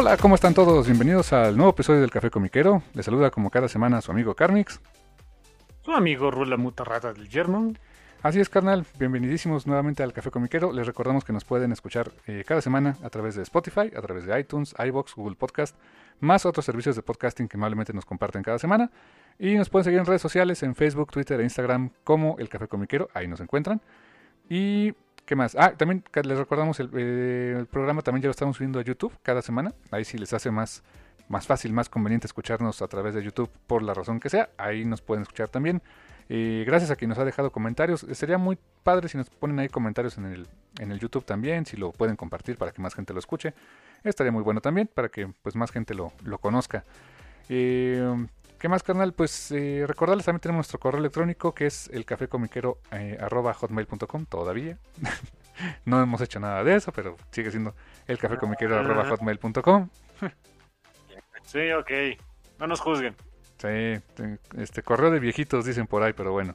Hola, ¿cómo están todos? Bienvenidos al nuevo episodio del Café Comiquero. Les saluda como cada semana su amigo Carmix. Su amigo Rula Mutarrata del Yermo. Así es, carnal. Bienvenidísimos nuevamente al Café Comiquero. Les recordamos que nos pueden escuchar eh, cada semana a través de Spotify, a través de iTunes, iBox, Google Podcast, más otros servicios de podcasting que amablemente nos comparten cada semana. Y nos pueden seguir en redes sociales, en Facebook, Twitter e Instagram como El Café Comiquero. Ahí nos encuentran. Y ¿Qué más? Ah, también les recordamos el, eh, el, programa también ya lo estamos subiendo a YouTube cada semana. Ahí sí les hace más, más fácil, más conveniente escucharnos a través de YouTube por la razón que sea. Ahí nos pueden escuchar también. Eh, gracias a quien nos ha dejado comentarios. Sería muy padre si nos ponen ahí comentarios en el, en el YouTube también, si lo pueden compartir para que más gente lo escuche. Estaría muy bueno también para que pues más gente lo, lo conozca. Eh, ¿Qué más, carnal? Pues eh, recordarles también tenemos nuestro correo electrónico que es el eh, todavía. no hemos hecho nada de eso, pero sigue siendo el hotmail.com. sí, ok. No nos juzguen. Sí, este correo de viejitos dicen por ahí, pero bueno.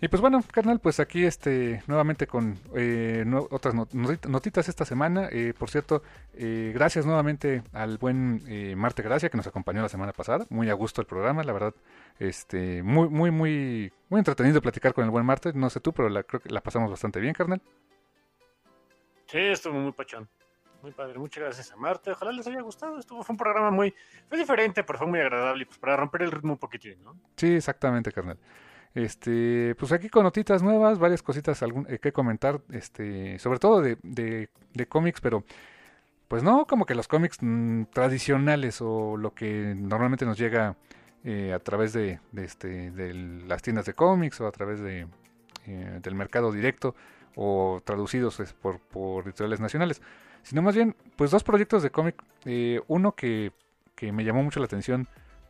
Y pues bueno, carnal, pues aquí este nuevamente con eh, otras notitas esta semana. Eh, por cierto, eh, gracias nuevamente al buen Marte Gracia que nos acompañó la semana pasada. Muy a gusto el programa, la verdad. Este, muy, muy, muy, muy entretenido platicar con el buen Marte. No sé tú, pero la, creo que la pasamos bastante bien, carnal. Sí, estuvo muy pachón. Muy padre, muchas gracias a Marte. Ojalá les haya gustado. Estuvo, fue un programa muy, fue diferente, pero fue muy agradable. Pues para romper el ritmo un poquitín, ¿no? Sí, exactamente, carnal. Este, pues aquí con notitas nuevas, varias cositas algún, eh, que comentar, este, sobre todo de, de, cómics, pero pues no como que los cómics mm, tradicionales o lo que normalmente nos llega eh, a través de, este, de las tiendas de cómics o a través de, eh, del mercado directo o traducidos por, por editoriales nacionales, sino más bien pues dos proyectos de cómic, uno que, que me llamó mucho la atención,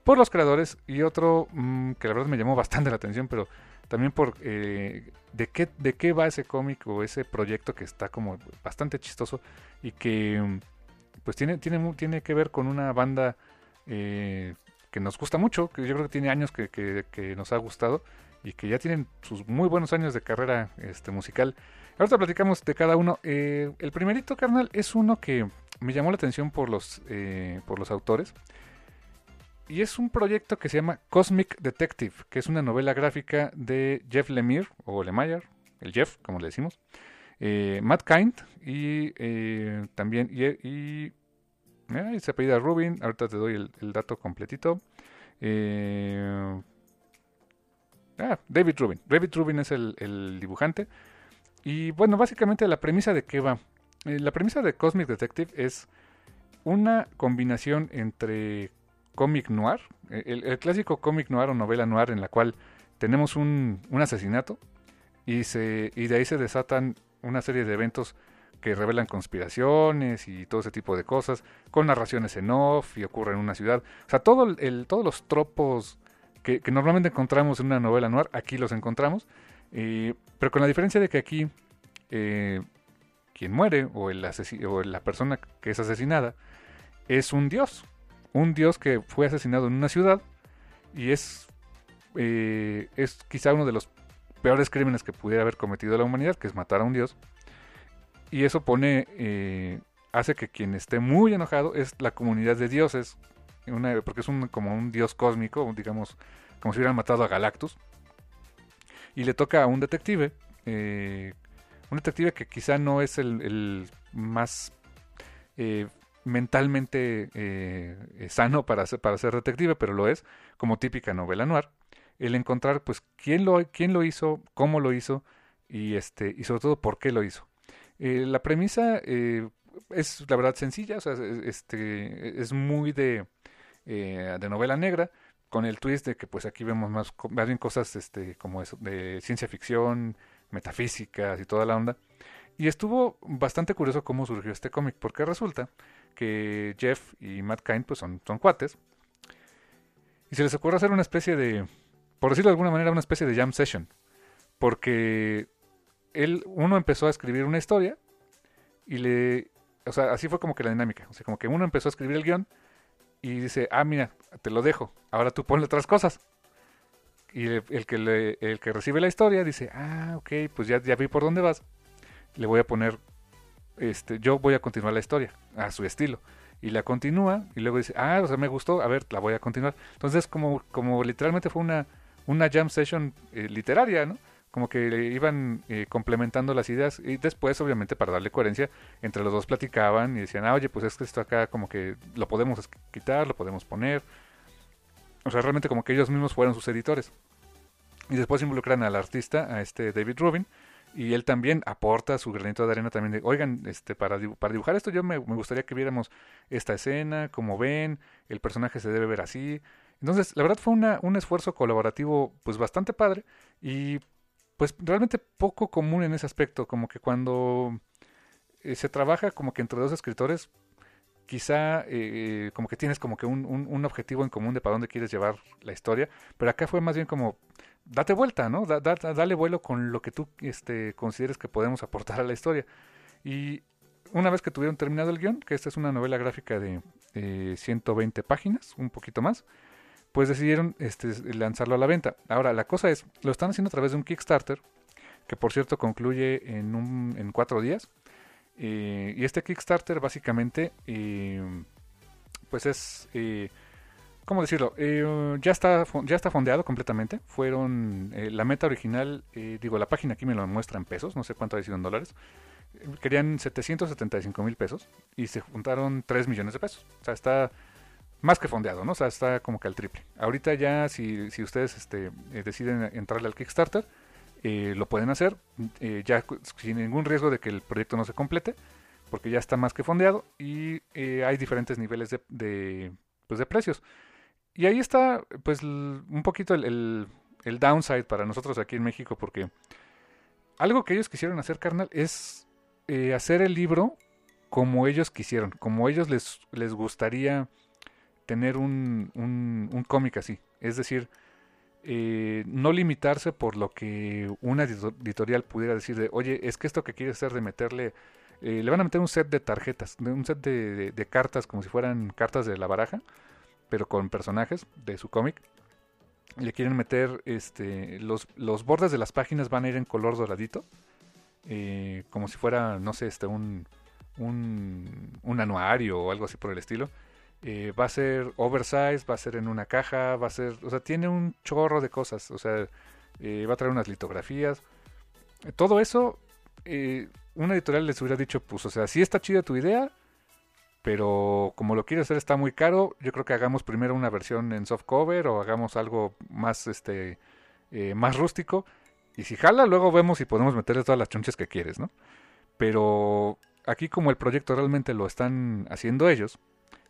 por los creadores y otro mm, que la verdad me llamó bastante la atención, pero también por eh, de, qué, de qué va ese cómic o ese proyecto que está como bastante chistoso y que mm, pues tiene, tiene, tiene que ver con una banda eh, que nos gusta mucho, que yo creo que tiene años que, que, nos ha gustado y que ya tienen sus muy buenos años de carrera este, musical. Ahorita platicamos de cada uno. Eh, el primerito, carnal, es uno que me llamó la atención por los, por los autores. Y es un proyecto que se llama Cosmic Detective, que es una novela gráfica de Jeff Lemire, o Lemire, el Jeff, como le decimos, eh, Matt Kind, y eh, también, y, y eh, se apellida Rubin, ahorita te doy el, dato completito. Eh, ah, David Rubin. David Rubin es el, el, dibujante. Y bueno, básicamente la premisa de qué va. la premisa de Cosmic Detective es una combinación entre cómic noir, eh, el, clásico cómic noir o novela noir en la cual tenemos un, asesinato y, se, y de ahí se desatan una serie de eventos que revelan conspiraciones y todo ese tipo de cosas, con narraciones en off y ocurre en una ciudad. O sea, todo el, todos los tropos que, normalmente encontramos en una novela noir, aquí los encontramos, pero con la diferencia de que aquí eh, quien muere o, el o la persona que es asesinada es un dios. Un dios que fue asesinado en una ciudad y es, eh, es quizá uno de los peores crímenes que pudiera haber cometido la humanidad, que es matar a un dios. Y eso pone, eh, hace que quien esté muy enojado es la comunidad de dioses, porque es un, como un dios cósmico, digamos, como si hubieran matado a Galactus. Y le toca a un detective, eh, un detective que quizá no es el, más eh, mentalmente eh, sano para ser, para ser detective, pero lo es, como típica novela noir, el encontrar pues quién lo, quién lo hizo, cómo lo hizo y, este, y sobre todo por qué lo hizo. la premisa es la verdad sencilla, o sea, este, es muy de, de novela negra, con el twist de que pues aquí vemos más, más bien cosas este, como eso, de ciencia ficción, metafísicas y toda la onda. Y estuvo bastante curioso cómo surgió este cómic, porque resulta que Jeff y Matt Kind pues son, son cuates. Y se les ocurre hacer una especie de, por decirlo de alguna manera, una especie de jam session. Porque él, uno empezó a escribir una historia y le, o sea, así fue como que la dinámica. O sea, como que uno empezó a escribir el guion y dice, ah, mira, te lo dejo, ahora tú ponle otras cosas. Y el, que, el que recibe la historia dice, ah, ok, pues ya, ya vi por dónde vas. Le voy a poner, este, yo voy a continuar la historia a su estilo. Y la continúa y luego dice, ah, o sea, me gustó, a ver, la voy a continuar. Entonces, como, como literalmente fue una, una jam session eh, literaria, ¿no? como que iban eh, complementando las ideas y después obviamente para darle coherencia entre los dos platicaban y decían, ah, oye, pues es que esto acá como que lo podemos quitar, lo podemos poner. O sea, realmente como que ellos mismos fueron sus editores. Y después involucran al artista, a este David Rubin, y él también aporta su granito de arena también de, oigan, este, para, para dibujar esto yo me, me gustaría que viéramos esta escena, como ven, el personaje se debe ver así. Entonces, la verdad fue una, un esfuerzo colaborativo pues bastante padre y pues realmente poco común en ese aspecto, como que cuando eh, se trabaja como que entre dos escritores, quizá eh, como que tienes como que un, un, objetivo en común de para dónde quieres llevar la historia, pero acá fue más bien como date vuelta, ¿no? dale vuelo con lo que tú este, consideres que podemos aportar a la historia. Y una vez que tuvieron terminado el guion, que esta es una novela gráfica de 120 páginas, un poquito más, pues decidieron este, lanzarlo a la venta. Ahora, la cosa es, lo están haciendo a través de un Kickstarter, que por cierto concluye en, un, en cuatro días. Eh, y este Kickstarter básicamente, eh, pues es, eh, ¿cómo decirlo? ya, está, ya está fondeado completamente. Fueron, la meta original, digo, la página aquí me lo muestra en pesos, no sé cuánto ha sido en dólares. Querían 775 mil pesos y se juntaron 3 millones de pesos. O sea, está más que fondeado, ¿no? O sea, está como que al triple. Ahorita ya, si, si ustedes este, eh, deciden entrarle al Kickstarter, eh, lo pueden hacer, eh, ya sin ningún riesgo de que el proyecto no se complete, porque ya está más que fondeado y hay diferentes niveles de, pues de precios. Y ahí está, pues, un poquito el, el, downside para nosotros aquí en México, porque algo que ellos quisieron hacer, carnal, es hacer el libro como ellos quisieron, como ellos les, les gustaría tener un, un, cómic así. Es decir, eh, no limitarse por lo que una editorial pudiera decir de, oye, es que esto que quiere hacer de meterle, eh, le van a meter un set de tarjetas, un set de, cartas como si fueran cartas de la baraja, pero con personajes de su cómic. Le quieren meter, este, los, los bordes de las páginas van a ir en color doradito, eh, como si fuera, no sé, este, un, un, un anuario o algo así por el estilo eh, va a ser oversize, va a ser en una caja, va a ser, o sea, tiene un chorro de cosas, o sea, eh, va a traer unas litografías. Todo eso, eh, una editorial les hubiera dicho, pues, o sea, sí está chida tu idea, pero como lo quieres hacer está muy caro, yo creo que hagamos primero una versión en soft cover o hagamos algo más, este, más rústico. Y si jala, luego vemos si podemos meterle todas las chonches que quieres, ¿no? Pero aquí como el proyecto realmente lo están haciendo ellos,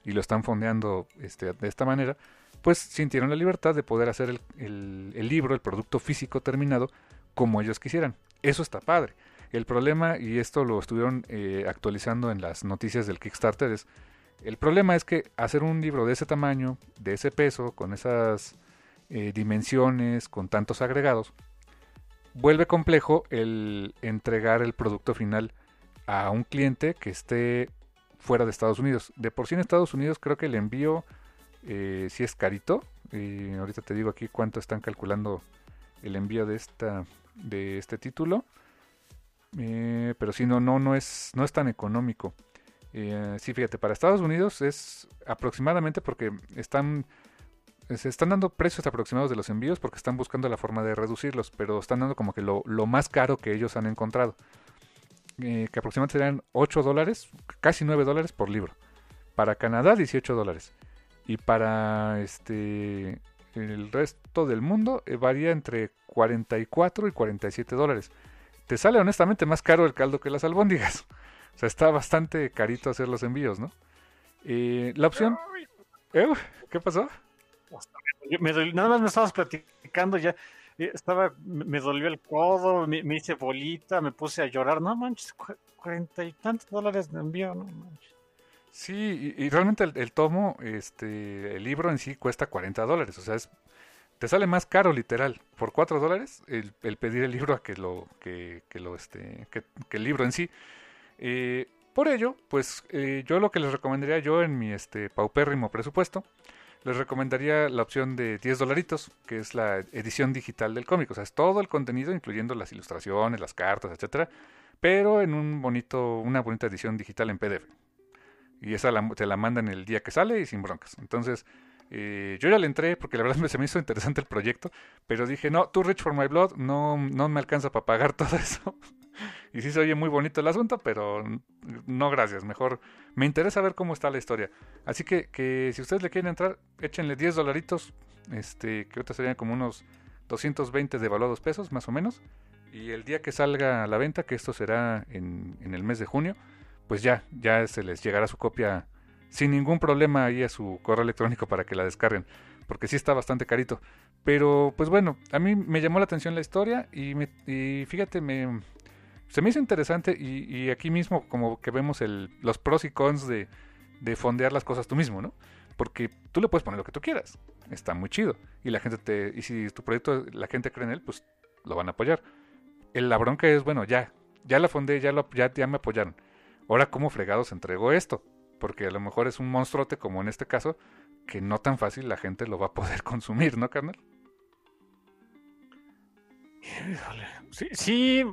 y lo están fondeando este, de esta manera, pues sintieron la libertad de poder hacer el, libro, el producto físico terminado, como ellos quisieran. Eso está padre. El problema, y esto lo estuvieron eh, actualizando en las noticias del Kickstarter, es el problema es que hacer un libro de ese tamaño, de ese peso, con esas eh, dimensiones, con tantos agregados, vuelve complejo el entregar el producto final a un cliente que esté fuera de Estados Unidos. De por sí en Estados Unidos creo que el envío eh, sí es carito. Y ahorita te digo aquí cuánto están calculando el envío de esta de este título. Eh, pero sí, no, no, no es, no es tan económico. Eh, sí, fíjate, para Estados Unidos es aproximadamente porque están se están dando precios aproximados de los envíos porque están buscando la forma de reducirlos, pero están dando como que lo, más caro que ellos han encontrado. Eh, que aproximadamente serían 8 dólares, casi 9 dólares por libro. Para Canadá 18 dólares. Y para este el resto del mundo eh, varía entre 44 y 47 dólares. Te sale honestamente más caro el caldo que las albóndigas. O sea, está bastante carito hacer los envíos, ¿no? Eh, la opción... ¿Qué pasó? nada más me estabas platicando ya. Eh, estaba, me dolió el codo, me, hice bolita, me puse a llorar. No manches, cuarenta y tantos dólares de envío, no manches. Sí, y, realmente el, tomo, este, el libro en sí cuesta 40 dólares. O sea, es, te sale más caro literal por 4 dólares el, pedir el libro a que lo, que, lo, este, que, el libro en sí. Eh, por ello, pues eh, yo lo que les recomendaría yo en mi este paupérrimo presupuesto les recomendaría la opción de 10 dolaritos, que es la edición digital del cómic. O sea, es todo el contenido, incluyendo las ilustraciones, las cartas, etcétera, pero en un bonito, una bonita edición digital en PDF. Y esa te la mandan el día que sale y sin broncas. Entonces, eh, yo ya le entré porque la verdad se me hizo interesante el proyecto, pero dije, no, Too Rich for My Blood no, no me alcanza para pagar todo eso. y sí se oye muy bonito el asunto, pero no gracias, mejor me interesa ver cómo está la historia. Así que, que si ustedes le quieren entrar, échenle 10 dolaritos, este, que ahorita serían como unos 220 devaluados pesos, más o menos. Y el día que salga a la venta, que esto será en, en el mes de junio, pues ya, ya se les llegará su copia sin ningún problema ahí a su correo electrónico para que la descarguen, porque sí está bastante carito. Pero pues bueno, a mí me llamó la atención la historia y, fíjate, me, se me hizo interesante y, aquí mismo como que vemos los pros y cons de, de fondear las cosas tú mismo, ¿no? Porque tú le puedes poner lo que tú quieras, está muy chido. Y la gente te, y si tu proyecto la gente cree en él, pues lo van a apoyar. El, la bronca es, bueno, ya, ya la fondé, ya, lo, ya, ya me apoyaron. Ahora, ¿cómo fregados entregó esto? Porque a lo mejor es un monstruote como en este caso, que no tan fácil la gente lo va a poder consumir, ¿no, carnal? Sí, sí.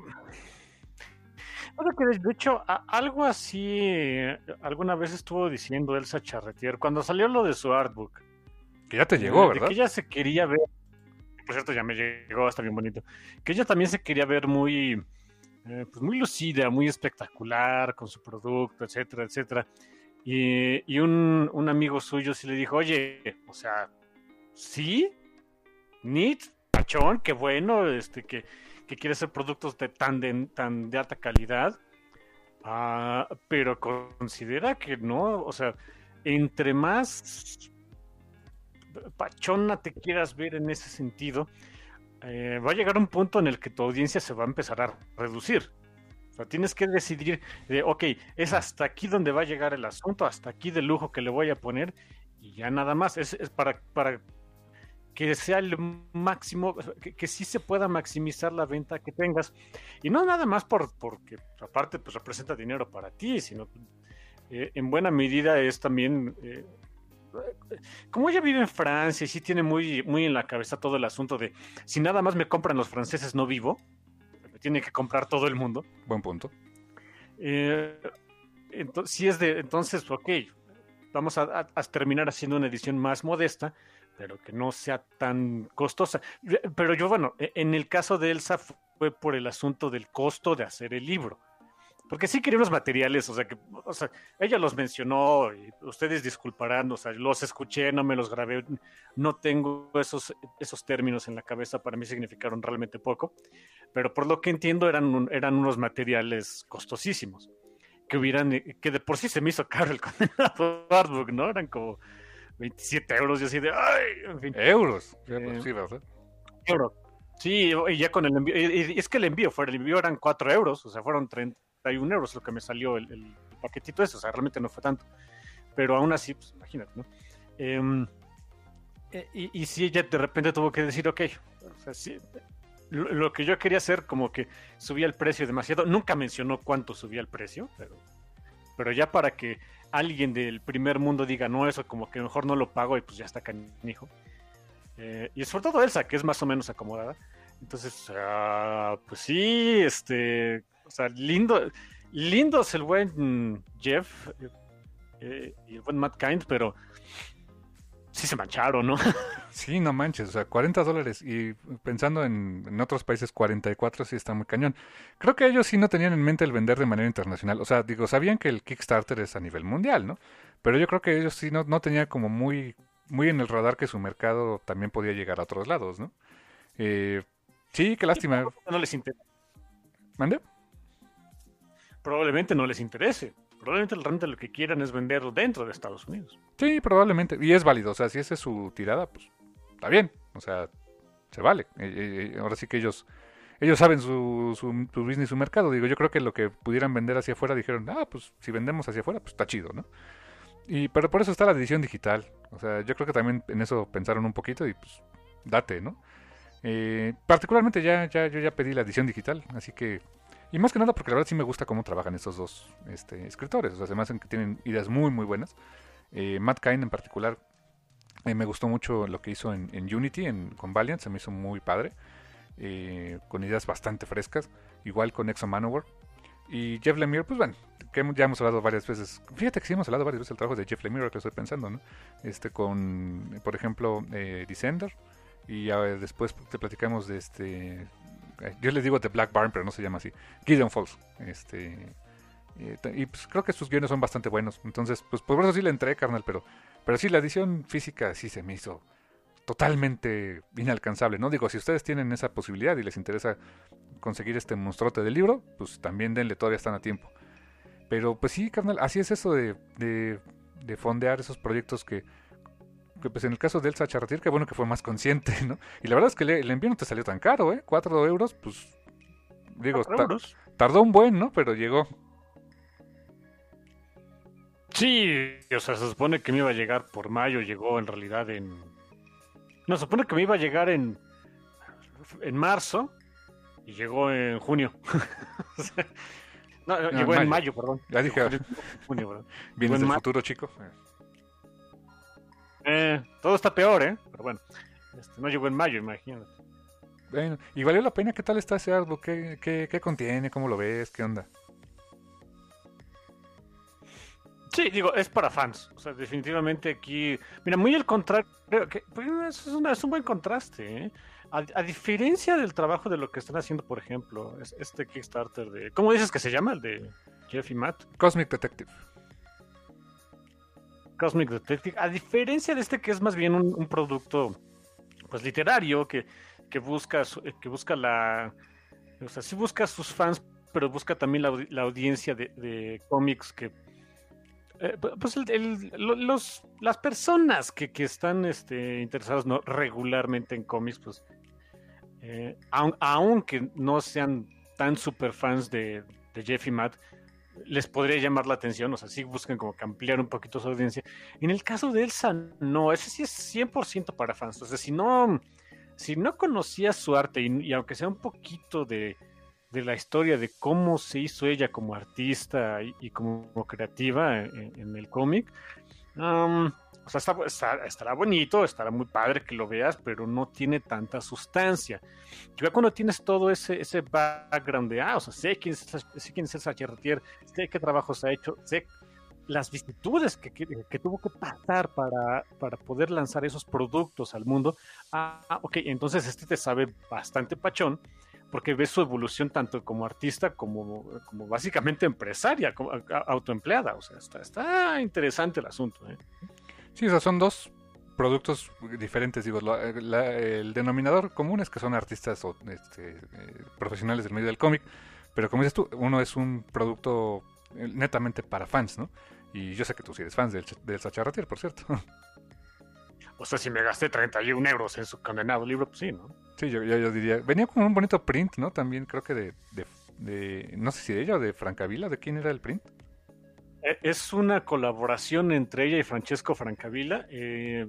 de hecho, algo así alguna vez estuvo diciendo Elsa Charretier cuando salió lo de su artbook. Que ya te llegó, ¿verdad? que ella se quería ver. Por cierto, ya me llegó, está bien bonito. Que ella también se quería ver muy, eh, pues muy lucida, muy espectacular con su producto, etcétera, etcétera. Y, un, amigo suyo sí le dijo, oye, o sea, sí, neat, pachón, qué bueno, este, que, que quiere hacer productos de tan de, tan de alta calidad, ah, pero considera que no, o sea, entre más pachona te quieras ver en ese sentido, eh, va a llegar un punto en el que tu audiencia se va a empezar a reducir. O sea, tienes que decidir, de, ok, es hasta aquí donde va a llegar el asunto, hasta aquí de lujo que le voy a poner y ya nada más. Es, para, para que sea el máximo, que, sí se pueda maximizar la venta que tengas. Y no nada más por, porque aparte pues representa dinero para ti, sino eh, en buena medida es también... Eh, como ella vive en Francia y sí tiene muy, muy en la cabeza todo el asunto de si nada más me compran los franceses no vivo, tiene que comprar todo el mundo. Buen punto. Eh, entonces, si es de, entonces, ok, vamos a, terminar haciendo una edición más modesta, pero que no sea tan costosa. Pero yo, bueno, e, en el caso de Elsa fue por el asunto del costo de hacer el libro. Porque sí quería unos materiales, o sea, que, o sea, ella los mencionó, y ustedes disculparán, o sea, los escuché, no me los grabé, no tengo esos, esos términos en la cabeza, para mí significaron realmente poco pero por lo que entiendo eran, eran unos materiales costosísimos, que hubieran, eh, que de por sí se me hizo caro el condenado artbook, ¿no? Eran como 27 euros y así de, ¡ay! En fin. Euros, eh, sí, ¿verdad? Euros. Sí, y ya con el envío, y es que el envío fue, el envío eran 4 euros, o sea, fueron 31 euros lo que me salió el, paquetito ese, o sea, realmente no fue tanto, pero aún así, pues imagínate, ¿no? Em, eh, y, y sí, ella de repente tuvo que decir, ok, o sea, sí, lo, que yo quería hacer como que subía el precio demasiado. Nunca mencionó cuánto subía el precio, pero, pero ya para que alguien del primer mundo diga no, eso como que mejor no lo pago y pues ya está canijo. Eh, y sobre todo Elsa, que es más o menos acomodada. Entonces, ah, pues sí, este, sea, lindo, lindo es el buen Jeff eh, y el buen Matt Kind, pero sí se mancharon, ¿no? Sí, no manches, o sea, 40 dólares y pensando en, en, otros países 44 sí está muy cañón. Creo que ellos sí no tenían en mente el vender de manera internacional, o sea, digo, sabían que el Kickstarter es a nivel mundial, ¿no? Pero yo creo que ellos sí no, no tenían como muy, muy en el radar que su mercado también podía llegar a otros lados, ¿no? Eh, sí, qué lástima. No les interesa. ¿Mande? Probablemente no les interese probablemente realmente lo que quieran es venderlo dentro de Estados Unidos. Sí, probablemente. Y es válido. O sea, si esa es su tirada, pues está bien. O sea, se vale. Eh, eh, ahora sí que ellos ellos saben su, su, su, business, su mercado. Digo, yo creo que lo que pudieran vender hacia afuera dijeron, ah, pues si vendemos hacia afuera, pues está chido, ¿no? Y, pero por eso está la edición digital. O sea, yo creo que también en eso pensaron un poquito y pues date, ¿no? Eh, particularmente ya, ya, yo ya pedí la edición digital, así que y más que nada porque la verdad sí me gusta cómo trabajan estos dos este, escritores. O sea, además que tienen ideas muy, muy buenas. Eh, Matt Cain en particular eh, me gustó mucho lo que hizo en, Unity, en, con Valiant, se me hizo muy padre. Eh, con ideas bastante frescas. Igual con Exo Manowar. Y Jeff Lemire, pues bueno, que ya hemos hablado varias veces. Fíjate que sí hemos hablado varias veces del trabajo de Jeff Lemire, que estoy pensando, ¿no? Este, con, por ejemplo, Descender. Y después te platicamos de este yo les digo The Black Barn, pero no se llama así. Gideon Falls. Este, y pues creo que sus guiones son bastante buenos. Entonces, pues por eso sí le entré, carnal, pero, pero sí, la edición física sí se me hizo totalmente inalcanzable, ¿no? Digo, si ustedes tienen esa posibilidad y les interesa conseguir este monstruote del libro, pues también denle, todavía están a tiempo. Pero pues sí, carnal, así es eso de, de fondear esos proyectos que, pues en el caso de Elsa Charretier, qué bueno que fue más consciente, ¿no? Y la verdad es que el envío no te salió tan caro, ¿eh? Cuatro euros, pues, digo, tardó un buen, ¿no? Pero llegó. Sí, o sea, se supone que me iba a llegar por mayo, llegó en realidad en... No, se supone que me iba a llegar en, en marzo y llegó en junio. no, llegó en mayo, perdón. Ya dije, junio, Vienes del futuro, chico. Eh, todo está peor, ¿eh? Pero bueno, este, no llegó en mayo, imagínate. Bueno, y valió la pena. ¿Qué tal está ese álbum? ¿Qué, qué, qué contiene? ¿Cómo lo ves? ¿Qué onda? Sí, digo, es para fans. O sea, definitivamente aquí. Mira, muy al contrario. Que, pues, es, es, un buen contraste. ¿eh? A, a, diferencia del trabajo de lo que están haciendo, por ejemplo, este Kickstarter de. ¿Cómo dices que se llama? El de Jeff y Matt. Cosmic Detective. Cosmic Detective, a diferencia de este que es más bien un, producto pues literario que, que, busca que busca la o sea, sí busca sus fans, pero busca también la, audiencia de, cómics que eh, pues los, las personas que, que están este, interesadas no, regularmente en cómics, pues eh, aunque no sean tan super fans de, de Jeff y Matt, les podría llamar la atención, o sea, sí buscan como que ampliar un poquito su audiencia. En el caso de Elsa, no, ese sí es 100% para fans, o sea, si no, si no conocías su arte y, aunque sea un poquito de, de, la historia de cómo se hizo ella como artista y, como creativa en, el cómic, o sea, estará bonito, estará muy padre que lo veas, pero no tiene tanta sustancia. Ya cuando tienes todo ese, ese background de, ah, o sea, sé quién es, sé quién es el sé qué trabajos ha hecho, sé las vicisitudes que, que, tuvo que pasar para, para, poder lanzar esos productos al mundo. Ah, ok, entonces este te sabe bastante pachón porque ves su evolución tanto como artista como, como básicamente empresaria, como autoempleada. O sea, está, está interesante el asunto. ¿eh? Sí, o sea, son dos productos diferentes. Digo, el denominador común es que son artistas o este, eh, profesionales del medio del cómic, pero como dices tú, uno es un producto eh, netamente para fans, ¿no? Y yo sé que tú sí eres fan del, del Sacharratier, por cierto. O sea, si me gasté 31 euros en su condenado libro, pues sí, ¿no? Sí, yo, yo, diría. Venía con un bonito print, ¿no? También creo que de, de, de, No sé si de ella o de Francavila, ¿de quién era el print? E, es una colaboración entre ella y Francesco Francavilla eh,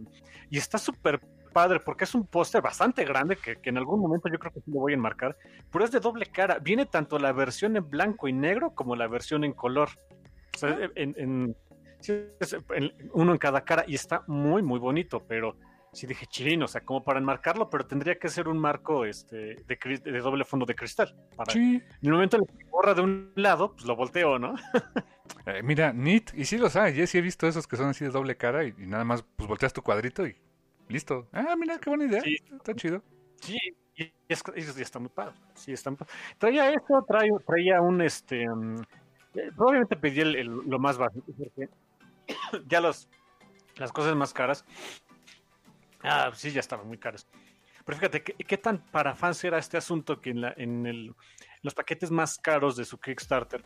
y está súper padre porque es un póster bastante grande que, en algún momento yo creo que sí lo voy a enmarcar, pero es de doble cara. Viene tanto la versión en blanco y negro como la versión en color. O sea, ah. en, uno en cada cara y está muy, muy bonito, pero sí dije chilino, o sea, como para enmarcarlo, pero tendría que ser un marco este, de, doble fondo de cristal. Para, En el momento en que borra de un lado, pues lo volteo, ¿no? Eh, mira, neat, y sí los hay, yo sí he visto esos que son así de doble cara y, nada más pues volteas tu cuadrito y listo. Ah, mira, qué buena idea, está chido. Sí, y es, está muy padre, sí, está Traía esto, traía un, este, um, eh, probablemente pedí el, lo más básico, porque ya los, las cosas más caras Ah, sí, ya estaban muy caros. Pero fíjate, ¿qué, tan para fans era este asunto que en, la, en el, los paquetes más caros de su Kickstarter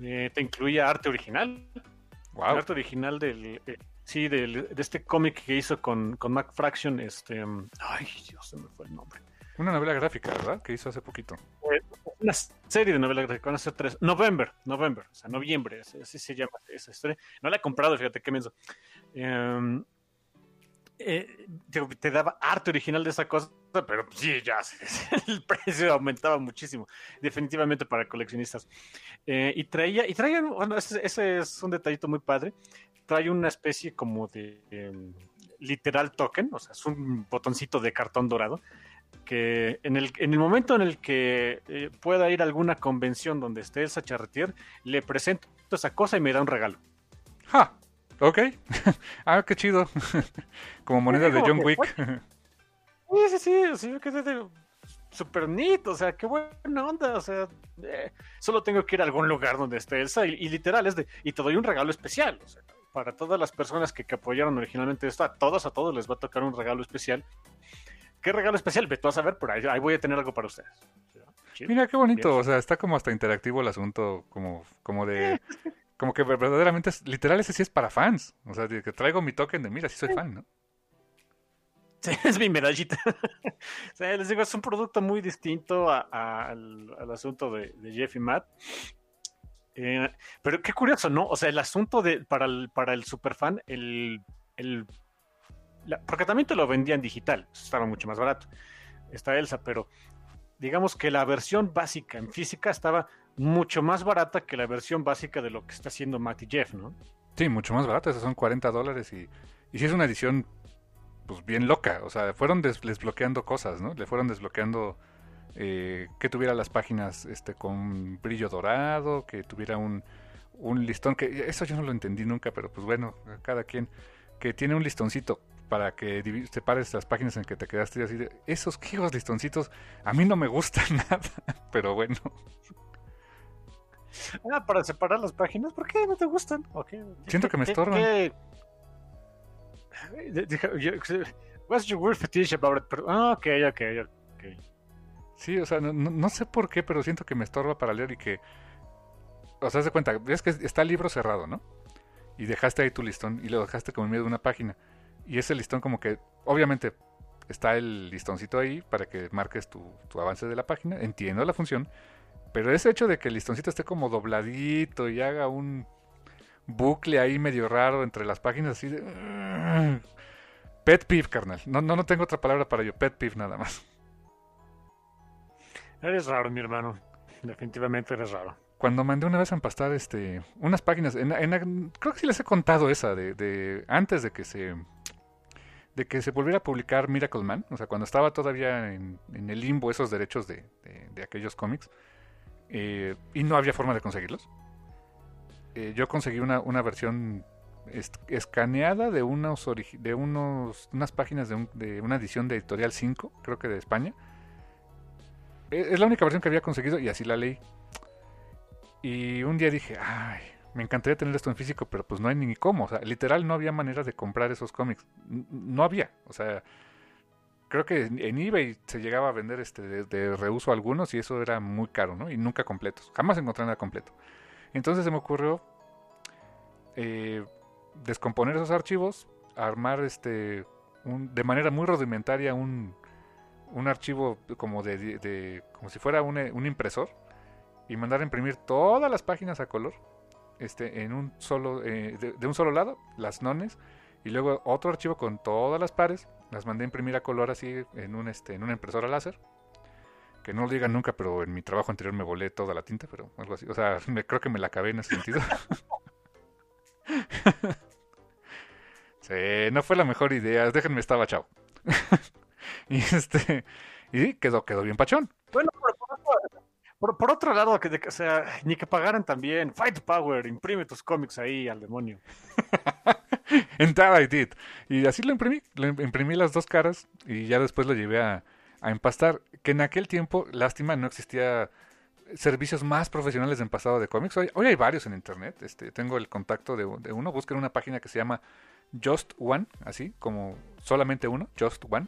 eh, te incluía arte original? Wow. arte original del... Eh, sí, del, de este cómic que hizo con, con Mac Fraction, este... Ay, Dios, se me fue el nombre. Una novela gráfica, ¿verdad? Que hizo hace poquito. Eh, una serie de novelas gráficas, van a ser tres. November, November, o sea, noviembre, así, se llama esa historia. No la he comprado, fíjate qué menso. Eh, eh, te, daba arte original de esa cosa, pero sí, ya el precio aumentaba muchísimo, definitivamente para coleccionistas. Eh, y traía, y traía, bueno, ese, es un detallito muy padre, trae una especie como de em, literal token, o sea, es un botoncito de cartón dorado, que en el, en el momento en el que eh, pueda ir a alguna convención donde esté el Charretier, le presento esa cosa y me da un regalo. ¡Ja! Ok. ah, qué chido. como moneda de John Wick. sí, sí, sí, sí, que es súper neat, o sea, qué buena onda, o sea, eh, solo tengo que ir a algún lugar donde esté Elsa y, literal es de, y te doy un regalo especial, o sea, para todas las personas que, apoyaron originalmente esto, a todos, a todos les va a tocar un regalo especial. ¿Qué regalo especial? Ve tú a saber, pero ahí, voy a tener algo para ustedes. Mira, qué bonito, o sea, está como hasta interactivo el asunto, como, como de... como que verdaderamente, literal, ese sí es para fans. O sea, que traigo mi token de, mira, sí soy fan, ¿no? Sí, es mi medallita. o sea, les digo, es un producto muy distinto al, asunto de, Jeff y Matt. Eh, pero qué curioso, ¿no? O sea, el asunto de para el, para el superfan, el, el porque también te lo vendían digital, estaba mucho más barato. Está Elsa, pero digamos que la versión básica en física estaba mucho más barata que la versión básica de lo que está haciendo Matt y Jeff, ¿no? Sí, mucho más barata, esas son 40 dólares y, y si es una edición pues bien loca, o sea, fueron desbloqueando cosas, ¿no? Le fueron desbloqueando eh, que tuviera las páginas este con brillo dorado, que tuviera un, un listón, que eso yo no lo entendí nunca, pero pues bueno, cada quien, que tiene un listoncito para que separes las páginas en que te quedaste y así de, esos quijos listoncitos a mí no me gustan nada, pero bueno. Ah, para separar las páginas, ¿por qué no te gustan? Siento que me estorban. What's your weird fetish about it? Ah, ok, ok, ok. Sí, o sea, no, sé por qué, pero siento que me estorba para leer y que. O sea, de cuenta, ves que está el libro cerrado, ¿no? Y dejaste ahí tu listón y lo dejaste como en medio de una página. Y ese listón, como que, obviamente, está el listoncito ahí para que marques tu, tu avance de la página. Entiendo la función pero ese hecho de que el listoncito esté como dobladito y haga un bucle ahí medio raro entre las páginas así de... Pet peeve, carnal. No, no, no tengo otra palabra para ello. Pet peeve nada más. Eres raro, mi hermano. Definitivamente eres raro. Cuando mandé una vez a empastar este, unas páginas, en, creo que sí les he contado esa, de, de antes de que se de que se volviera a publicar Miracle Man, o sea, cuando estaba todavía en, el limbo esos derechos de, de aquellos cómics, eh, y no había forma de conseguirlos. Eh, yo conseguí una, una versión escaneada de unos de unos unas páginas de, de, una edición de Editorial 5, creo que de España. E, es la única versión que había conseguido y así la leí. Y un día dije, ay, me encantaría tener esto en físico, pero pues no hay ni cómo. O sea, literal no había manera de comprar esos cómics. No había. O sea, creo que en eBay se llegaba a vender este de, reuso algunos y eso era muy caro, ¿no? Y nunca completos. Jamás encontré nada completo. Entonces se me ocurrió eh, descomponer esos archivos, armar este de manera muy rudimentaria un, un archivo como de, como si fuera un, un, impresor y mandar a imprimir todas las páginas a color este en un solo eh, de un solo lado las nones y luego otro archivo con todas las pares las mandé a imprimir a color así en, un, este, en una impresora láser. Que no lo digan nunca, pero en mi trabajo anterior me volé toda la tinta, pero algo así. O sea, me, creo que me la acabé en ese sentido. sí, no fue la mejor idea. Déjenme, estaba chao. y este. Y quedó, quedó bien pachón. Bueno, por, por, otro lado, que, o sea, ni que pagaran también. Fight Power, imprime tus cómics ahí al demonio. En I did. Y así lo imprimí. Lo imprimí las dos caras y ya después lo llevé a, empastar. Que en aquel tiempo, lástima, no existía servicios más profesionales de empastado de cómics. Hoy, hay varios en internet. Este, tengo el contacto de, de, uno. Busquen una página que se llama Just One, así como solamente uno, Just One.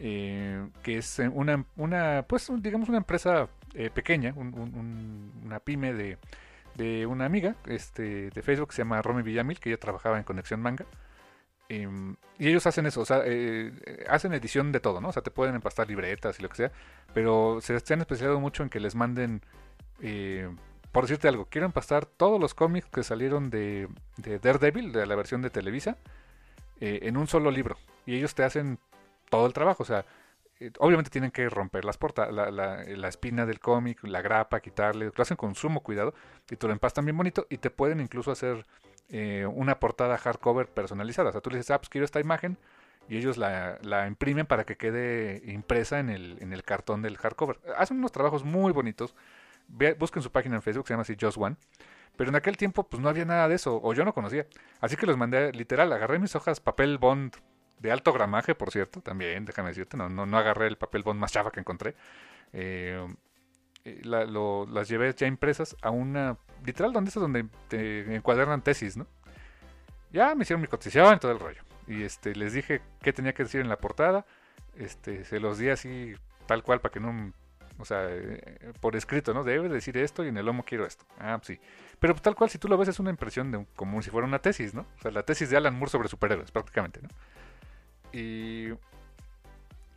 Eh, que es una, una, pues digamos una empresa eh, pequeña, una pyme de, de, una amiga este, de Facebook se llama Romy Villamil, que ella trabajaba en Conexión Manga. Em, y ellos hacen eso, o sea, eh, hacen edición de todo, ¿no? O sea, te pueden empastar libretas y lo que sea, pero se, han especializado mucho en que les manden, eh, por decirte algo, quiero empastar todos los cómics que salieron de, de Daredevil, de la versión de Televisa, eh, en un solo libro. Y ellos te hacen todo el trabajo, o sea, obviamente tienen que romper las portas, la, la, la, espina del cómic, la grapa, quitarle, lo hacen con sumo cuidado y te lo empastan bien bonito y te pueden incluso hacer eh, una portada hardcover personalizada. O sea, tú le dices, ah, pues quiero esta imagen y ellos la, la imprimen para que quede impresa en el, en el cartón del hardcover. Hacen unos trabajos muy bonitos. busquen su página en Facebook, se llama así Just One. Pero en aquel tiempo pues no había nada de eso, o yo no conocía. Así que los mandé, literal, agarré mis hojas papel bond de alto gramaje, por cierto, también, déjame decirte, no, no, no agarré el papel bond más chafa que encontré. Eh, eh, las llevé ya impresas a una, literal, donde es donde te encuadernan tesis, ¿no? Ya me hicieron mi cotización todo el rollo. Y este, les dije qué tenía que decir en la portada. Este, se los di así, tal cual, para que no, o sea, eh, por escrito, ¿no? Debe decir esto y en el lomo quiero esto. Ah, sí. Pero tal cual, si tú lo ves, es una impresión de como si fuera una tesis, ¿no? O sea, la tesis de Alan Moore sobre superhéroes, prácticamente, ¿no? Y,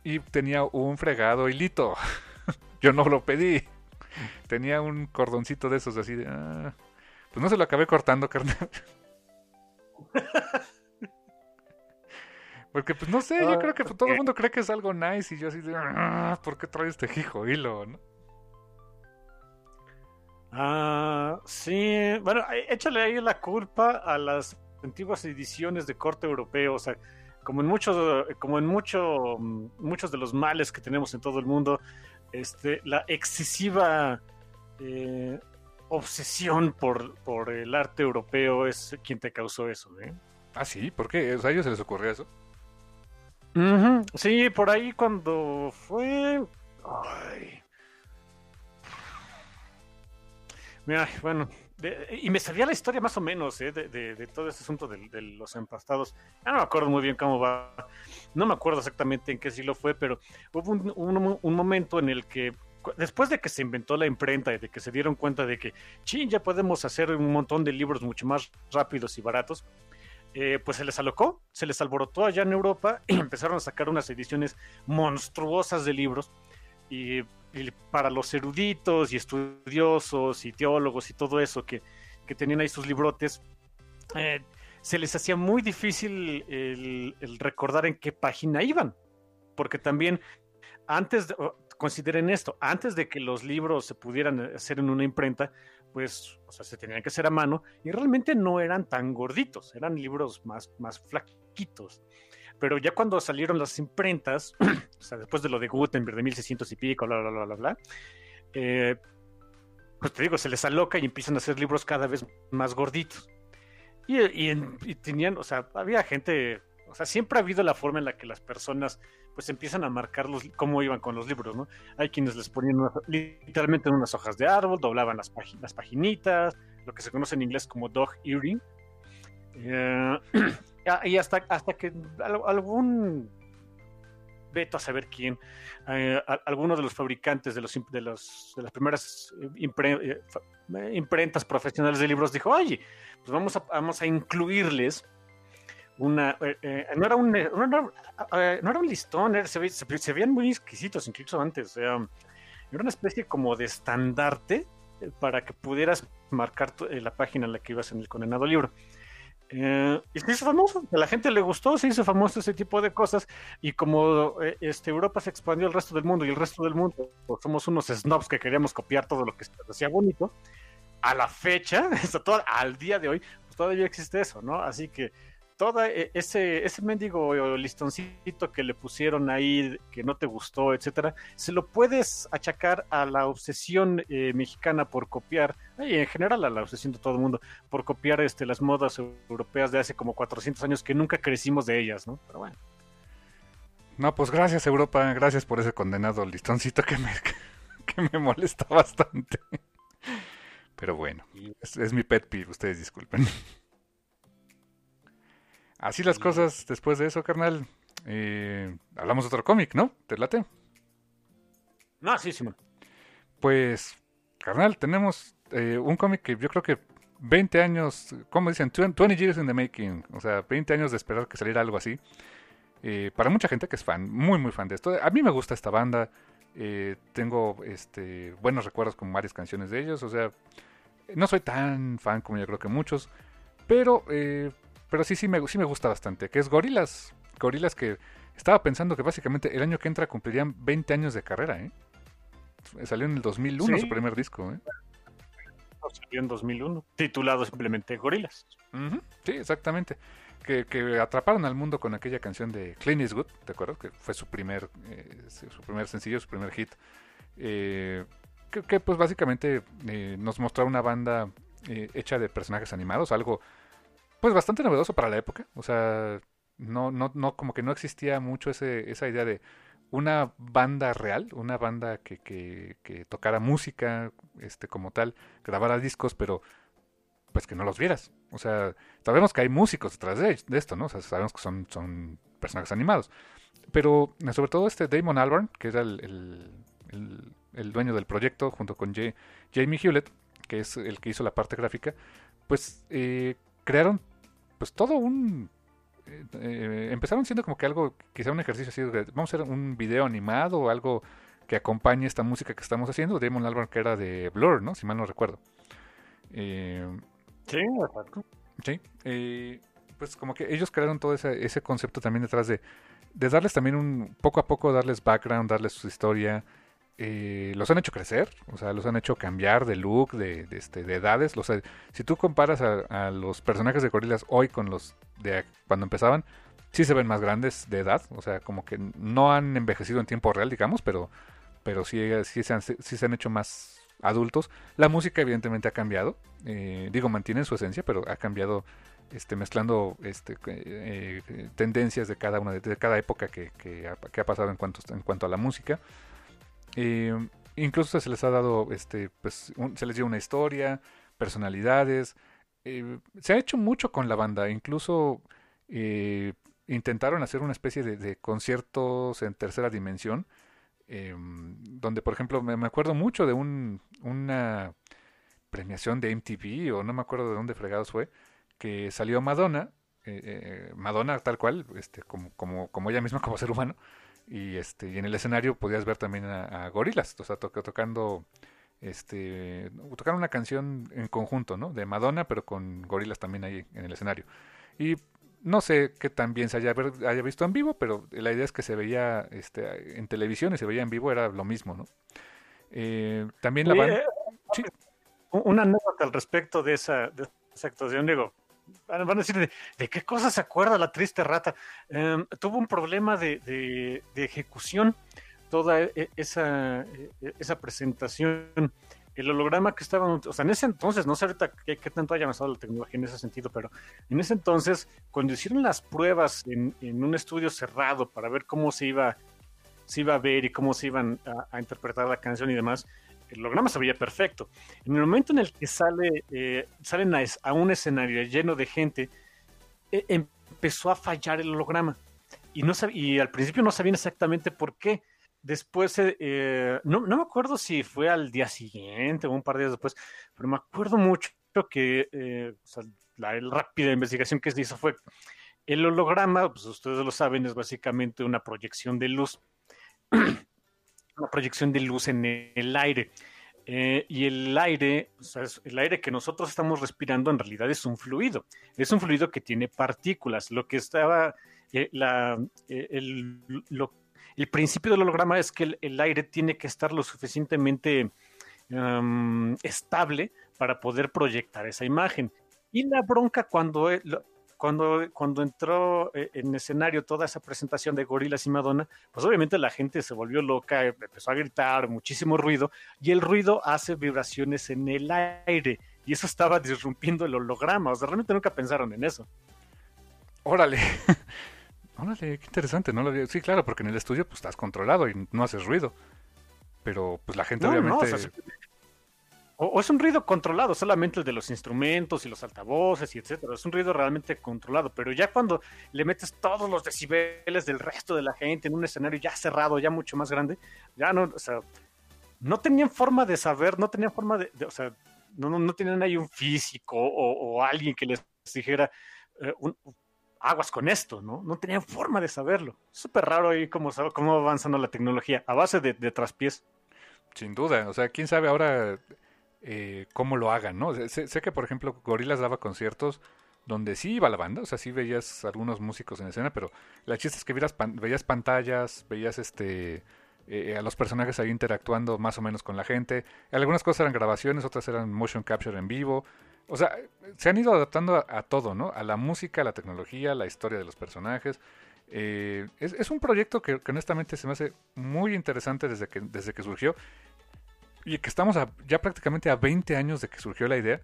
y tenía un fregado hilito. Yo no lo pedí. Tenía un cordoncito de esos así de... Ah, pues no se lo acabé cortando, carnal. Porque pues no sé, yo creo que todo el mundo cree que es algo nice y yo así de... Ah, ¿Por qué trae este hijo hilo, no? Ah, sí. Bueno, échale ahí la culpa a las antiguas ediciones de corte europeo. O sea, como en muchos, como en mucho, muchos de los males que tenemos en todo el mundo, este, la excesiva eh, obsesión por, por el arte europeo es quien te causó eso. ¿eh? Ah, sí, ¿por qué? ¿A ellos se les ocurrió eso? Sí, por ahí cuando fue. Mira, bueno, y me sabía la historia más o menos ¿eh? de, todo este asunto de, los empastados. Ya no me acuerdo muy bien cómo va. No me acuerdo exactamente en qué siglo fue, pero hubo un, momento en el que, después de que se inventó la imprenta y de que se dieron cuenta de que, ching, ya podemos hacer un montón de libros mucho más rápidos y baratos, eh, pues se les alocó, se les alborotó allá en Europa y empezaron a sacar unas ediciones monstruosas de libros. Y para los eruditos y estudiosos y teólogos y todo eso que, tenían ahí sus librotes, eh, se les hacía muy difícil el, recordar en qué página iban. Porque también, antes, de, consideren esto, antes de que los libros se pudieran hacer en una imprenta, pues, o sea, se tenían que hacer a mano y realmente no eran tan gorditos, eran libros más, más flaquitos. Pero ya cuando salieron las imprentas, o sea, después de lo de Gutenberg de 1600 y pico, bla, bla, bla, bla, bla, eh, pues te digo, se les aloca y empiezan a hacer libros cada vez más gorditos. Y, y, tenían, o sea, había gente, o sea, siempre ha habido la forma en la que las personas pues empiezan a marcar los, cómo iban con los libros, ¿no? Hay quienes les ponían literalmente en unas hojas de árbol, doblaban las, las paginitas, lo que se conoce en inglés como dog earing. Eh, y hasta, hasta que algún veto a saber quién, eh, algunos de los fabricantes de, los, de, los, de las primeras eh, imprentas profesionales de libros dijo, oye, pues vamos a, vamos a incluirles una, no, era un, no, era un listón, se, se, veían muy exquisitos incluso antes, era una especie como de estandarte para que pudieras marcar la página en la que ibas en el condenado libro. Eh, y se hizo famoso, a la gente le gustó, se hizo famoso ese tipo de cosas. Y como eh, este, Europa se expandió al resto del mundo y el resto del mundo pues, somos unos snobs que queríamos copiar todo lo que se hacía bonito, a la fecha, al día de hoy, pues todavía existe eso, ¿no? Así que todo e, ese, ese mendigo listoncito que le pusieron ahí, que no te gustó, etcétera, se lo puedes achacar a la obsesión eh, mexicana por copiar, y en general a la obsesión de todo el mundo, por copiar este, las modas europeas de hace como 400 años que nunca crecimos de ellas, ¿no? Pero bueno. No, pues gracias Europa, gracias por ese condenado listoncito que me, que me molesta bastante. Pero bueno, es, es mi pet peeve, ustedes disculpen. Así las cosas después de eso, carnal. Eh, hablamos de otro cómic, ¿no? ¿Te late? No, sí, Simón. Pues, carnal, tenemos eh, un cómic que yo creo que 20 años, ¿cómo dicen? 20 years in the making. O sea, 20 años de esperar que saliera algo así. Eh, para mucha gente que es fan, muy, muy fan de esto. A mí me gusta esta banda. tengo este, buenos recuerdos con varias canciones de ellos. O sea, no soy tan fan como yo creo que muchos. Pero pero sí, sí me, sí me gusta bastante. Que es Gorilas. Gorilas que estaba pensando que básicamente el año que entra cumplirían 20 años de carrera, ¿eh? Salió en el 2001 su primer disco, ¿eh? Salió en 2001, titulado simplemente Gorilas. Sí, exactamente. Que, que, atraparon al mundo con aquella canción de Clint Eastwood, ¿te acuerdas? Que fue su primer, eh, su primer sencillo, su primer hit. Eh, que, pues básicamente eh, nos mostró una banda hecha de personajes animados, algo pues bastante novedoso para la época. O sea, no, no, no, como que no existía mucho ese, esa idea de una banda real, una banda que, tocara música, este, como tal, grabara discos, pero pues que no los vieras. O sea, sabemos que hay músicos detrás de, esto, ¿no? O sea, sabemos que son, son personajes animados. Pero sobre todo este Damon Albarn, que era el, dueño del proyecto, junto con Jamie Hewlett, que es el que hizo la parte gráfica, pues eh, crearon pues todo un... Eh, eh, empezaron siendo como que algo, quizá un ejercicio así, de, vamos a hacer un video animado o algo que acompañe esta música que estamos haciendo. Damon Albarn que era de Blur, ¿no? Si mal no recuerdo. Eh, sí, exacto. Sí, pues como que ellos crearon todo ese, ese concepto también detrás de, de darles también un, poco a poco darles background, darles su historia, eh, los han hecho crecer, o sea, los han hecho cambiar de look, de, este, de edades. Los, si tú comparas a, los personajes de gorilas hoy con los de cuando empezaban, sí se ven más grandes de edad, o sea, como que no han envejecido en tiempo real, digamos, pero, pero sí, sí, se han, sí se han hecho más adultos. La música evidentemente ha cambiado, eh, digo, mantienen su esencia, pero ha cambiado este, mezclando este, eh, tendencias de cada una de, cada época que, que, ha, que, ha, pasado en cuanto, en cuanto a la música. Eh, incluso se les ha dado, este, pues, se les dio una historia, personalidades. Eh, se ha hecho mucho con la banda, incluso eh, intentaron hacer una especie de, conciertos en tercera dimensión, donde, por ejemplo, me, acuerdo mucho de un, una premiación de MTV, o no me acuerdo de dónde fregados fue, que salió Madonna, Madonna tal cual, este, como, como, como ella misma como ser humano, y este y en el escenario podías ver también a, Gorilas, o sea, tocando este tocaron una canción en conjunto, ¿no? De Madonna, pero con Gorilas también ahí en el escenario. Y no sé qué tan bien se haya, haya visto en vivo, pero la idea es que se veía este, en televisión y se veía en vivo, era lo mismo, ¿no? Eh, también la banda... Eh, una anécdota al respecto de esa, de esa actuación, digo, van a decir, ¿de, qué cosa se acuerda la triste rata? Em, tuvo un problema de, ejecución toda e, esa, e, esa presentación. El holograma que estaba, o sea, en ese entonces, no sé ahorita qué, tanto haya avanzado la tecnología en ese sentido, pero en ese entonces, cuando hicieron las pruebas en, un estudio cerrado para ver cómo se iba, se iba a ver y cómo se iban a interpretar la canción y demás, el holograma se veía perfecto. En el momento en el que sale, eh, salen a, un escenario lleno de gente, e, empezó a fallar el holograma. Y, no y al principio no sabían exactamente por qué. Después, eh, eh, no, me acuerdo si fue al día siguiente o un par de días después, pero me acuerdo mucho que la, rápida investigación que se hizo fue el holograma, pues ustedes lo saben, es básicamente una proyección de luz una proyección de luz en el aire. Eh, y el aire, el aire que nosotros estamos respirando en realidad es un fluido. Es un fluido que tiene partículas. Lo que estaba, eh, eh, el, principio del holograma es que el, aire tiene que estar lo suficientemente estable para poder proyectar esa imagen. Y la bronca cuando, cuando, cuando entró eh, en escenario toda esa presentación de Gorilas y Madonna, pues obviamente la gente se volvió loca, empezó a gritar, muchísimo ruido, y el ruido hace vibraciones en el aire, y eso estaba disrumpiendo el holograma, o sea, realmente nunca pensaron en eso. Órale. Órale, qué interesante, ¿no? Sí, claro, porque en el estudio pues estás controlado y no haces ruido. Pero pues la gente obviamente... O, es un ruido controlado, solamente el de los instrumentos y los altavoces y etcétera. Es un ruido realmente controlado, pero ya cuando le metes todos los decibeles del resto de la gente en un escenario ya cerrado, ya mucho más grande, ya no, o sea, no tenían forma de saber, no tenían forma de, o sea, no, no, tenían ahí un físico o, alguien que les dijera eh, aguas con esto, ¿no? No tenían forma de saberlo. Súper raro ahí cómo, cómo va avanzando la tecnología, a base de traspiés. Sin duda, o sea, quién sabe ahora eh, cómo lo hagan, ¿no? Sé, que, por ejemplo, Gorilas daba conciertos donde sí iba la banda, o sea, sí veías algunos músicos en escena, pero la chiste es que veías, veías pantallas, veías este eh, a los personajes ahí interactuando más o menos con la gente. Algunas cosas eran grabaciones, otras eran motion capture en vivo. O sea, se han ido adaptando a, todo, ¿no? A la música, a la tecnología, a la historia de los personajes. Eh, es, un proyecto que, que, honestamente se me hace muy interesante desde que, desde que surgió y que estamos ya prácticamente a 20 años de que surgió la idea.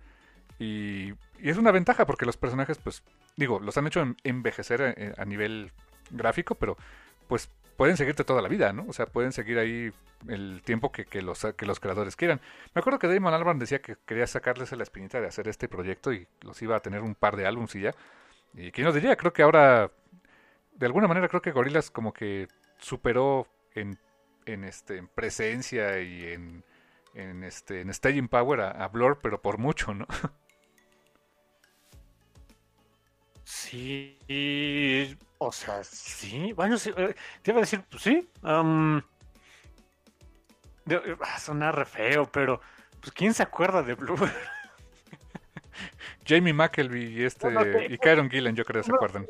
Y, es una ventaja porque los personajes, pues, digo, los han hecho envejecer eh, a, nivel gráfico, pero pues pueden seguirte toda la vida, ¿no? O sea, pueden seguir ahí el tiempo que, que, los, que los creadores quieran. Me acuerdo que Damon Albarn decía que quería sacarles la espinita de hacer este proyecto y los iba a tener un par de álbumes y ya. Y quién nos diría, creo que ahora, de alguna manera, creo que Gorillaz como que superó en, en, este, en presencia y en en este en Staging Power a, Blur, pero por mucho, ¿no? Sí, o sea, sí, bueno, sí, eh, te iba a decir, pues sí, um, suena re feo, pero pues quién se acuerda de Blur. Jamie McElvey y este y Kyron Gillen, yo creo que se acuerdan.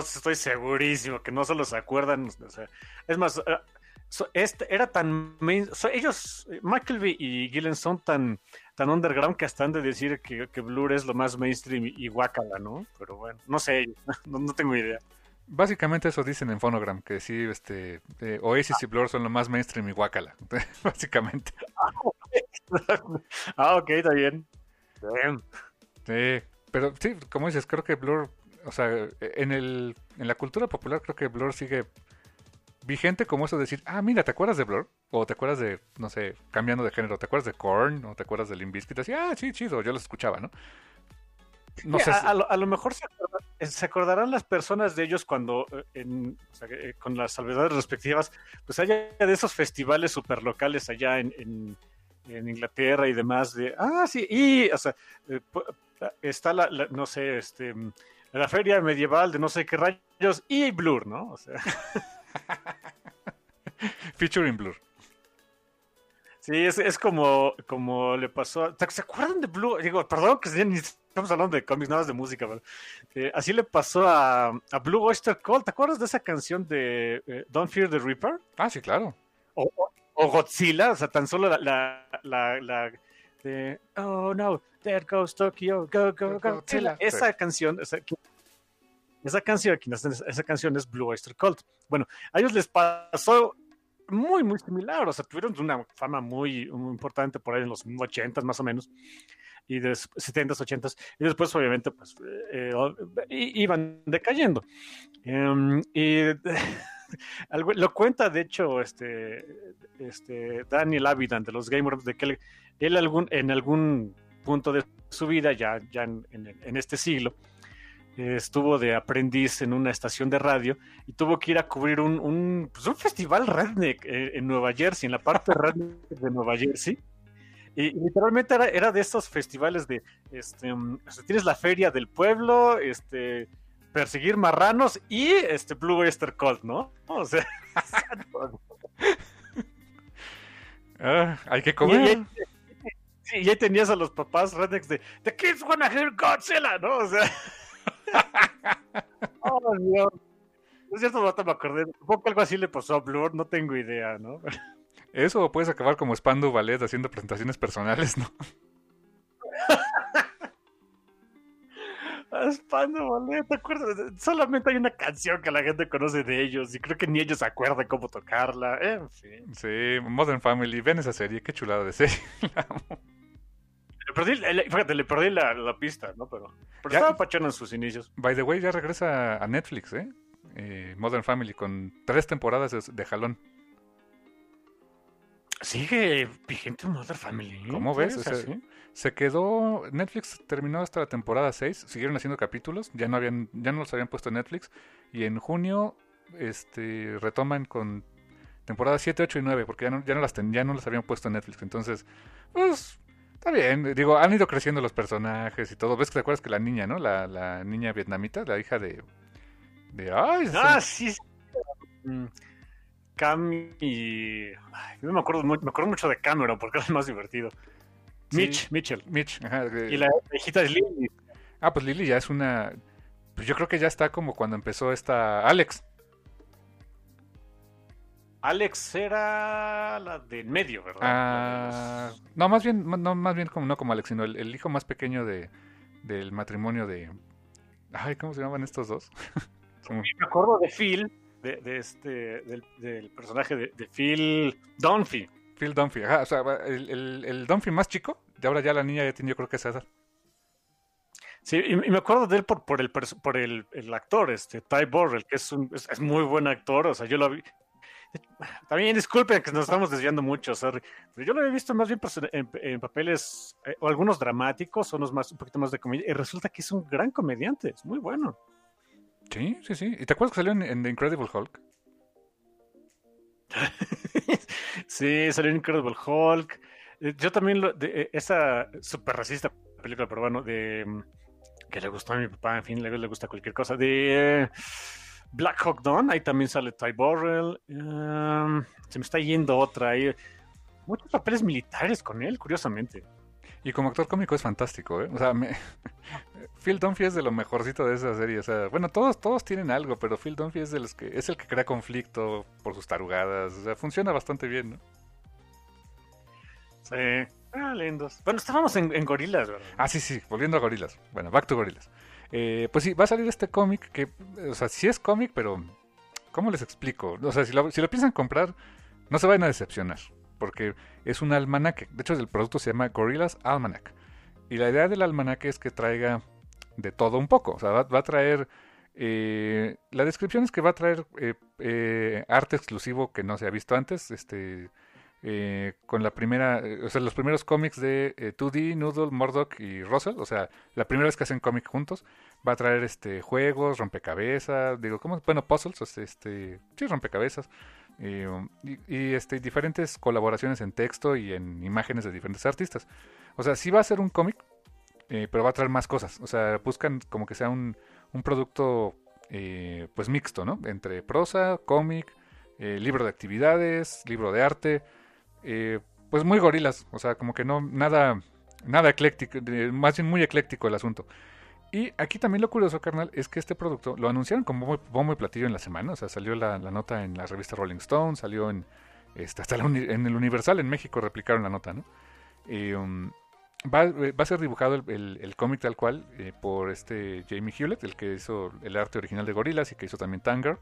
estoy segurísimo que no se acuerdan, o sea, es más, este era tan ellos McElvey y Gillen son tan tan underground que hasta han de decir que, que Blur es lo más mainstream y guacala, ¿no? Pero bueno, no sé, no, tengo idea. Básicamente eso dicen en Phonogram, que sí, este, eh, Oasis y Blur son lo más mainstream y guacala, básicamente. ah, ok, está bien. Sí, pero sí, como dices, creo que Blur, o sea, en, el, en la cultura popular creo que Blur sigue vigente como eso de decir, ah, mira, ¿te acuerdas de Blur? O te acuerdas de, no sé, cambiando de género, ¿te acuerdas de Korn? O te acuerdas de Limp? Así, ah, sí, chido, yo lo escuchaba, ¿no? No sé. A, lo, mejor eh, se, acordarán las personas de ellos cuando, eh, en, eh, con las salvedades respectivas, pues haya de esos festivales super locales allá en, en, Inglaterra y demás, de, ah, sí, y, o sea, está la, no sé, este, la feria medieval de no sé qué rayos y Blur, ¿no? O sea. Featuring Blur. Sí, es, es como, como le pasó. ¿Se acuerdan de Blue? Digo, perdón que estamos hablando de cómics, nada más de música, eh, así le pasó a, a, Blue Oyster Cult. ¿Te acuerdas de esa canción de eh, Don't Fear the Reaper? Ah, sí, claro. O, Godzilla, o sea, tan solo la, la, la, de Oh no, there goes Tokyo, go, go, go. Godzilla. Esa canción, esa, esa canción, esa canción es Blue Oyster Cult. Bueno, a ellos les pasó muy, muy similar. O sea, tuvieron una fama muy, importante por ahí en los 80 más o menos. Y de 70s, 80s. Y después, obviamente, pues eh, iban decayendo. Em, y lo cuenta, de hecho, este, este Daniel Avidan de los Gamers, de que él, algún, en algún punto de su vida, ya, ya en este siglo, estuvo de aprendiz en una estación de radio y tuvo que ir a cubrir un, un, pues un festival redneck eh, en Nueva Jersey, en la parte redneck de Nueva Jersey. Y, literalmente era, era, de estos festivales de, este, mm, tienes la feria del pueblo, este, perseguir marranos y este Blue Oyster Cult, ¿no? O sea, ah, hay que comer. Y, y ahí tenías a los papás rednecks de The Kids Wanna Hear Godzilla, ¿no? O sea oh, Dios. No es cierto, no me acordé. Supongo que algo así le pasó a Blur, no tengo idea, ¿no? Eso puedes acabar como Spandu Ballet haciendo presentaciones personales, ¿no? ¿te acuerdas? Solamente hay una canción que la gente conoce de ellos y creo que ni ellos se acuerdan cómo tocarla. En fin. Sí, Modern Family, ven esa serie, qué chulada de serie. Le perdí, fíjate, le perdí la, pista, ¿no? Pero, pero estaba pachón en sus inicios. By the way, ya regresa a Netflix, ¿eh? eh Modern Family, con tres temporadas de jalón. Sigue vigente Modern Family. ¿eh? ¿Cómo ves? se quedó. Netflix terminó hasta la temporada 6. Siguieron haciendo capítulos. Ya no habían, ya no los habían puesto en Netflix. Y en junio, este, retoman con temporadas 7, 8 y 9. Porque ya no, ya no las ya no las habían puesto en Netflix. Entonces, pues. Está bien, digo, han ido creciendo los personajes y todo. ¿Ves que te acuerdas que la niña, ¿no? La, la niña vietnamita, la hija de. de ay, ah, sí. sí. Mm. Cam y. yo me acuerdo, me acuerdo mucho de Cameron porque es más divertido. Mitch, Mitchell. Mitch, Y la hijita es Lily. Ah, pues Lily ya es una. Pues yo creo que ya está como cuando empezó esta Alex. Alex era la del medio, ¿verdad? Ah, no, más bien, no, más bien como no como Alex, sino el, hijo más pequeño de, del matrimonio de. Ay, ¿cómo se llaman estos dos? me acuerdo de Phil, de, este, del, personaje de, Phil Dunphy. Phil Dunphy, ajá, o sea, el, el, el, Dunphy más chico, de ahora ya la niña ya tiene, yo creo que es. Sí, y, me acuerdo de él por, por, el, por el, el actor, este, Ty Burrell, que es, un, es, muy buen actor, o sea, yo lo vi. También disculpen que nos estamos desviando mucho, sorry. Pero yo lo he visto más bien pues, en, papeles, eh, o algunos dramáticos, o unos más, un poquito más de comedia, y resulta que es un gran comediante, es muy bueno. Sí, sí, sí. ¿Y te acuerdas que salió en, The Incredible Hulk? sí, salió en Incredible Hulk. Eh, yo también, lo, de, eh, esa super racista película peruana de mm, que le gustó a mi papá, en fin, le, le gusta cualquier cosa, de eh, Black Hawk Down, ahí también sale Ty Burrell. Um, se me está yendo otra. Hay muchos papeles militares con él, curiosamente. Y como actor cómico es fantástico, ¿eh? O sea, me... Phil Dunphy es de lo mejorcito de esa serie. O sea, bueno, todos, todos tienen algo, pero Phil Dunphy es de los que es el que crea conflicto por sus tarugadas. O sea, funciona bastante bien, ¿no? Sí. Ah, lindos. Bueno, estábamos en, Gorilas, ¿verdad? Ah, sí, sí, volviendo a Gorilas. Bueno, back to Gorilas. Eh, pues sí, va a salir este cómic que, o sea, sí es cómic, pero ¿cómo les explico? O sea, si lo, piensan comprar, no se vayan a decepcionar porque es un almanaque. De hecho, el producto se llama Gorillas Almanac. Y la idea del almanaque es que traiga de todo un poco. O sea, va, a traer... Eh, la descripción es que va a traer eh, arte exclusivo que no se ha visto antes. Este, con la primera, o sea, los primeros cómics de 2D, Noodle, Murdoch y Russell, o sea, la primera vez que hacen cómic juntos, va a traer este juegos, rompecabezas, digo, ¿cómo? Bueno, puzzles, este, sí, rompecabezas, y, este, diferentes colaboraciones en texto y en imágenes de diferentes artistas. O sea, sí va a ser un cómic, eh, pero va a traer más cosas. O sea, buscan como que sea un, un producto eh, pues mixto, ¿no? Entre prosa, cómic, eh, libro de actividades, libro de arte, pues muy gorilas. O sea, como que no, nada, nada ecléctico, más bien muy ecléctico el asunto. Y aquí también lo curioso, carnal, es que este producto lo anunciaron como bombo y platillo en la semana. O sea, salió la, nota en la revista Rolling Stone, salió en este, hasta en el Universal en México replicaron la nota, ¿no? Um, va, va, a ser dibujado el, el, cómic tal cual eh, por este Jamie Hewlett, el que hizo el arte original de Gorilas y que hizo también Tanger.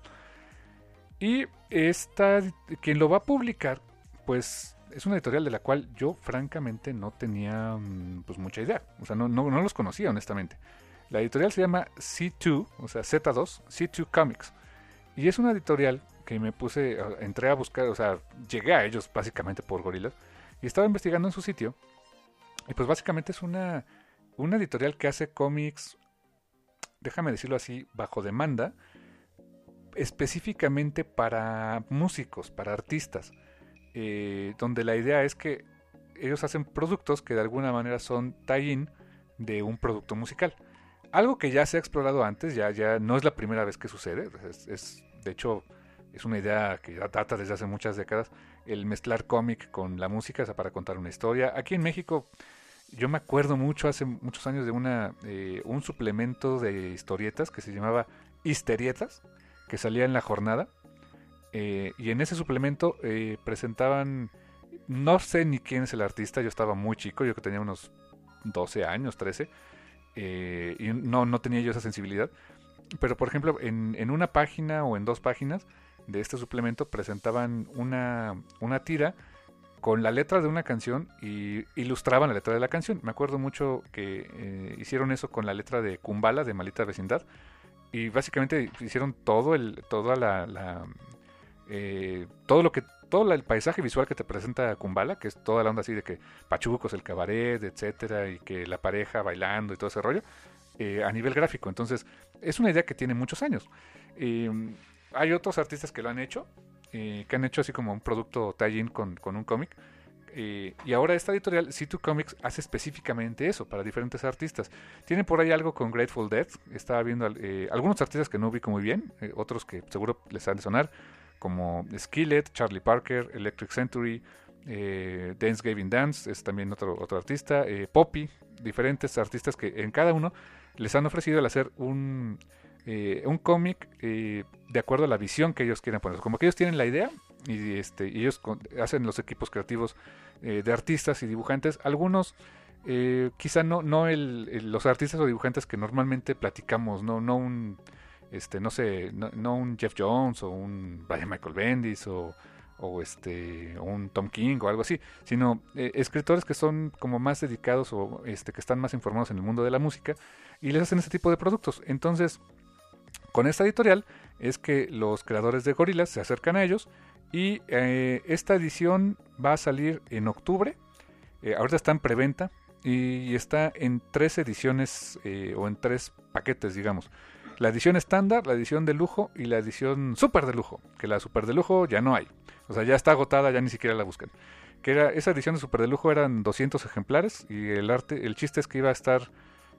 Y esta, quien lo va a publicar, pues es una editorial de la cual yo francamente no tenía mm, pues mucha idea. O sea, no, no, no los conocía honestamente. La editorial se llama C2, o sea, Z2, C2 Comics. Y es una editorial que me puse, entré a buscar, o sea, llegué a ellos básicamente por gorilas. Y estaba investigando en su sitio. Y pues básicamente es una, una editorial que hace cómics, déjame decirlo así, bajo demanda, específicamente para músicos, para artistas. Eh, donde la idea es que ellos hacen productos que de alguna manera son tie-in de un producto musical algo que ya se ha explorado antes, ya, ya no es la primera vez que sucede, es, de hecho es una idea que data desde hace muchas décadas, el mezclar cómic con la música para contar una historia. Aquí en México yo me acuerdo mucho hace muchos años de una eh, un suplemento de historietas que se llamaba Histerietas, que salía en la jornada. Eh, y en ese suplemento eh, presentaban, no sé ni quién es el artista, yo estaba muy chico, yo que tenía unos 12 años, 13 eh, y no, no tenía yo esa sensibilidad. Pero, por ejemplo, en, en, una página o en dos páginas de este suplemento presentaban una, una tira con la letra de una canción y ilustraban la letra de la canción. Me acuerdo mucho que eh, hicieron eso con la letra de Kumbala de Malita Vecindad y básicamente hicieron todo el toda la, eh, todo lo que todo el paisaje visual que te presenta Kumbala, que es toda la onda así de que pachucos, el cabaret, etcétera, y que la pareja bailando y todo ese rollo, eh, a nivel gráfico. Entonces, es una idea que tiene muchos años. hay otros artistas que lo han hecho, eh, que han hecho así como un producto tie-in con, con, un cómic. Y ahora esta editorial, C2 Comics, hace específicamente eso para diferentes artistas. Tiene por ahí algo con Grateful Dead. Estaba viendo algunos artistas que no ubico muy bien, otros que seguro les han de sonar como Skillet, Charlie Parker, Electric Century, eh, Dance Gavin Dance, es también otro, otro artista, eh, Poppy, diferentes artistas que en cada uno les han ofrecido el hacer un, eh, un cómic de acuerdo a la visión que ellos quieren poner. Como que ellos tienen la idea y, este, ellos hacen los equipos creativos de artistas y dibujantes. Algunos, quizá no, no el, los artistas o dibujantes que normalmente platicamos, no, no un este, no sé, no, un Jeff Jones o un Brian Michael Bendis o, o este un Tom King o algo así, sino eh, escritores que son como más dedicados o este que están más informados en el mundo de la música y les hacen ese tipo de productos. Entonces, con esta editorial es que los creadores de Gorilas se acercan a ellos y eh, esta edición va a salir en octubre. Eh, ahorita está en preventa y está en tres ediciones o en tres paquetes, digamos la edición estándar, la edición de lujo y la edición super de lujo. Que la super de lujo ya no hay. O sea, ya está agotada, ya ni siquiera la buscan. Que era, esa edición de super de lujo eran 200 ejemplares y el arte, el chiste es que iba a estar,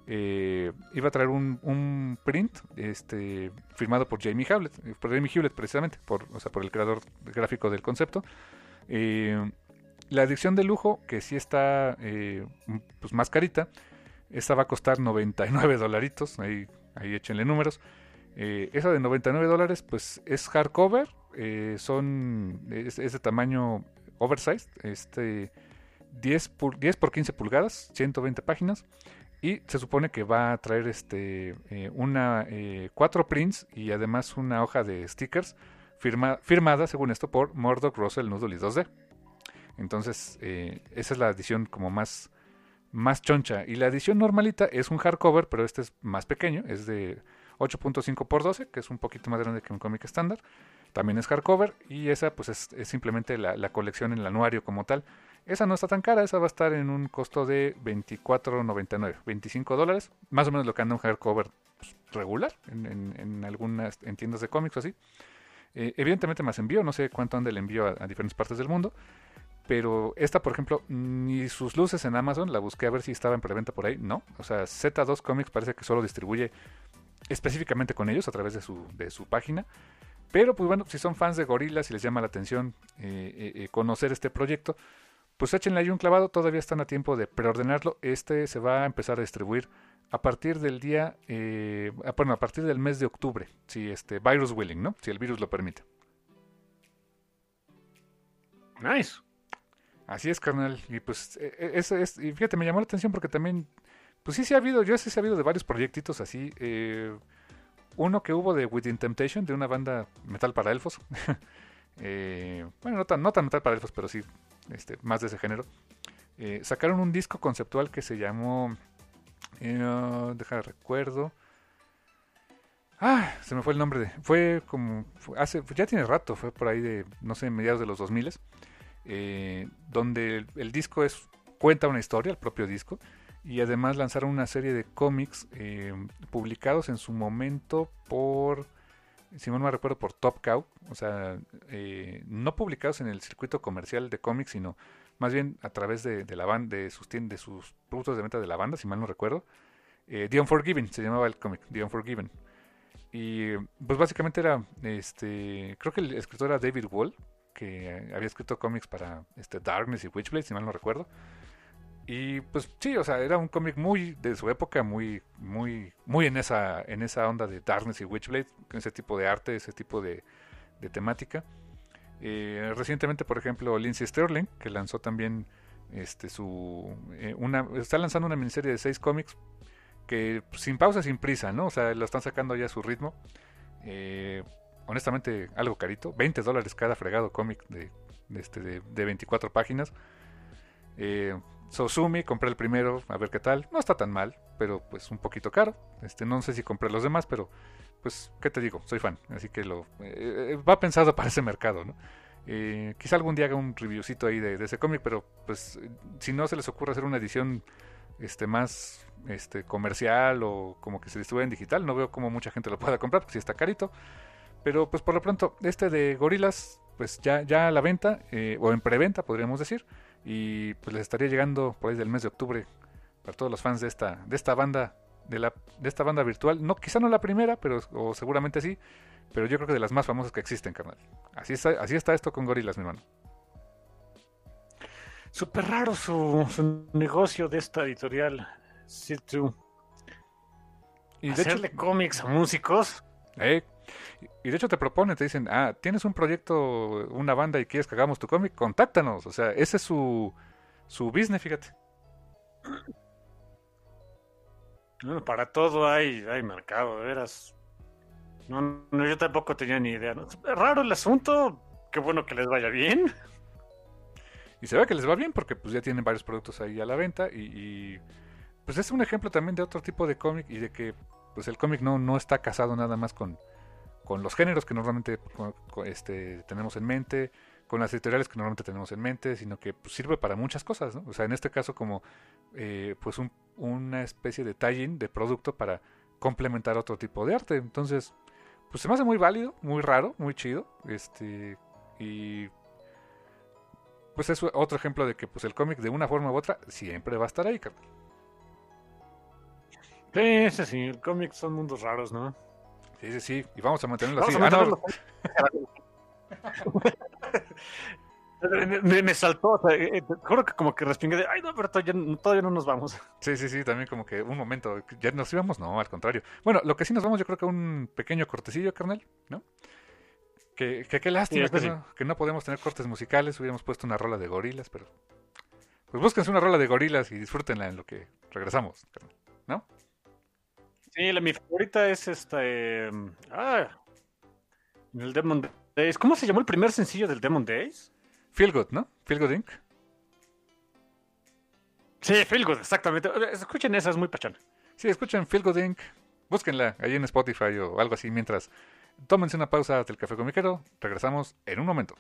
eh, iba a traer un, print este, firmado por Jamie Hewlett, eh, por Jamie Hewlett precisamente, por, o sea, por el creador gráfico del concepto. Eh, la edición de lujo, que sí está pues más carita, esta va a costar 99 dolaritos, ahí ahí échenle números. Eh, esa de 99 dólares, pues es hardcover, eh, son, es, de tamaño oversized, este, 10 por, 10 por 15 pulgadas, 120 páginas. Y se supone que va a traer este, eh, una, cuatro prints y además una hoja de stickers firma, firmada, según esto, por Murdoch Russell y 2D. Entonces, esa es la edición como más, más choncha. Y la edición normalita es un hardcover, pero este es más pequeño, es de 8.5 x 12, que es un poquito más grande que un cómic estándar. También es hardcover y esa pues es, simplemente la, colección en el anuario como tal. Esa no está tan cara, esa va a estar en un costo de 24.99, 25 dólares, más o menos lo que anda un hardcover pues, regular en, algunas en tiendas de cómics o así. Eh, evidentemente más envío, no sé cuánto anda el envío a diferentes partes del mundo. Pero esta, por ejemplo, ni sus luces en Amazon, la busqué a ver si estaba en preventa por ahí, no. O sea, Z2 Comics parece que solo distribuye específicamente con ellos a través de su, de su página. Pero pues bueno, si son fans de gorilas y les llama la atención eh, eh, eh, conocer este proyecto, pues échenle ahí un clavado, todavía están a tiempo de preordenarlo. Este se va a empezar a distribuir a partir del día, bueno, a partir del mes de octubre, si este virus willing, ¿no? Si el virus lo permite. Nice. Así es, carnal. Y pues, e, e, y fíjate, me llamó la atención porque también, pues sí, sí ha habido, yo sí he sabido de varios proyectitos así. Eh, uno que hubo de Within Temptation, de una banda metal para elfos. eh, bueno, no tan, no tan metal para elfos, pero sí este, más de ese género. Eh, sacaron un disco conceptual que se llamó. Eh, deja de recuerdo. Ah, se me fue el nombre de. Fue como. hace, ya tiene rato, fue por ahí de, no sé, mediados de los 2000 eh, donde el, disco es cuenta una historia, el propio disco, y además lanzaron una serie de cómics eh, publicados en su momento por, si no me recuerdo, por Top Cow, o sea, eh, no publicados en el circuito comercial de cómics, sino más bien a través de, la banda, de sus, sus productos de venta de la banda, si mal no recuerdo. The Unforgiven se llamaba el cómic, The Unforgiven. Y pues básicamente era, este, creo que el escritor era David Wall, que había escrito cómics para este Darkness y Witchblade, si mal no recuerdo. Y pues sí, o sea, era un cómic muy de su época, muy, muy, muy en esa, en esa onda de Darkness y Witchblade, con ese tipo de arte, ese tipo de, temática. Eh, recientemente, por ejemplo, Lindsay Sterling, que lanzó también este su eh, una está lanzando una miniserie de seis cómics que sin pausa, sin prisa, ¿no? O sea, lo están sacando ya a su ritmo. Eh, honestamente, algo carito. 20 dólares cada fregado cómic de, este, de, 24 páginas. Eh, Sosumi, compré el primero, a ver qué tal. No está tan mal, pero pues un poquito caro. Este, no sé si compré los demás, pero pues, ¿qué te digo? Soy fan, así que lo eh, eh, va pensado para ese mercado, ¿no? quizá algún día haga un reviewcito ahí de, de ese cómic, pero pues si no se les ocurre hacer una edición este más este comercial o como que se distribuye en digital, no veo cómo mucha gente lo pueda comprar, porque si está carito. Pero pues por lo pronto, este de Gorilas, pues ya, ya a la venta, eh, o en preventa podríamos decir, y pues les estaría llegando por ahí del mes de octubre para todos los fans de esta, de esta banda, de, la, de esta banda virtual. No, quizá no la primera, pero o seguramente sí, pero yo creo que de las más famosas que existen, carnal. Así está, así está esto con Gorilas, mi hermano. Súper raro su, negocio de esta editorial. Sí, tú. Y de Hacerle cómics a músicos. Eh, y de hecho te propone, te dicen, ah, tienes un proyecto, una banda y quieres que hagamos tu cómic, contáctanos. O sea, ese es su, su business, fíjate. Bueno, para todo hay, hay mercado, de veras. No, no, yo tampoco tenía ni idea. ¿no? Es raro el asunto, qué bueno que les vaya bien. Y se ve que les va bien porque pues ya tienen varios productos ahí a la venta y, y pues es un ejemplo también de otro tipo de cómic y de que pues el cómic no, no está casado nada más con, con los géneros que normalmente este, tenemos en mente, con las editoriales que normalmente tenemos en mente, sino que pues, sirve para muchas cosas, ¿no? O sea, en este caso como eh, pues un, una especie de tie de producto para complementar otro tipo de arte. Entonces, pues se me hace muy válido, muy raro, muy chido, este y pues es otro ejemplo de que pues el cómic de una forma u otra siempre va a estar ahí, carnal. Sí, sí, sí, el cómic son mundos raros, ¿no? Sí, sí, sí. Y vamos a mantenerlo así. Ah, me, saltó, o sea, eh, juro que como que respingué de, ay no, pero todavía, todavía, no nos vamos. Sí, sí, sí, también como que un momento, ya nos íbamos, no, al contrario. Bueno, lo que sí nos vamos, yo creo que un pequeño cortecillo, carnal, ¿no? Que, qué lástima que, no, que, no, podemos tener cortes musicales, hubiéramos puesto una rola de gorilas, pero... Pues búsquense una rola de gorilas y disfrútenla en lo que regresamos, ¿no? Sí, la, mi favorita es esta. Em, ah, el Demon Days. ¿Cómo se llamó el primer sencillo del Demon Days? Feel Good, ¿no? Feel Good Inc. Sí, Feel Good, exactamente. Escuchen esa, es muy pachana. Sí, escuchen Feel Good Inc. Búsquenla ahí en Spotify o algo así mientras tómense una pausa del café comiquero. Regresamos en un momento.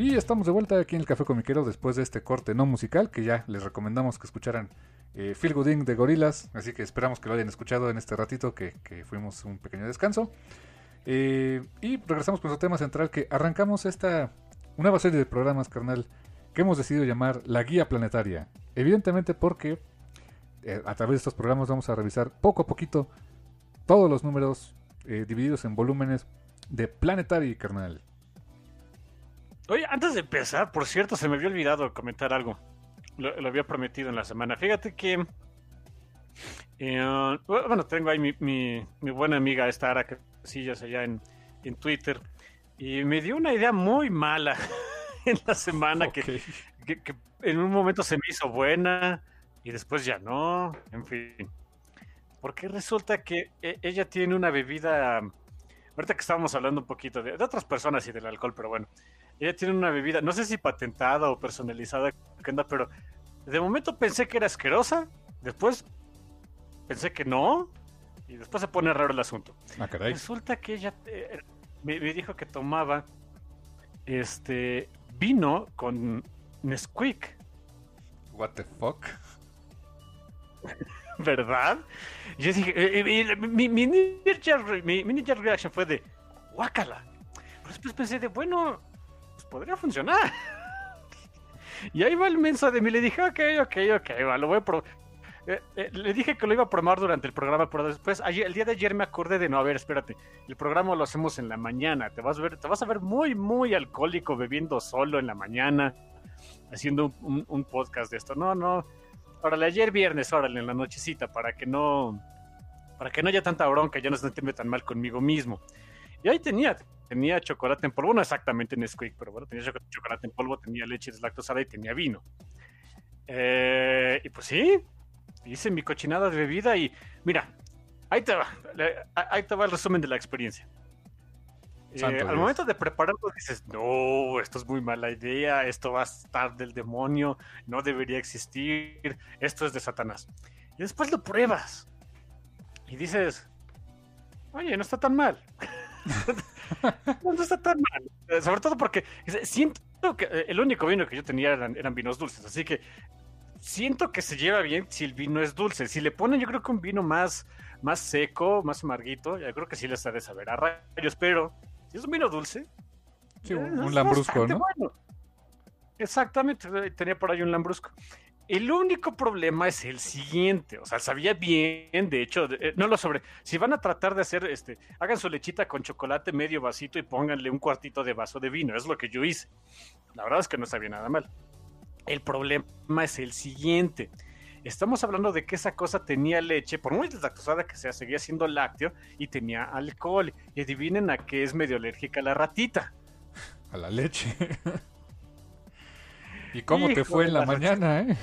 Y estamos de vuelta aquí en el Café Comiquero después de este corte no musical que ya les recomendamos que escucharan eh, Feel Good de Gorilas. Así que esperamos que lo hayan escuchado en este ratito que, fuimos un pequeño descanso. Eh, y regresamos con nuestro tema central que arrancamos esta nueva serie de programas, carnal, que hemos decidido llamar La Guía Planetaria. Evidentemente porque eh, a través de estos programas vamos a revisar poco a poquito todos los números eh, divididos en volúmenes de Planetary, carnal. Oye, antes de empezar, por cierto, se me había olvidado comentar algo. Lo, había prometido en la semana. Fíjate que. Eh, bueno, tengo ahí mi, mi, buena amiga, esta Ara Casillas, allá en, en Twitter. Y me dio una idea muy mala en la semana que, en un momento se me hizo buena y después ya no. En fin. Porque resulta que e, ella tiene una bebida. Ahorita que estábamos hablando un poquito de otras personas y del alcohol, pero bueno. Ella tiene una bebida, no sé si patentada o personalizada, pero de momento pensé que era asquerosa, después pensé que no, y después se pone raro el asunto. Ah, caray. Resulta que ella eh, me, dijo que tomaba este vino con Nesquik. What the fuck? ¿Verdad? Yo dije, eh, eh, mi, mi, mi, reaction fue de, guácala. Pero después pensé de, bueno, podría funcionar. y ahí va el mensaje de mí. Le dije, ok, ok, ok, va, lo voy a probar. Eh, eh, le dije que lo iba a probar durante el programa, pero después, el día de ayer me acordé de no, a ver, espérate, el programa lo hacemos en la mañana, te vas a ver, te vas a ver muy, muy alcohólico bebiendo solo en la mañana. haciendo un, un podcast de esto. No, no, órale, ayer viernes, órale, en la nochecita, para que no, para que no haya tanta bronca, ya no se sentirme tan mal conmigo mismo. Y ahí tenía, tenía chocolate en polvo, no exactamente Nesquik, pero bueno, tenía chocolate en polvo, tenía leche deslactosada y tenía vino. Eh, y pues sí, hice mi cochinada de bebida y mira, ahí te va, ahí te va el resumen de la experiencia. Eh, al momento de prepararlo dices, no, esto es muy mala idea, esto va a estar del demonio, no debería existir, esto es de Satanás. Y después lo pruebas y dices, oye, no está tan mal. no, está tan mal. Eh, sobre todo porque siento que eh, el único vino que yo tenía eran, eran, vinos dulces, así que siento que se lleva bien si el vino es dulce. Si le ponen, yo creo que un vino más, más seco, más amarguito, yo creo que sí les ha de saber a rayos, pero si es un vino dulce. Sí, un, lambrusco, ¿no? Exactamente, eh, tenía por ahí un lambrusco. El único problema es el siguiente, o sea, sabía bien, de hecho, eh, no lo sobre, si van a tratar de hacer, este, hagan su lechita con chocolate medio vasito y pónganle un cuartito de vaso de vino, es lo que yo hice. La verdad es que no sabía nada mal. El problema es el siguiente, Estamos hablando de que esa cosa tenía leche, por muy deslactosada que sea, seguía siendo lácteo y tenía alcohol. Y adivinen a qué es medio alérgica la ratita. A la leche. ¿Y cómo te fue en la, mañana, eh?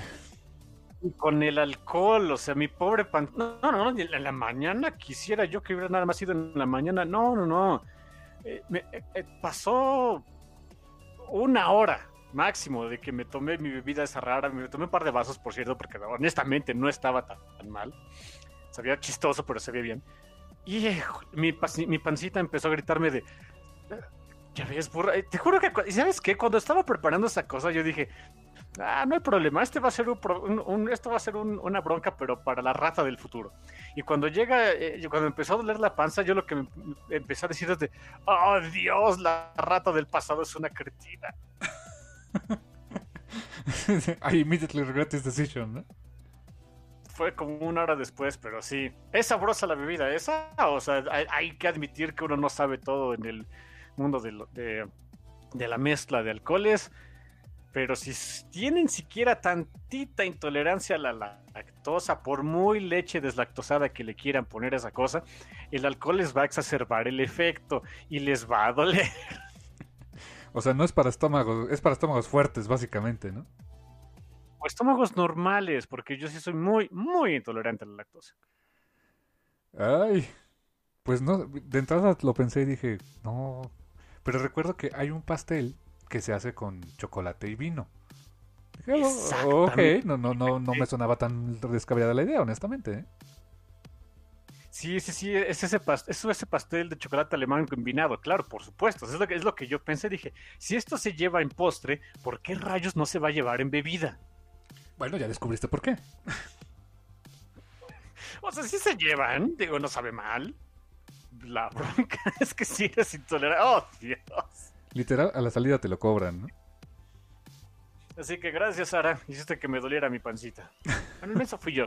Con el alcohol, o sea, mi pobre pan... No, no, no, en la mañana quisiera yo que hubiera nada más ido en la mañana. No, no, no. Eh, eh, eh, pasó una hora máximo de que me tomé mi bebida esa rara, me tomé un par de vasos, por cierto, porque honestamente no estaba tan, mal. Sabía chistoso, pero sabía bien. Y mi, mi pancita empezó a gritarme de... Ya ves, burra. Te juro que, ¿sabes qué? Cuando estaba preparando esa cosa, yo dije, ah, no hay problema, este va a ser un, esto va a ser una bronca, pero para la rata del futuro. Y cuando llega, eh, cuando empezó a doler la panza, yo lo que me, empecé a decir es de, oh Dios, la rata del pasado es una cretina. I immediately regret this decision, ¿no? Fue como una hora después, pero sí. Es sabrosa la bebida esa. O sea, hay, que admitir que uno no sabe todo en el mundo de, de, la mezcla de alcoholes. Pero si tienen siquiera tantita intolerancia a la lactosa, por muy leche deslactosada que le quieran poner a esa cosa, el alcohol les va a exacerbar el efecto y les va a doler. O sea, no es para estómagos, es para estómagos fuertes, básicamente, ¿no? O estómagos normales, porque yo sí soy muy, muy intolerante a la lactosa. Ay, pues no, de entrada lo pensé y dije, no. Pero recuerdo que hay un pastel que se hace con chocolate y vino. Dije, oh, ok, no, no, no, no me sonaba tan descabellada la idea, honestamente. ¿eh? Sí, sí, sí, es ese, pastel, es ese pastel de chocolate alemán combinado, claro, por supuesto. Es lo, que, es lo que yo pensé. Dije, si esto se lleva en postre, ¿por qué rayos no se va a llevar en bebida? Bueno, ya descubriste por qué. o sea, sí se llevan, digo, no sabe mal. La bronca es que si eres intolerante. ¡Oh, Dios! Literal, a la salida te lo cobran, ¿no? Así que gracias, Sara. Hiciste que me doliera mi pancita. Al menos fui yo.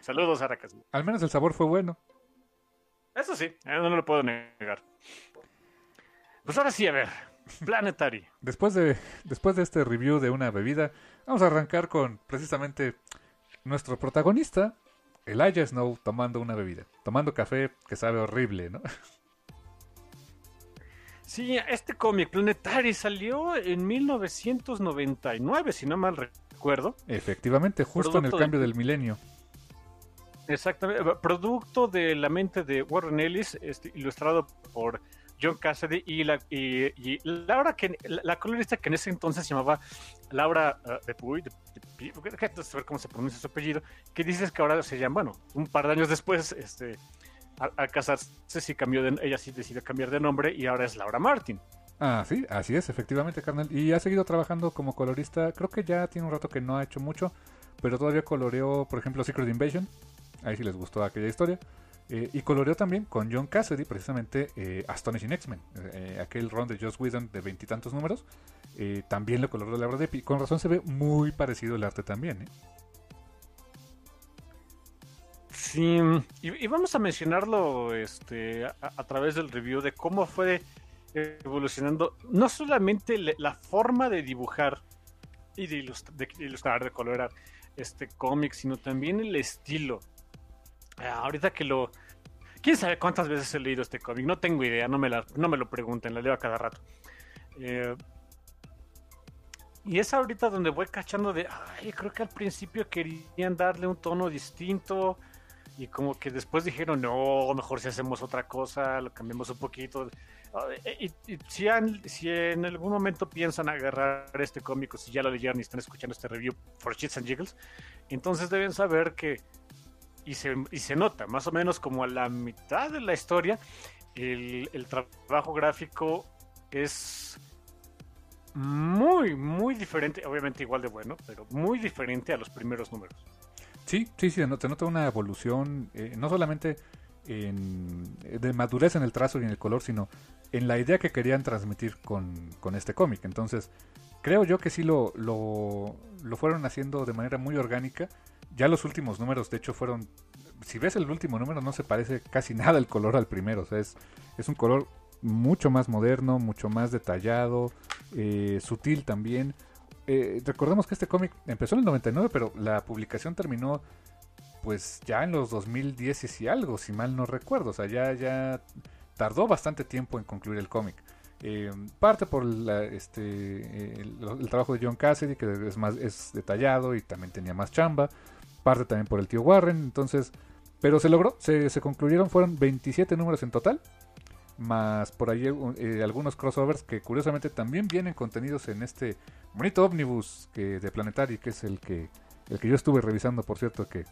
Saludos, Aracas. Al menos el sabor fue bueno. Eso sí, no lo puedo negar. Pues ahora sí, a ver. Planetary. después, de, después de este review de una bebida, vamos a arrancar con precisamente nuestro protagonista, Elijah Snow, tomando una bebida. Tomando café que sabe horrible, ¿no? Sí, este cómic Planetary salió en 1999, si no mal recuerdo. Efectivamente, justo en el cambio del milenio. Exactamente, producto de la mente de Warren Ellis, este, ilustrado por John Cassidy y la y, Laura que la, colorista que en ese entonces se llamaba Laura uh, de Puy, de, ver cómo se pronuncia su apellido, que dices que ahora se llama, bueno, un par de años después, este, al, casarse cambió de, ella sí decidió cambiar de nombre y ahora es Laura Martin. Ah, sí, así es, efectivamente, carnal. Y ha seguido trabajando como colorista. Creo que ya tiene un rato que no ha hecho mucho, pero todavía coloreó, por ejemplo, Secret Invasion, Ahí sí les gustó aquella historia. Eh, y coloreó también con John Cassidy, precisamente eh, Astonishing X-Men, eh, aquel run de Joss Whedon de veintitantos números. también lo coloreó la obra de Con razón se ve muy parecido el arte también. Sí, y, vamos a mencionarlo este, a, través del review de cómo fue evolucionando no solamente la forma de dibujar y de, ilustrar, de colorar este cómic, sino también el estilo. Ah, ahorita que lo... ¿Quién sabe cuántas veces he leído este cómic? No tengo idea, no me, no me lo pregunten, la leo a cada rato. Eh, y es ahorita donde voy cachando de, ay, creo que al principio querían darle un tono distinto y como que después dijeron, no, mejor si hacemos otra cosa, lo cambiamos un poquito. Y, si, en algún momento piensan agarrar este cómic, si ya lo leyeron y están escuchando este review for Shits and Jiggles, entonces deben saber que, y se, y se nota, más o menos como a la mitad de la historia, el trabajo gráfico es muy, muy diferente, obviamente igual de bueno, pero muy diferente a los primeros números. Sí, sí, sí, te nota una evolución, eh, no solamente en, de madurez en el trazo y en el color, sino en la idea que querían transmitir con, con este cómic. Entonces, creo yo que sí lo, lo, lo, fueron haciendo de manera muy orgánica. Ya los últimos números, de hecho, fueron... Si ves el último número, no se parece casi nada el color al primero. O sea, es, es un color mucho más moderno, mucho más detallado, eh, sutil también. Eh, recordemos que este cómic empezó en el 99, pero la publicación terminó pues ya en los 2010 y algo, si mal no recuerdo. O sea, ya, ya tardó bastante tiempo en concluir el cómic. Eh, parte por este, el, trabajo de John Cassidy, que es más es detallado y también tenía más chamba. Parte también por el tío Warren. Entonces, pero se logró, se, se concluyeron, fueron 27 números en total más por ahí eh, algunos crossovers que curiosamente también vienen contenidos en este bonito ómnibus que, de Planetary, que es el que, el que yo estuve revisando, por cierto, que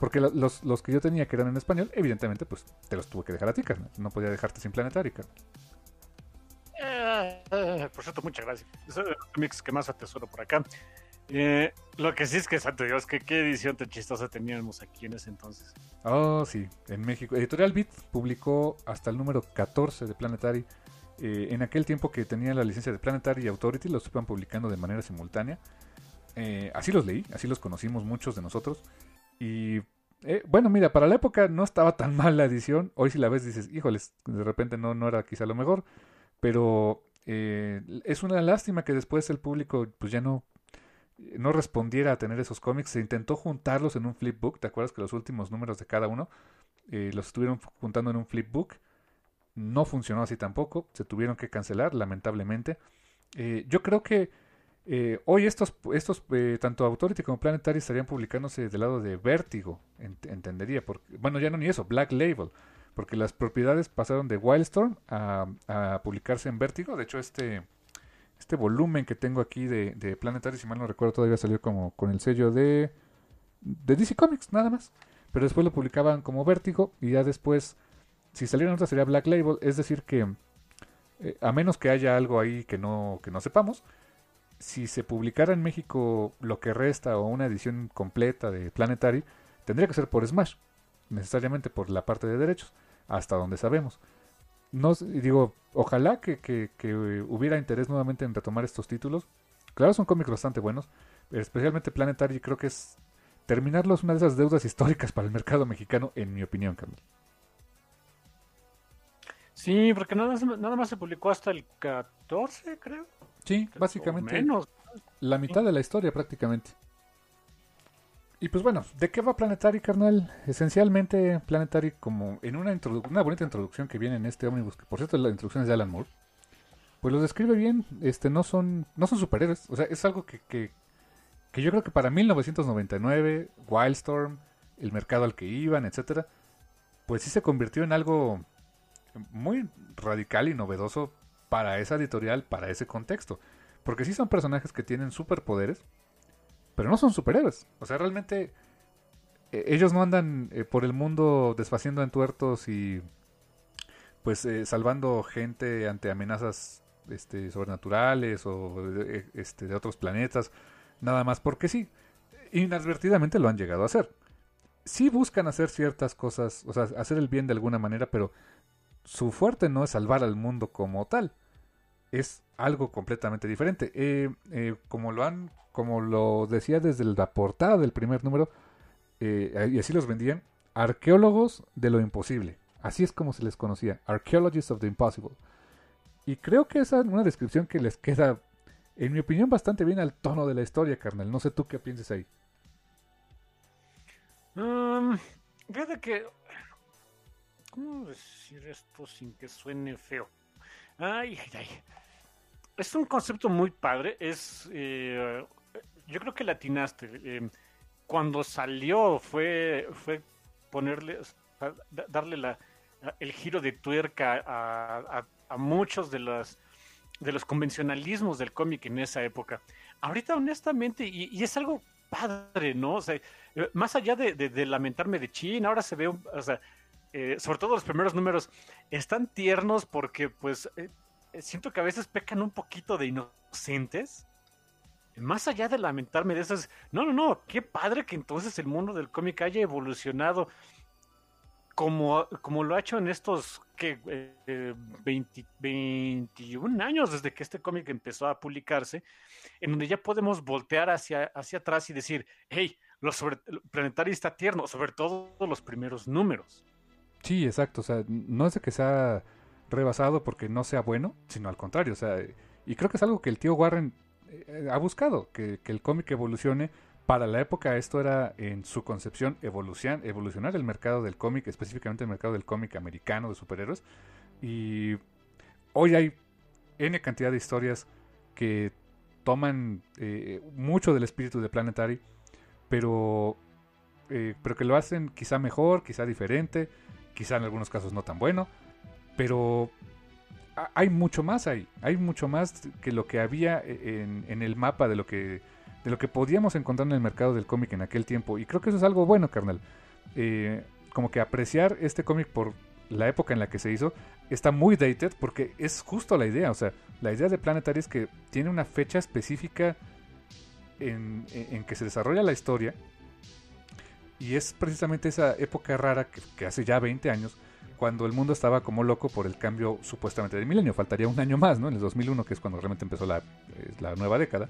porque los, los, que yo tenía que eran en español, evidentemente, pues te los tuve que dejar a ti, carnal. No podía dejarte sin Planetary, carnal. Eh, por cierto, muchas gracias. Es el mix que más atesoro por acá. Eh, lo que sí es que, santo Dios, que qué edición tan chistosa teníamos aquí en ese entonces. Oh, sí, en México. Editorial Beat publicó hasta el número 14 de Planetary. Eh, en aquel tiempo que tenía la licencia de Planetary y Authority, los iban publicando de manera simultánea. Eh, así los leí, así los conocimos muchos de nosotros. Y bueno, mira, para la época no estaba tan mal la edición. Hoy si la ves dices, híjoles, de repente no, no era quizá lo mejor. Pero es una lástima que después el público pues ya no no respondiera a tener esos cómics, se intentó juntarlos en un flipbook. ¿Te acuerdas que los últimos números de cada uno eh, los estuvieron juntando en un flipbook? No funcionó así tampoco, se tuvieron que cancelar, lamentablemente. Eh, yo creo que eh, hoy estos, estos tanto Authority como Planetary estarían publicándose del lado de Vértigo, entendería. Porque, bueno, ya no ni eso, Black Label, porque las propiedades pasaron de Wildstorm a, a publicarse en Vértigo. De hecho, este este volumen que tengo aquí de, de Planetary, si mal no recuerdo, todavía salió como con el sello de, de DC Comics, nada más. Pero después lo publicaban como Vértigo y ya después, si salieron otra sería Black Label. Es decir que, eh, a menos que haya algo ahí que no, que no sepamos, si se publicara en México lo que resta o una edición completa de Planetary, tendría que ser por Smash, necesariamente por la parte de derechos, hasta donde sabemos no digo, ojalá que, que, hubiera interés nuevamente en retomar estos títulos. Claro, son cómics bastante buenos, pero especialmente Planetary creo que es terminarlos una de esas deudas históricas para el mercado mexicano, en mi opinión, Carlos. Sí, porque nada más, nada más se publicó hasta el 14, creo. Sí, básicamente. Menos. La mitad de la historia prácticamente. Y pues bueno, ¿de qué va Planetary, carnal? Esencialmente, Planetary, como en una, una bonita introducción que viene en este ómnibus, que por cierto la introducción es de Alan Moore, pues lo describe bien, este, no son, no son superhéroes, o sea, es algo que, que, que yo creo que para 1999, Wildstorm, el mercado al que iban, etcétera, pues sí se convirtió en algo muy radical y novedoso para esa editorial, para ese contexto. Porque sí son personajes que tienen superpoderes, pero no son superhéroes. O sea, realmente eh, ellos no andan eh, por el mundo desfaciendo entuertos y pues eh, salvando gente ante amenazas este, sobrenaturales o este, de otros planetas, nada más porque sí. Inadvertidamente lo han llegado a hacer. Sí buscan hacer ciertas cosas, o sea, hacer el bien de alguna manera, pero su fuerte no es salvar al mundo como tal. Es algo completamente diferente. como lo han como lo decía desde la portada del primer número, eh, y así los vendían, arqueólogos de lo imposible. Así es como se les conocía, Archaeologists of the Impossible. Y creo que esa es una descripción que les queda en mi opinión, bastante bien al tono de la historia, carnal. No sé tú qué piensas ahí. Um, fíjate que. ¿Cómo decir esto sin que suene feo? Ay, ay, ay. Es un concepto muy padre. Es. Eh, yo creo que latinaste. Eh, cuando salió fue, fue ponerle. darle la, el giro de tuerca a, a muchos de las de los convencionalismos del cómic en esa época. Ahorita, honestamente, y, es algo padre, ¿no? O sea, eh, más allá de, lamentarme de Chin, ahora se ve, o sea, eh, sobre todo los primeros números, están tiernos porque, pues, siento que a veces pecan un poquito de inocentes. Más allá de lamentarme de esas, no, no, no, qué padre que entonces el mundo del cómic haya evolucionado como, como lo ha hecho en estos que 21 años desde que este cómic empezó a publicarse, en donde ya podemos voltear hacia, hacia atrás y decir, hey, los sobre, Planetario está tierno, sobre todo los primeros números. Sí, exacto, o sea, no es de que sea rebasado porque no sea bueno, sino al contrario, o sea, y creo que es algo que el tío Warren eh, ha buscado, que, que el cómic evolucione para la época esto era en su concepción evolucionar el mercado del cómic, específicamente el mercado del cómic americano de superhéroes. Y hoy hay N cantidad de historias que toman eh, mucho del espíritu de Planetary, pero, eh, pero que lo hacen quizá mejor, quizá diferente, quizá en algunos casos no tan bueno, pero hay mucho más ahí, hay mucho más que lo que había eh, en, el mapa de lo que de lo que podíamos encontrar en el mercado del cómic en aquel tiempo. Y creo que eso es algo bueno, carnal. Eh, como que apreciar este cómic por la época en la que se hizo está muy dated porque es justo la idea. O sea, la idea de Planetary es que tiene una fecha específica en, que se desarrolla la historia. Y es precisamente esa época rara que, hace ya 20 años, cuando el mundo estaba como loco por el cambio supuestamente del milenio. Faltaría un año más, ¿no? En el 2001, que es cuando realmente empezó la, la nueva década.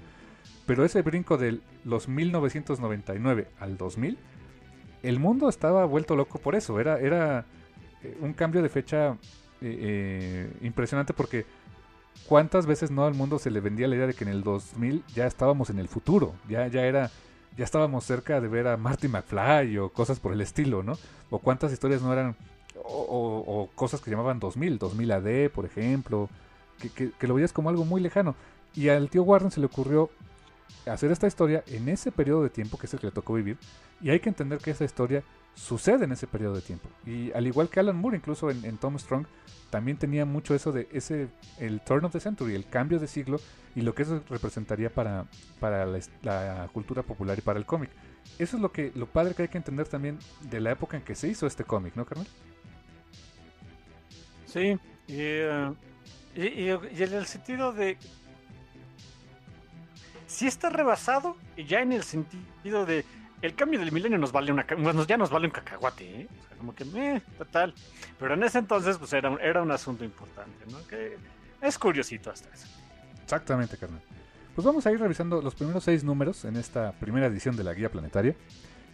Pero ese brinco de los 1999 al 2000, el mundo estaba vuelto loco por eso. Era, era eh, un cambio de fecha eh, eh, impresionante porque cuántas veces no al mundo se le vendía la idea de que en el 2000 ya estábamos en el futuro, ya, ya era, ya estábamos cerca de ver a Marty McFly o cosas por el estilo, ¿no? O cuántas historias no eran, o, cosas que llamaban 2000, 2000 AD, por ejemplo, que, lo veías como algo muy lejano. Y al tío Warren se le ocurrió hacer esta historia en ese periodo de tiempo que es el que le tocó vivir. Y hay que entender que esa historia sucede en ese periodo de tiempo. Y al igual que Alan Moore, incluso en, Tom Strong, también tenía mucho eso de ese, el turn of the century, el cambio de siglo y lo que eso representaría para, para la, cultura popular y para el cómic. Eso es lo que lo padre que hay que entender también de la época en que se hizo este cómic, ¿no, Carmen? Sí, y, eh, y en el sentido de sí está rebasado ya en el sentido de el cambio del milenio nos vale una ya nos vale un cacahuate, ¿eh? O sea, como que eh, total. Pero en ese entonces pues era, era un asunto importante, ¿no? Que es curiosito hasta eso. Exactamente, carnal. Pues vamos a ir revisando los primeros seis números en esta primera edición de la guía planetaria.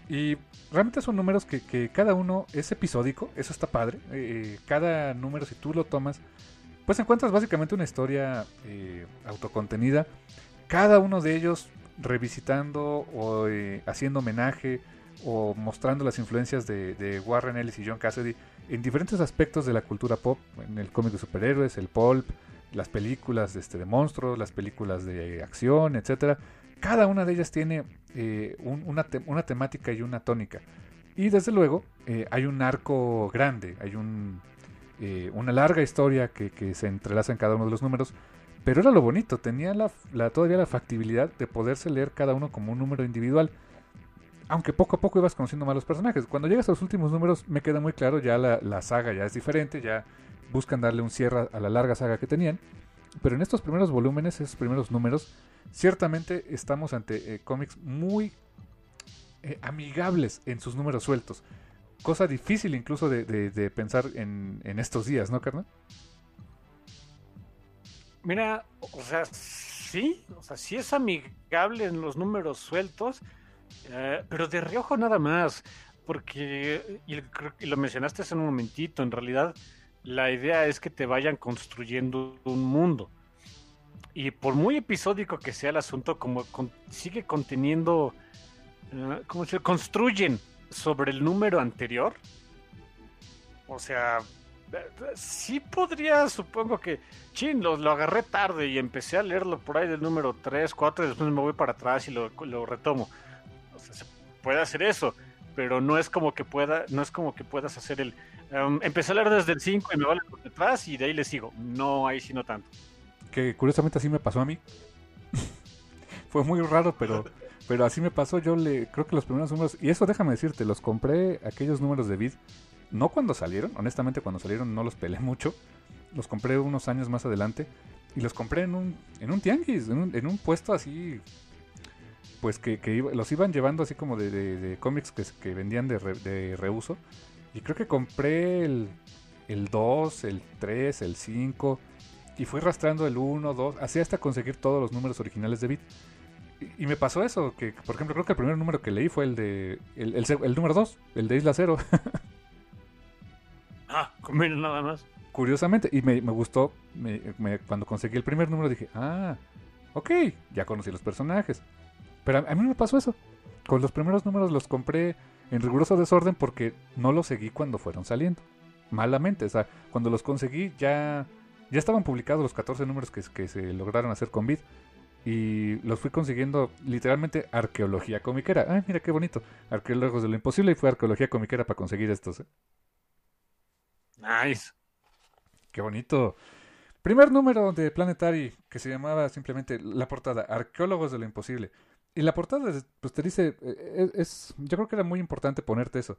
Y realmente son números que, cada uno es episódico, eso está padre. Eh, cada número, si tú lo tomas, pues encuentras básicamente una historia eh, autocontenida cada uno de ellos revisitando o eh, haciendo homenaje o mostrando las influencias de, Warren Ellis y John Cassidy en diferentes aspectos de la cultura pop, en el cómic de superhéroes, el pulp, las películas de, este, de monstruos, las películas de acción, etcétera. Cada una de ellas tiene eh, una, una, temática y una tónica. Y desde luego eh, hay un arco grande, hay un, una larga historia que, que se entrelaza en cada uno de los números pero era lo bonito, tenía la, todavía la factibilidad de poderse leer cada uno como un número individual. Aunque poco a poco ibas conociendo más los personajes. Cuando llegas a los últimos números me queda muy claro, ya la, saga ya es diferente, ya buscan darle un cierre a la larga saga que tenían. Pero en estos primeros volúmenes, esos primeros números, ciertamente estamos ante eh, cómics muy eh, amigables en sus números sueltos. Cosa difícil incluso de, pensar en, estos días, ¿no, carnal? Mira, o sea, sí, o sea, sí es amigable en los números sueltos, eh, pero de reojo nada más, porque, y, y lo mencionaste hace un momentito, en realidad la idea es que te vayan construyendo un mundo. Y por muy episódico que sea el asunto, como sigue conteniendo, uh, ¿cómo se construyen sobre el número anterior. O sea, sí podría, supongo que, chin, lo, lo, agarré tarde y empecé a leerlo por ahí del número 3, 4 y después me voy para atrás y lo, retomo. O sea, se puede hacer eso, pero no es como que pueda, no es como que puedas hacer el, um, empecé a leer desde el 5 y me vale por detrás y de ahí le sigo. No, ahí sí no tanto. Que curiosamente así me pasó a mí. Fue muy raro, pero... Pero así me pasó, yo le creo que los primeros números, y eso déjame decirte, los compré aquellos números de Vid no cuando salieron, honestamente cuando salieron no los pelé mucho. Los compré unos años más adelante. Y los compré en un, en un tianguis, en un, en un puesto así. Pues que, que los iban llevando así como de, de, cómics que, que, vendían de, de, reuso. Y creo que compré el, el 2, el 3, el 5. Y fui arrastrando el 1, 2, así hasta conseguir todos los números originales de Beat. Y, me pasó eso, que por ejemplo creo que el primer número que leí fue el de... El, el, el número 2, el de Isla Cero. Ah, comer nada más. Curiosamente, y me, gustó, cuando conseguí el primer número dije, ah, ok, ya conocí los personajes. Pero a, mí me pasó eso. Con los primeros números los compré en riguroso desorden porque no los seguí cuando fueron saliendo. Malamente, o sea, cuando los conseguí ya, ya estaban publicados los 14 números que, que se lograron hacer con Vid. Y los fui consiguiendo literalmente arqueología comiquera. Ay, mira qué bonito. Arqueólogos de lo imposible y fue arqueología comiquera para conseguir estos. ¿eh? Nice. Qué bonito. Primer número de Planetary que se llamaba simplemente la portada, Arqueólogos de lo Imposible. Y la portada, pues te dice, eh, es, yo creo que era muy importante ponerte eso.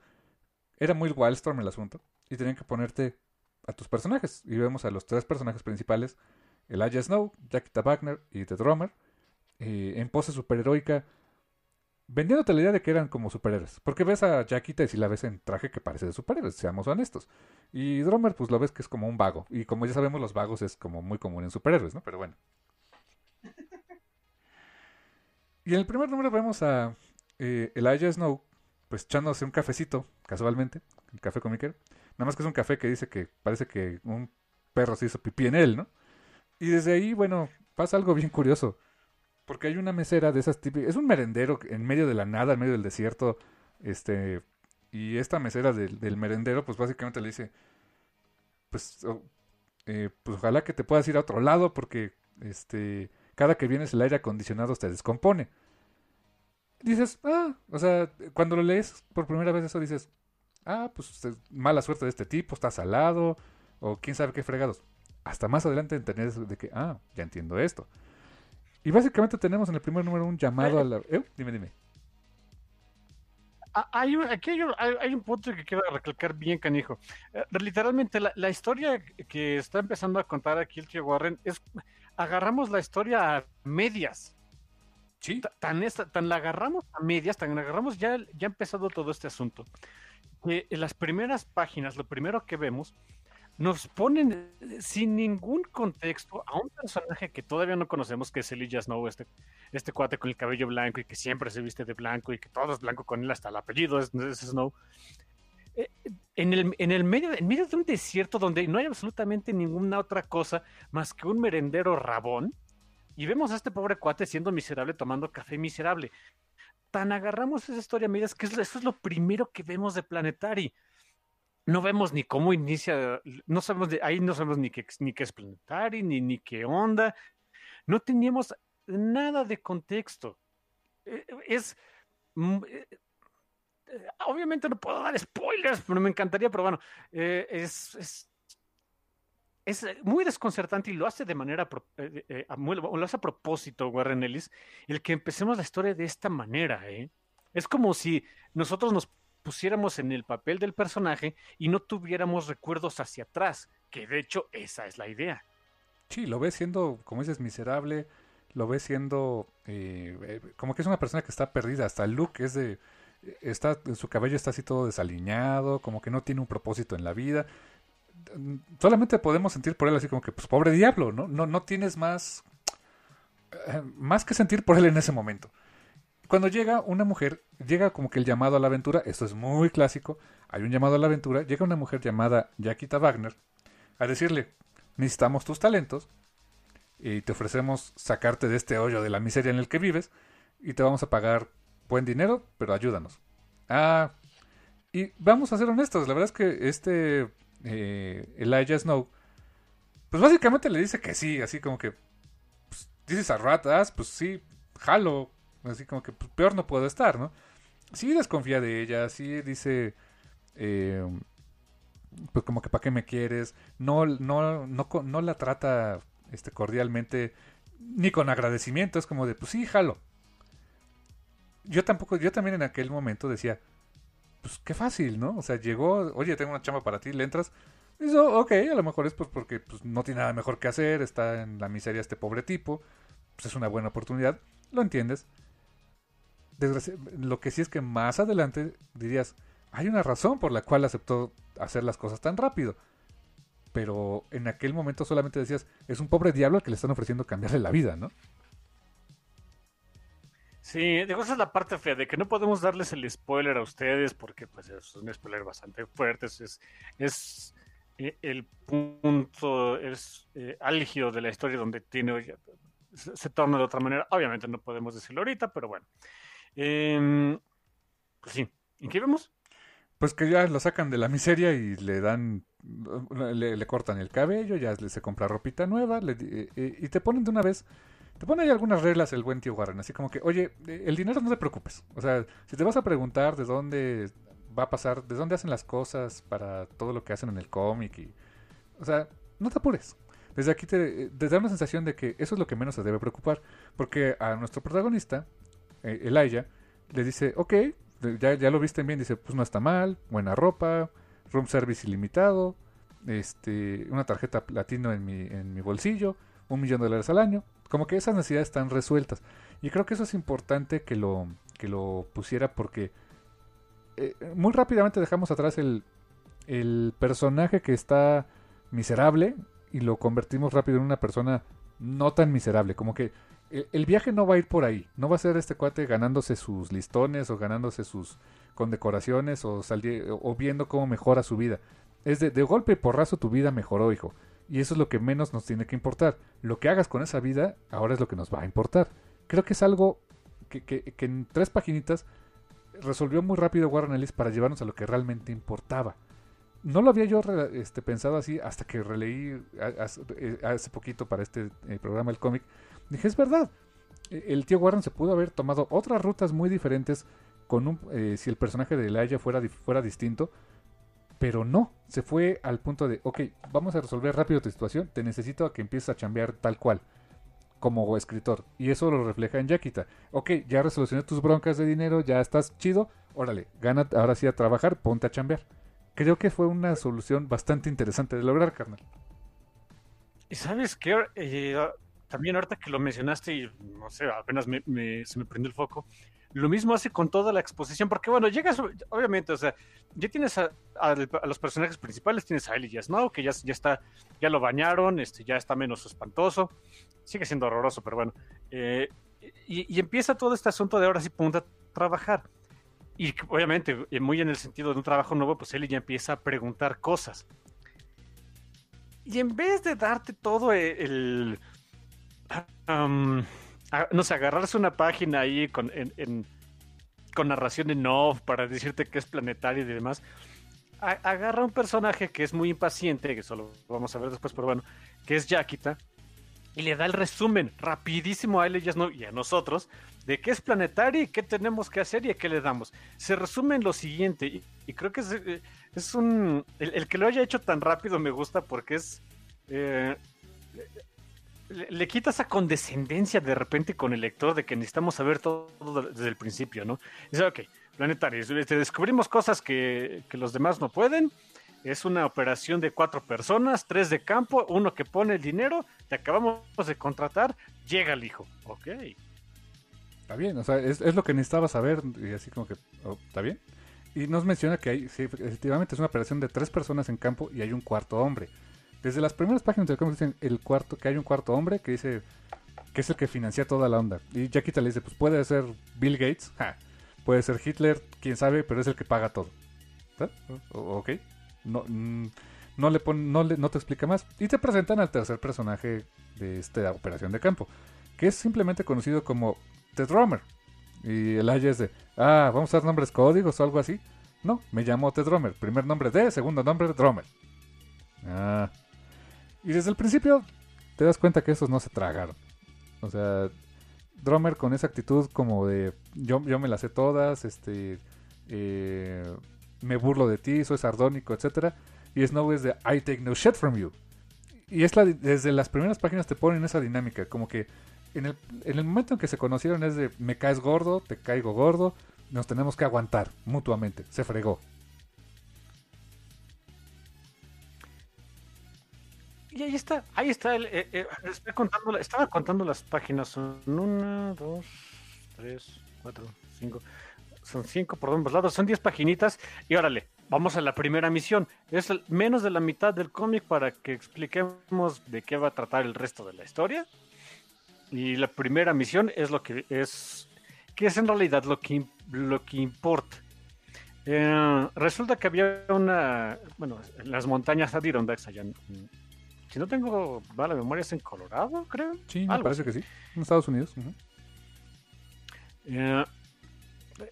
Era muy Wildstorm el asunto. Y tenían que ponerte a tus personajes. Y vemos a los tres personajes principales, Elijah Snow, Jackie Wagner y The Drummer, eh, en pose superheroica vendiéndote la idea de que eran como superhéroes. Porque ves a Jackita y si la ves en traje que parece de superhéroes, seamos honestos. Y Drummer, pues lo ves que es como un vago. Y como ya sabemos, los vagos es como muy común en superhéroes, ¿no? Pero bueno. Y en el primer número vemos a eh, Elijah Snow, pues echándose un cafecito, casualmente, el café comiquero. Nada más que es un café que dice que parece que un perro se hizo pipí en él, ¿no? Y desde ahí, bueno, pasa algo bien curioso. Porque hay una mesera de esas típicas. Es un merendero en medio de la nada, en medio del desierto. Este. Y esta mesera del, merendero, pues básicamente le dice. Pues, eh, pues ojalá que te puedas ir a otro lado porque este cada que vienes el aire acondicionado te descompone. Dices, ah, o sea, cuando lo lees por primera vez eso dices, ah, pues mala suerte de este tipo, está salado, o quién sabe qué fregados. Hasta más adelante entender de que, ah, ya entiendo esto. Y básicamente tenemos en el primer número un llamado a la... ¿Eh? Dime, dime. Ah, hay un, aquí hay un, punto que quiero recalcar bien, canijo. Eh, literalmente, la, historia que está empezando a contar aquí el tío Warren es, agarramos la historia a medias. Sí. Tan, tan la agarramos a medias, tan la agarramos, ya, ya ha empezado todo este asunto. Que en las primeras páginas, lo primero que vemos nos ponen eh, sin ningún contexto a un personaje que todavía no conocemos, que es Elijah Snow, este, este cuate con el cabello blanco y que siempre se viste de blanco y que todo es blanco con él, hasta el apellido es, Snow. Eh, en, el, en, el medio, en medio de un desierto donde no hay absolutamente ninguna otra cosa más que un merendero rabón, y vemos a este pobre cuate siendo miserable tomando café miserable. Tan agarramos esa historia a que eso es lo primero que vemos de Planetary no vemos ni cómo inicia, no sabemos de, ahí no sabemos ni qué, ni qué es planetario, ni, ni qué onda. No teníamos nada de contexto. E, es. Mm, e, e, obviamente no puedo dar spoilers, pero me encantaría, pero bueno, eh, es, es, muy desconcertante y lo hace de manera, eh, eh, lo hace a propósito, Warren Ellis, el que empecemos la historia de esta manera. Es como si nosotros nos pusiéramos en el papel del personaje y no tuviéramos recuerdos hacia atrás, que de hecho esa es la idea. Sí, lo ves siendo, como dices, miserable, lo ves siendo eh, eh, como que es una persona que está perdida, hasta el look es de, está, su cabello está así todo desaliñado, como que no tiene un propósito en la vida. Solamente podemos sentir por él así como que, pues pobre diablo, ¿no? No, no tienes más, eh, más que sentir por él en ese momento. Cuando llega una mujer, llega como que el llamado a la aventura, esto es muy clásico, hay un llamado a la aventura, llega una mujer llamada Jaquita Wagner a decirle, necesitamos tus talentos y te ofrecemos sacarte de este hoyo de la miseria en el que vives y te vamos a pagar buen dinero, pero ayúdanos. Ah, y vamos a ser honestos, la verdad es que este eh, Elijah Snow, pues básicamente le dice que sí, así como que, pues, dices a ratas, pues sí, jalo, así como que pues, peor no puedo estar, ¿no? Sí desconfía de ella, sí dice, eh, pues como que para qué me quieres, no, no, no, no la trata este, cordialmente, ni con agradecimiento, es como de, pues sí, jalo. Yo tampoco, yo también en aquel momento decía, pues qué fácil, ¿no? O sea, llegó, oye, tengo una chamba para ti, le entras. Y eso, ok, a lo mejor es pues porque pues, no tiene nada mejor que hacer, está en la miseria este pobre tipo, pues es una buena oportunidad, lo entiendes. lo que sí es que más adelante dirías, hay una razón por la cual aceptó hacer las cosas tan rápido. Pero en aquel momento solamente decías, es un pobre diablo al que le están ofreciendo cambiarle la vida, ¿no? Sí, digo, esa es la parte fea, de que no podemos darles el spoiler a ustedes, porque pues es un spoiler bastante fuerte, es, es eh, el punto, es eh, álgido de la historia donde tiene, se, torna de otra manera. Obviamente no podemos decirlo ahorita, pero bueno. Em, pues sí, ¿en qué vemos? Pues que ya lo sacan de la miseria y le dan, le, cortan el cabello, ya se compra ropita nueva eh, y te ponen de una vez te pone ahí algunas reglas el buen tío Warren, así como que, oye, eh, el dinero no te preocupes. O sea, si te vas a preguntar de dónde va a pasar, de dónde hacen las cosas para todo lo que hacen en el cómic y... O sea, no te apures. Desde aquí te, da una sensación de que eso es lo que menos se debe preocupar. Porque a nuestro protagonista, eh, Elijah, le dice, ok, ya, ya lo viste bien, dice, pues no está mal, buena ropa, room service ilimitado, este, una tarjeta platino en mi, en mi bolsillo, un millón de dólares al año, como que esas necesidades están resueltas. Y creo que eso es importante que lo, que lo pusiera porque eh, muy rápidamente dejamos atrás el, el personaje que está miserable y lo convertimos rápido en una persona no tan miserable. Como que el, viaje no va a ir por ahí. No va a ser este cuate ganándose sus listones o ganándose sus condecoraciones o, o viendo cómo mejora su vida. Es de, de golpe y porrazo tu vida mejoró, hijo. Y eso es lo que menos nos tiene que importar. Lo que hagas con esa vida ahora es lo que nos va a importar. Creo que es algo que, en tres paginitas resolvió muy rápido Warren Ellis para llevarnos a lo que realmente importaba. No lo había yo este, pensado así hasta que releí eh, hace, poquito para este eh, programa el cómic. Dije, es verdad. E, el tío Warren se pudo haber tomado otras rutas muy diferentes con eh, si el personaje de Elijah fuera, fuera distinto pero no, se fue al punto de, ok, vamos a resolver rápido tu situación, te necesito a que empieces a chambear tal cual, como escritor. Y eso lo refleja en Yaquita. Ok, ya resolucioné tus broncas de dinero, ya estás chido, órale, gana ahora sí a trabajar, ponte a chambear. Creo que fue una solución bastante interesante de lograr, carnal. Y sabes qué, eh, también ahorita que lo mencionaste y no sé, apenas se me prendió el foco, lo mismo hace con toda la exposición, porque bueno, llegas, obviamente, o sea, ya tienes a, los personajes principales, tienes a Elijah Snow, que ya, ya está, ya lo bañaron, este, ya está menos espantoso, sigue siendo horroroso, pero bueno, eh, y, empieza todo este asunto de ahora sí ponte a trabajar. Y obviamente, eh, muy en el sentido de un trabajo nuevo, pues él ya empieza a preguntar cosas. Y en vez de darte todo el... No sé, agarrarse una página ahí con, con narración en off para decirte que es planetario y demás. agarra un personaje que es muy impaciente, que solo vamos a ver después, pero bueno, que es Yakita, y le da el resumen rapidísimo a él y a nosotros de qué es planetario y qué tenemos que hacer y a qué le damos. Se resume en lo siguiente, y, creo que es, eh, es un... El, que lo haya hecho tan rápido me gusta porque es... Eh, le, quita esa condescendencia de repente con el lector de que necesitamos saber todo desde el principio, ¿no? Dice, ok, planetarios, te descubrimos cosas que, los demás no pueden. Es una operación de cuatro personas, tres de campo, uno que pone el dinero, te acabamos de contratar, llega el hijo. Ok. Está bien, o sea, es, lo que necesitaba saber y así como que, oh, ¿está bien? Y nos menciona que hay, sí, efectivamente es una operación de tres personas en campo y hay un cuarto hombre. Desde las primeras páginas del cómic dicen el cuarto, que hay un cuarto hombre que dice que es el que financia toda la onda. Y Jaquita le dice, pues puede ser Bill Gates, puede ser Hitler, quién sabe, pero es el que paga todo. ok. No, mm, no, le pon, no, le, no te explica más. Y te presentan al tercer personaje de esta operación de campo, que es simplemente conocido como The Drummer. Y el Aya es de, ah, vamos a dar nombres códigos o algo así. No, me llamo The Drummer. Primer nombre de, segundo nombre Drummer. Ah. Y desde el principio te das cuenta que esos no se tragaron. O sea, Drummer con esa actitud como de yo, yo me las sé todas, este eh, me burlo de ti, soy sardónico, etcétera. Y Snow es de I take no shit from you. Y es la, desde las primeras páginas te ponen esa dinámica, como que en el, en el momento en que se conocieron es de me caes gordo, te caigo gordo, nos tenemos que aguantar mutuamente. Se fregó. Y ahí está, ahí está. El, eh, eh, contando, estaba contando las páginas. Son una, dos, tres, cuatro, cinco. Son cinco por ambos lados. Son diez paginitas. Y órale, vamos a la primera misión. Es menos de la mitad del cómic para que expliquemos de qué va a tratar el resto de la historia. Y la primera misión es lo que es, que es en realidad lo que, lo que importa. Eh, resulta que había una, bueno, en las montañas Adirondacks allá si no tengo mala memoria, es en Colorado, creo. Sí, me parece que sí. En Estados Unidos. Eh,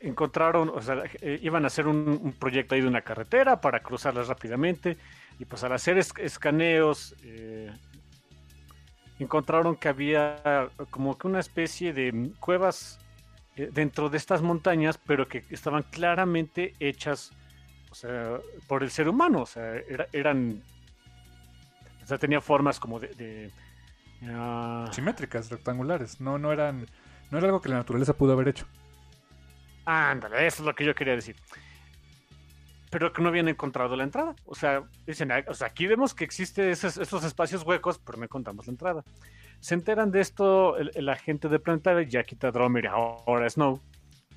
encontraron, o sea, eh, iban a hacer un, proyecto ahí de una carretera para cruzarlas rápidamente. Y pues al hacer escaneos, eh, encontraron que había como que una especie de cuevas dentro de estas montañas, pero que estaban claramente hechas o sea, por el ser humano. O sea, eran o sea, tenía formas como de... Ah, Simétricas, rectangulares. No, no eran... No era algo que la naturaleza pudo haber hecho. Ándale, eso es lo que yo quería decir. Pero que no habían encontrado la entrada. O sea, dicen, o sea aquí vemos que existen esos, espacios huecos, pero no encontramos la entrada. Se enteran de esto el, agente de planetario, Yakita Dromer, ahora Snow.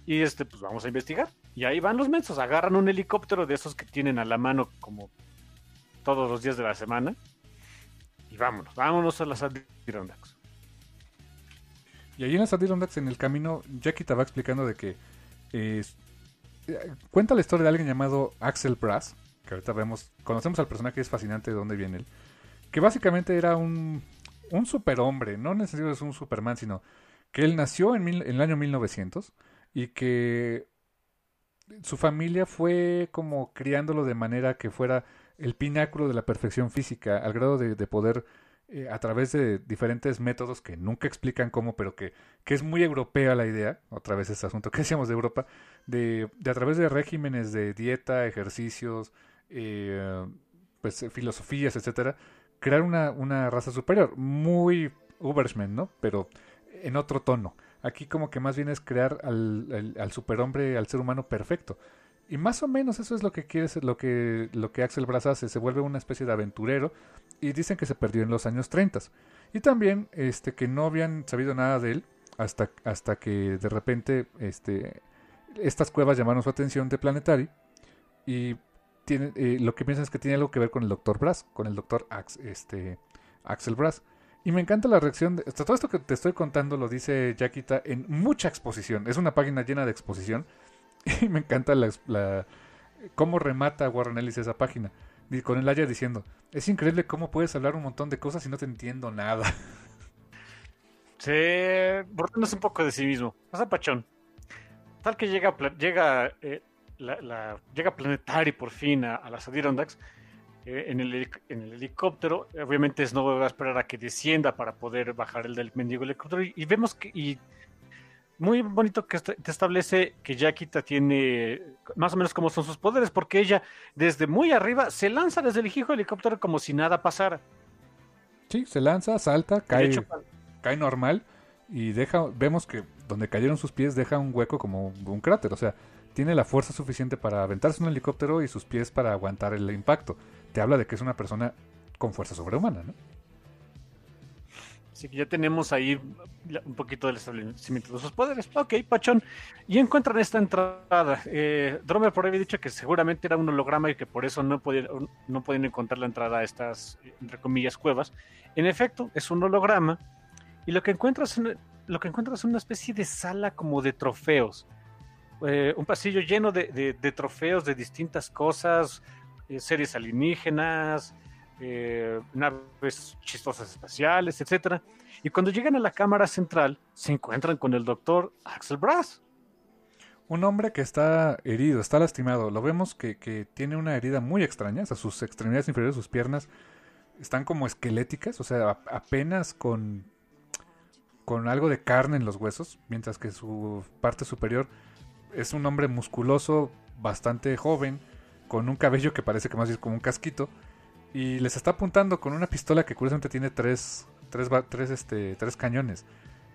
Y este, pues vamos a investigar. Y ahí van los mensos, agarran un helicóptero de esos que tienen a la mano como todos los días de la semana y vámonos, vámonos a las Adirondacks. Y allí en las Adirondacks, en el camino, Jackie te va explicando de que cuenta la historia de alguien llamado Axel Brass, que ahorita vemos, conocemos al personaje, es fascinante de dónde viene él, que básicamente era un, un superhombre, no necesariamente es un Superman, sino que él nació en, en el año 1900 y que su familia fue como criándolo de manera que fuera el pináculo de la perfección física, al grado de, poder, eh, a través de diferentes métodos que nunca explican cómo, pero que, que es muy europea la idea, otra vez este asunto que decíamos de Europa, de, de a través de regímenes de dieta, ejercicios, eh, pues filosofías, etcétera, crear una, una raza superior, muy Ubersman, ¿no? Pero en otro tono. Aquí como que más bien es crear al, al superhombre, al ser humano perfecto. Y más o menos eso es lo que quiere lo que, lo que Axel Brass hace, se vuelve una especie de aventurero y dicen que se perdió en los años 30. Y también este, que no habían sabido nada de él hasta, hasta que de repente este, estas cuevas llamaron su atención de Planetary y tiene, eh, lo que piensan es que tiene algo que ver con el doctor Brass, con el doctor este, Axel Brass. Y me encanta la reacción. De, todo esto que te estoy contando lo dice Jaquita en mucha exposición. Es una página llena de exposición Y me encanta la, cómo remata Warren Ellis esa página. Con el Aya diciendo, es increíble cómo puedes hablar un montón de cosas y no te entiendo nada. Sí, burlándose un poco de sí mismo. Pasa pachón. Tal que llega, llega, eh, llega Planetary por fin a, las Adirondacks eh, en, el, en, el, helicóptero. Obviamente no va a esperar a que descienda para poder bajar el del mendigo helicóptero. Y, vemos que y muy bonito que te establece que Yakita tiene más o menos como son sus poderes, porque ella desde muy arriba se lanza desde el hijo helicóptero como si nada pasara. Sí, se lanza, salta, cae, cae normal y deja, vemos que donde cayeron sus pies deja un hueco como un cráter, o sea, tiene la fuerza suficiente para aventarse un helicóptero y sus pies para aguantar el impacto. Te habla de que es una persona con fuerza sobrehumana, ¿no? Así que ya tenemos ahí un poquito del establecimiento de sus poderes. Ok, Pachón. Y encuentran esta entrada. Eh, Dromer por ahí había dicho que seguramente era un holograma y que por eso no podían, no podían encontrar la entrada a estas, entre comillas, cuevas. En efecto, es un holograma. Y lo que encuentras, lo que encuentras es una especie de sala como de trofeos. Eh, un pasillo lleno de, trofeos de distintas cosas. eh, series alienígenas, eh, naves chistosas espaciales, etcétera. Y cuando llegan a la cámara central, se encuentran con el doctor Axel Brass. Un hombre que está herido, está lastimado. Lo vemos que, que tiene una herida muy extraña. O sea, sus extremidades inferiores, sus piernas, están como esqueléticas. O sea, apenas con, con algo de carne en los huesos. Mientras que su parte superior es un hombre musculoso, bastante joven, con un cabello que parece que más es como un casquito. Y les está apuntando con una pistola que curiosamente tiene tres, tres, este, tres cañones.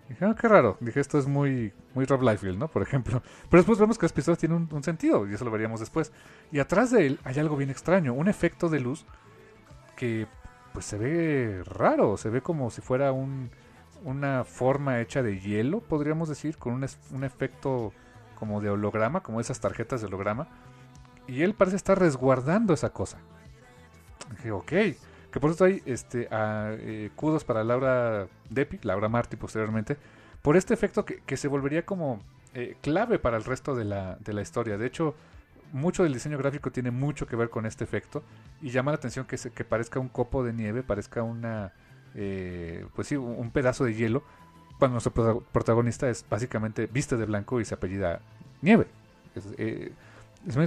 dije, ah, qué raro. Dije, esto es muy, muy Rob Liefeld, ¿no? Por ejemplo. Pero después vemos que las pistolas tienen un, sentido, y eso lo veríamos después. Y atrás de él hay algo bien extraño, un efecto de luz que pues se ve raro, se ve como si fuera un, una forma hecha de hielo, podríamos decir, con un, un efecto como de holograma, como esas tarjetas de holograma. Y él parece estar resguardando esa cosa. Dije, ok. Que por eso hay este, a, eh, kudos para Laura Depi, Laura Marty posteriormente, por este efecto que, se volvería como eh, clave para el resto de la, de la historia. De hecho, mucho del diseño gráfico tiene mucho que ver con este efecto y llama la atención que, se, que parezca un copo de nieve, parezca una, eh, pues sí, un pedazo de hielo, cuando nuestro protagonista es básicamente viste de blanco y se apellida Nieve. Es, eh,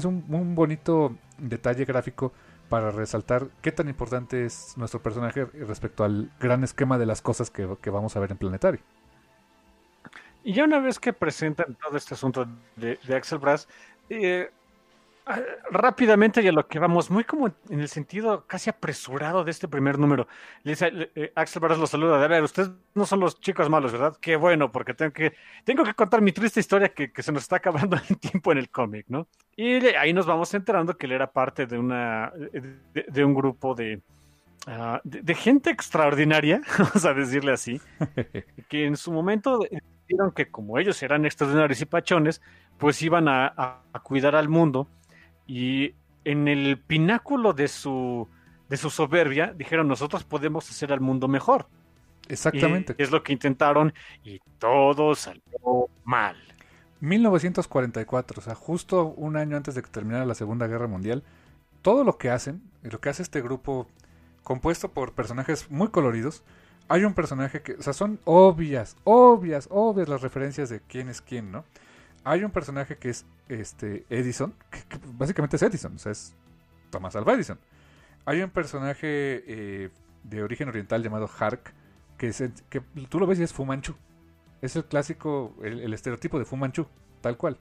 un, un, bonito detalle gráfico para resaltar qué tan importante es nuestro personaje respecto al gran esquema de las cosas que, que vamos a ver en Planetario. Y ya una vez que presentan todo este asunto de, de Axel Brass, eh, rápidamente y a lo que vamos, muy como en el sentido casi apresurado de este primer número. Le eh, Axel Barras lo saluda, de ver, ustedes no son los chicos malos, ¿verdad? Qué bueno, porque tengo que, tengo que contar mi triste historia que, se nos está acabando el tiempo en el cómic, ¿no? Y ahí nos vamos enterando que él era parte de una, de, un grupo de, ah, de, gente extraordinaria, vamos a decirle así, que en su momento dijeron que como ellos eran extraordinarios y pachones, pues iban a cuidar al mundo y en el pináculo de su, de su soberbia dijeron, nosotros podemos hacer al mundo mejor. Exactamente. es lo que intentaron y todo salió mal. 1944, o sea, justo un año antes de que terminara la Segunda Guerra Mundial, todo lo que hacen, lo que hace este grupo compuesto por personajes muy coloridos, hay un personaje que, o sea, son obvias, obvias, obvias las referencias de quién es quién, ¿no? Hay un personaje que es este Edison, que, básicamente es Edison, o sea, es Thomas Alva Edison. Hay un personaje eh, de origen oriental llamado Hark, que, que tú lo ves y es Fumanchu. Es el clásico, el, estereotipo de Fumanchu, tal cual.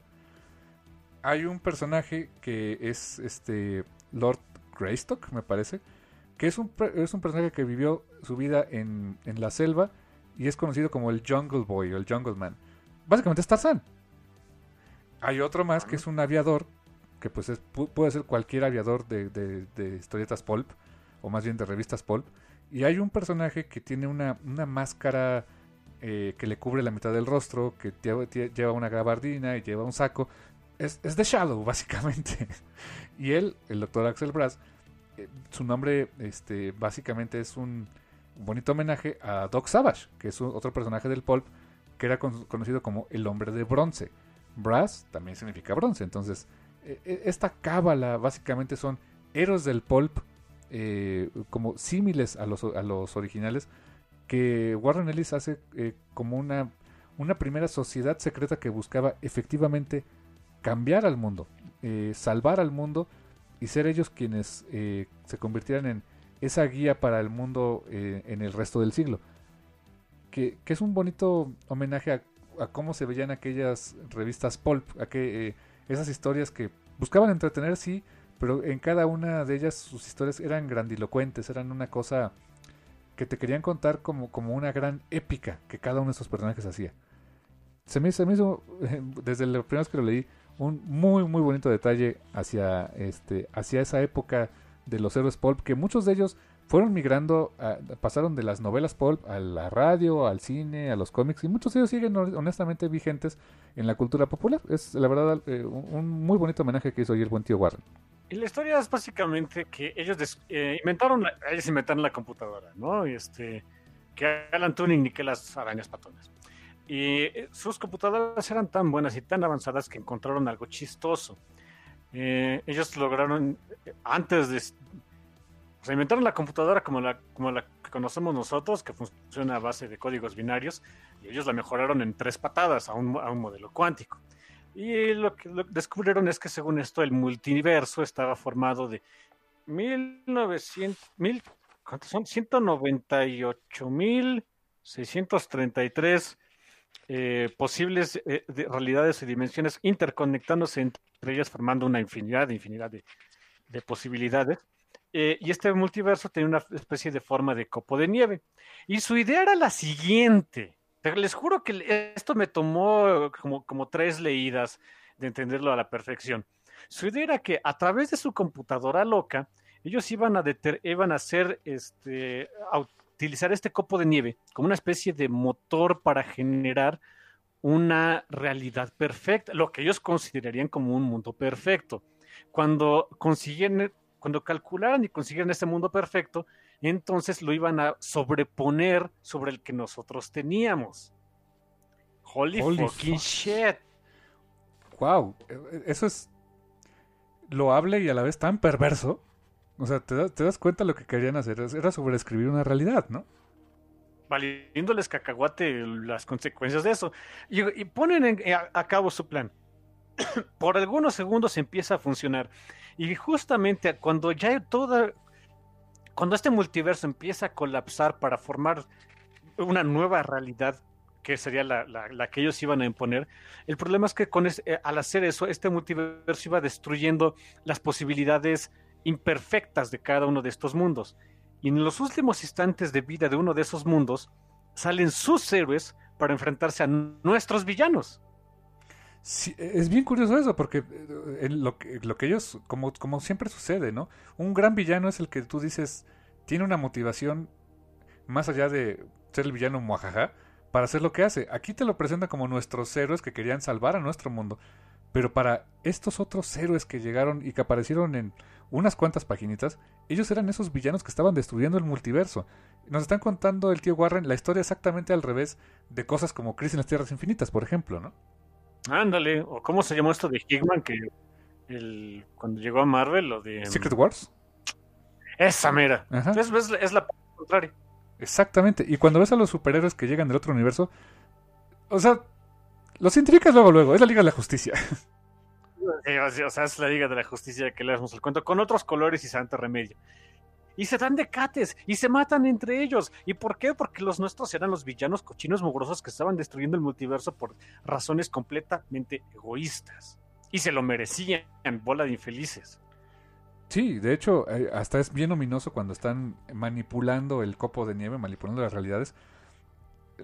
Hay un personaje que es este Lord Greystock, me parece, que es un, es un personaje que vivió su vida en, en la selva y es conocido como el Jungle Boy o el Jungle Man. Básicamente es Tarzan. Hay otro más que es un aviador, que pues puede ser cualquier aviador de, historietas pulp, o más bien de revistas pulp. Y hay un personaje que tiene una, máscara eh, que le cubre la mitad del rostro, que lleva una gabardina y lleva un saco. Es, es The Shadow, básicamente. y él, el doctor Axel Brass, eh, su nombre este, básicamente es un bonito homenaje a Doc Savage, que es otro personaje del pulp, que era conocido como el hombre de bronce brass también significa bronce. Entonces, e, e, esta cábala básicamente son héroes del pulp, eh, como símiles a los, a los originales, que Warren Ellis hace eh, como una, una primera sociedad secreta que buscaba efectivamente cambiar al mundo, eh, salvar al mundo y ser ellos quienes se convirtieran en esa guía para el mundo en el resto del siglo. Que, que, es un bonito homenaje a a cómo se veían aquellas revistas pulp, a eh, esas historias que buscaban entretener, sí, pero en cada una de ellas sus historias eran grandilocuentes, eran una cosa que te querían contar como, como una gran épica que cada uno de esos personajes hacía. Se me, se me hizo, desde la primera vez que lo leí, un muy, muy bonito detalle hacia, este, hacia esa época de los héroes pulp, que muchos de ellos fueron migrando, pasaron de las novelas pulp a la radio, al cine, a los cómics, y muchos de ellos siguen honestamente vigentes en la cultura popular. Es la verdad eh, un muy bonito homenaje que hizo hoy el buen tío Warren. Y la historia es básicamente que ellos eh, inventaron, ellos inventaron la computadora, ¿no? Y este, que Alan Turing ni que las arañas patonas. Y eh, sus computadoras eran tan buenas y tan avanzadas que encontraron algo chistoso. Eh, ellos lograron, antes de... O sea, inventaron la computadora como la, como la que conocemos nosotros, que funciona a base de códigos binarios, y ellos la mejoraron en tres patadas a un, a un modelo cuántico. Y lo que descubrieron es que según esto el multiverso estaba formado de 1900, mil, ¿cuántos son? 198.633 eh, posibles eh, de realidades y dimensiones interconectándose entre ellas formando una infinidad infinidad de, de posibilidades. Eh, y este multiverso tenía una especie de forma de copo de nieve. Y su idea era la siguiente. Les juro que esto me tomó como, como tres leídas de entenderlo a la perfección. Su idea era que a través de su computadora loca, ellos iban a, iban a hacer este, a utilizar este copo de nieve como una especie de motor para generar una realidad perfecta, lo que ellos considerarían como un mundo perfecto. Cuando consiguen, cuando calcularan y consiguieran ese mundo perfecto, entonces lo iban a sobreponer sobre el que nosotros teníamos. Holy, fucking shit. Wow, eso es loable y a la vez tan perverso. O sea, te, das cuenta lo que querían hacer. Era sobreescribir una realidad, ¿no? Valiéndoles cacahuate las consecuencias de eso. Y, ponen a, cabo su plan. Por algunos segundos empieza a funcionar. Y justamente cuando ya toda cuando este multiverso empieza a colapsar para formar una nueva realidad que sería la, que ellos iban a imponer, el problema es que con eh, al hacer eso, este multiverso iba destruyendo las posibilidades imperfectas de cada uno de estos mundos. Y en los últimos instantes de vida de uno de esos mundos, salen sus héroes para enfrentarse a nuestros villanos. Sí, es bien curioso eso, porque eh, lo, que, lo que ellos, como, siempre sucede, ¿no? Un gran villano es el que tú dices, tiene una motivación más allá de ser el villano muajaja, para hacer lo que hace. Aquí te lo presenta como nuestros héroes que querían salvar a nuestro mundo. Pero para estos otros héroes que llegaron y que aparecieron en unas cuantas paginitas, ellos eran esos villanos que estaban destruyendo el multiverso. Nos están contando el tío Warren la historia exactamente al revés de cosas como Crisis en las Tierras Infinitas, por ejemplo, ¿no? Ándale, o cómo se llamó esto de Hickman que el, cuando llegó a Marvel, lo de... Secret Wars. Esa mera. Es, es, la contraria. Exactamente. Y cuando ves a los superhéroes que llegan del otro universo, o sea, los intricas luego, luego. Es la Liga de la Justicia. o sea, es la Liga de la Justicia que le damos el cuento con otros colores y santo remedio. Y se dan decates y se matan entre ellos. ¿Y por qué? Porque los nuestros eran los villanos cochinos mugrosos que estaban destruyendo el multiverso por razones completamente egoístas. Y se lo merecían, bola de infelices. Sí, de hecho, eh, hasta es bien ominoso cuando están manipulando el copo de nieve, manipulando las realidades.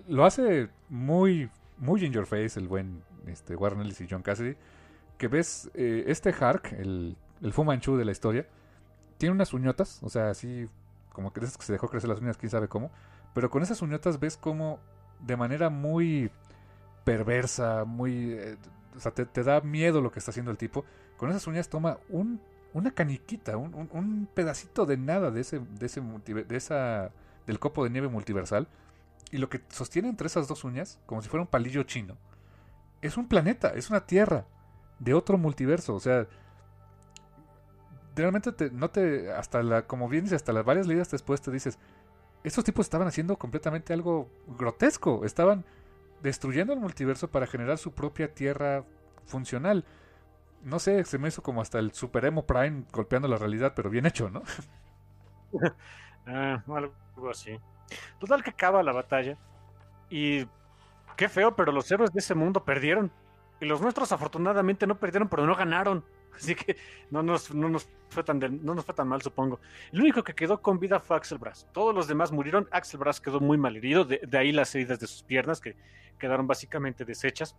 Lo hace muy, muy in your face el buen este, Warren Ellis y John Cassidy. Que ves, eh, este Hark, el, el Fu Manchu de la historia, tiene unas uñotas, o sea, así como que, que se dejó crecer las uñas, quién sabe cómo. Pero con esas uñotas ves como de manera muy perversa, muy... Eh, o sea, te, da miedo lo que está haciendo el tipo. Con esas uñas toma un, una caniquita, un, un, pedacito de nada de ese, de ese de esa, del copo de nieve multiversal. Y lo que sostiene entre esas dos uñas, como si fuera un palillo chino, es un planeta, es una tierra de otro multiverso. O sea, realmente te, no te, hasta la, como bien dices, hasta las varias leídas después te dices, estos tipos estaban haciendo completamente algo grotesco, estaban destruyendo el multiverso para generar su propia tierra funcional. No sé, se me hizo como hasta el Super Emo Prime golpeando la realidad, pero bien hecho, ¿no? ah, algo así. Total que acaba la batalla y qué feo, pero los héroes de ese mundo perdieron. Y los nuestros afortunadamente no perdieron, pero no ganaron. Así que no nos, no nos, fue, tan no nos fue tan mal, supongo. El único que quedó con vida fue Axel Brass. Todos los demás murieron. Axel Brass quedó muy mal herido, de, ahí las heridas de sus piernas que quedaron básicamente deshechas.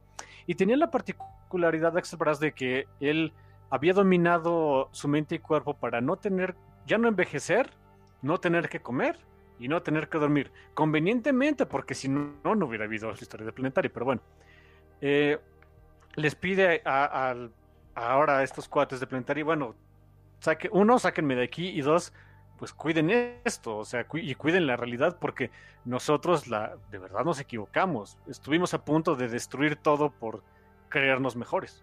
Y tenía la particularidad de Axel Brass de que él había dominado su mente y cuerpo para no tener, ya no envejecer, no tener que comer y no tener que dormir. Convenientemente, porque si no, no hubiera habido la historia de Planetario. Pero bueno, eh, les pide al ahora estos cuates de Planetario, bueno, saque, uno, sáquenme de aquí y dos, pues cuiden esto, o sea, y cuiden la realidad porque nosotros la, de verdad nos equivocamos. Estuvimos a punto de destruir todo por creernos mejores.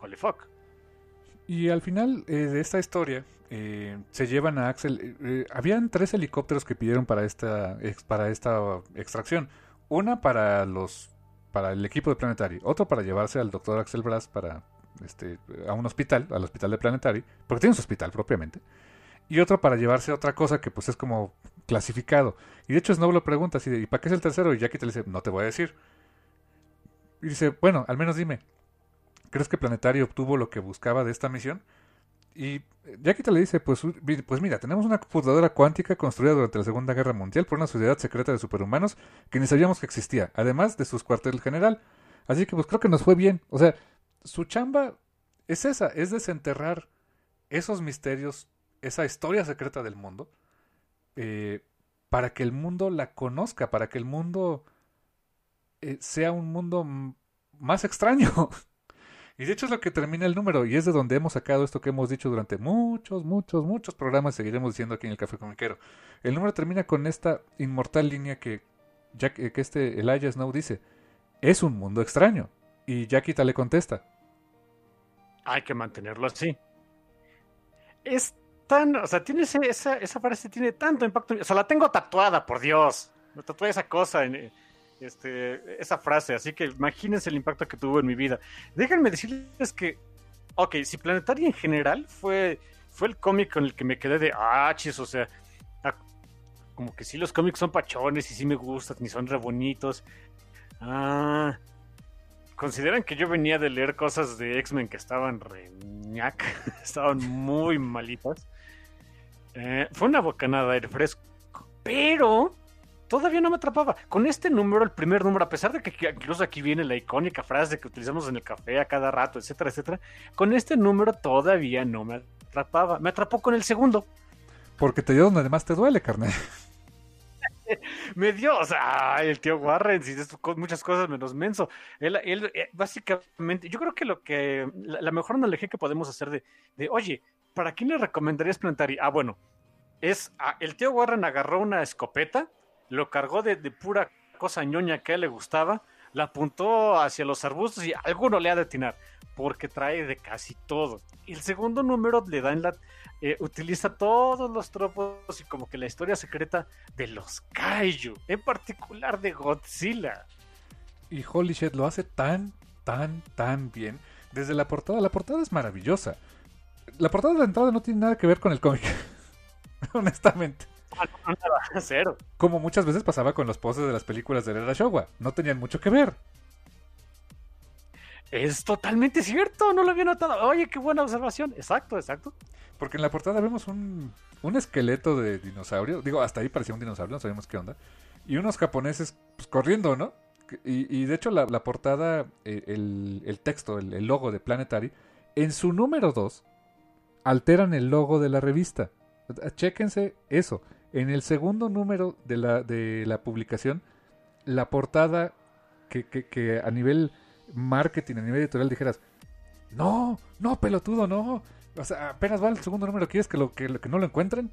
Holy fuck. Y al final eh, de esta historia eh, se llevan a Axel. eh, eh, habían tres helicópteros que pidieron para esta, para esta extracción. Una para los para el equipo de Planetary, otro para llevarse al doctor Axel Brass para este a un hospital, al hospital de Planetary, porque tiene su hospital propiamente. Y otro para llevarse otra cosa que pues es como clasificado. Y de hecho Snow lo pregunta así de, ¿y para qué es el tercero? Y Jackie te le dice, no te voy a decir. Y dice, bueno, al menos dime, ¿crees que Planetary obtuvo lo que buscaba de esta misión? Y Jackie te le dice, pues, pues mira, tenemos una computadora cuántica construida durante la Segunda Guerra Mundial por una sociedad secreta de superhumanos que ni sabíamos que existía, además de sus cuartel general. Así que pues creo que nos fue bien. O sea, su chamba es esa, es desenterrar esos misterios, esa historia secreta del mundo, eh, para que el mundo la conozca, para que el mundo eh, sea un mundo más extraño. Y de hecho es lo que termina el número, y es de donde hemos sacado esto que hemos dicho durante muchos, muchos, muchos programas, seguiremos diciendo aquí en el Café Comiquero. El número termina con esta inmortal línea que, Jack, eh, que este Elijah Snow dice, es un mundo extraño. Y Jackita le contesta, Hay que mantenerlo así. Es tan, o sea, tiene ese- esa, esa frase tiene tanto impacto. O sea, la tengo tatuada, por Dios. Me tatué esa cosa, en, este, esa frase. Así que imagínense el impacto que tuvo en mi vida. Déjenme decirles que, ok, si Planetaria en general fue, fue el cómic con el que me quedé de, ah, chis, o sea, como que sí los cómics son pachones y sí me gustan y son re bonitos. Ah, consideran que yo venía de leer cosas de X-Men que estaban re ñac, estaban muy malitas. Eh, fue una bocanada de aire fresco, pero todavía no me atrapaba. Con este número, el primer número, a pesar de que incluso aquí viene la icónica frase que utilizamos en el café a cada rato, etcétera, etcétera, con este número todavía no me atrapaba. Me atrapó con el segundo. porque te dio donde más te duele, carnal. me dio, o sea, el tío Warren, si muchas cosas menos menso. Él, eh, básicamente, yo creo que lo que, la, la mejor analogía que podemos hacer de, de, oye, ¿para quién le recomendarías Planetary? Ah, bueno, es, ah, el tío Warren agarró una escopeta, lo cargó de, de pura cosa ñoña que a él le gustaba, la apuntó hacia los arbustos y alguno le ha de atinar, porque trae de casi todo. Y el segundo número le da en eh, utiliza todos los tropos y como que la historia secreta de los kaiju, en particular de Godzilla. Y holy shit, lo hace tan, tan, tan bien. Desde la portada, la portada es maravillosa. La portada de entrada no tiene nada que ver con el cómic. Honestamente. Cero. Como muchas veces pasaba con los poses de las películas de Era Showa. No tenían mucho que ver. Es totalmente cierto, no lo había notado. Oye, qué buena observación. Exacto, exacto. Porque en la portada vemos un, un esqueleto de dinosaurio. Digo, hasta ahí parecía un dinosaurio, no sabemos qué onda. Y unos japoneses pues, corriendo, ¿no? Y, y de hecho la, la portada, eh, el, el texto, el, el logo de Planetary, en su número 2, alteran el logo de la revista. Chéquense eso. En el segundo número de la, de la publicación, la portada que, que, a nivel marketing, a nivel editorial dijeras, no, no, pelotudo, no. O sea, apenas va el segundo número, ¿quieres que, lo, que, no lo encuentren?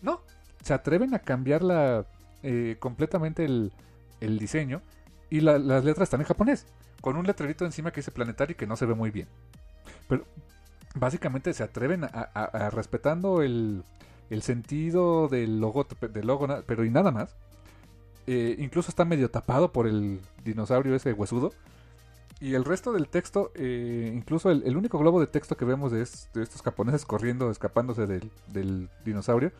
No, se atreven a cambiarla eh, completamente el, el diseño y la- las letras están en japonés, con un letrerito encima que dice planetario y que no se ve muy bien. Pero básicamente se atreven a, a- a- respetando el, el sentido del logo, del logo, pero y nada más. Eh, incluso está medio tapado por el dinosaurio ese huesudo. Y el resto del texto, eh, incluso el, único globo de texto que vemos de, es- de estos japoneses corriendo, escapándose del, del dinosaurio,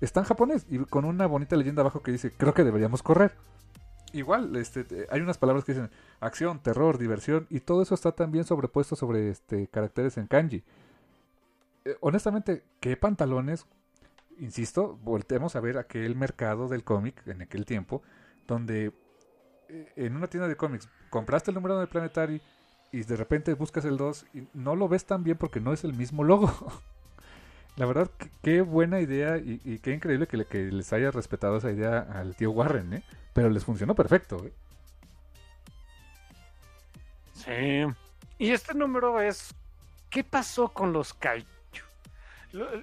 está en japonés y con una bonita leyenda abajo que dice, creo que deberíamos correr. Igual, este, eh, hay unas palabras que dicen acción, terror, diversión, y todo eso está también sobrepuesto sobre este, caracteres en kanji. Honestamente, ¿qué pantalones? Insisto, volteemos a ver aquel mercado del cómic en aquel tiempo, donde eh, en una tienda de cómics compraste el número de Planetary y de repente buscas el 2 y no lo ves tan bien porque no es el mismo logo. La verdad, qué, buena idea y, qué increíble que, le- que les haya respetado esa idea al tío Warren, ¿eh? Pero les funcionó perfecto, ¿eh? Sí. Y este número es. ¿Qué pasó con los kaiju?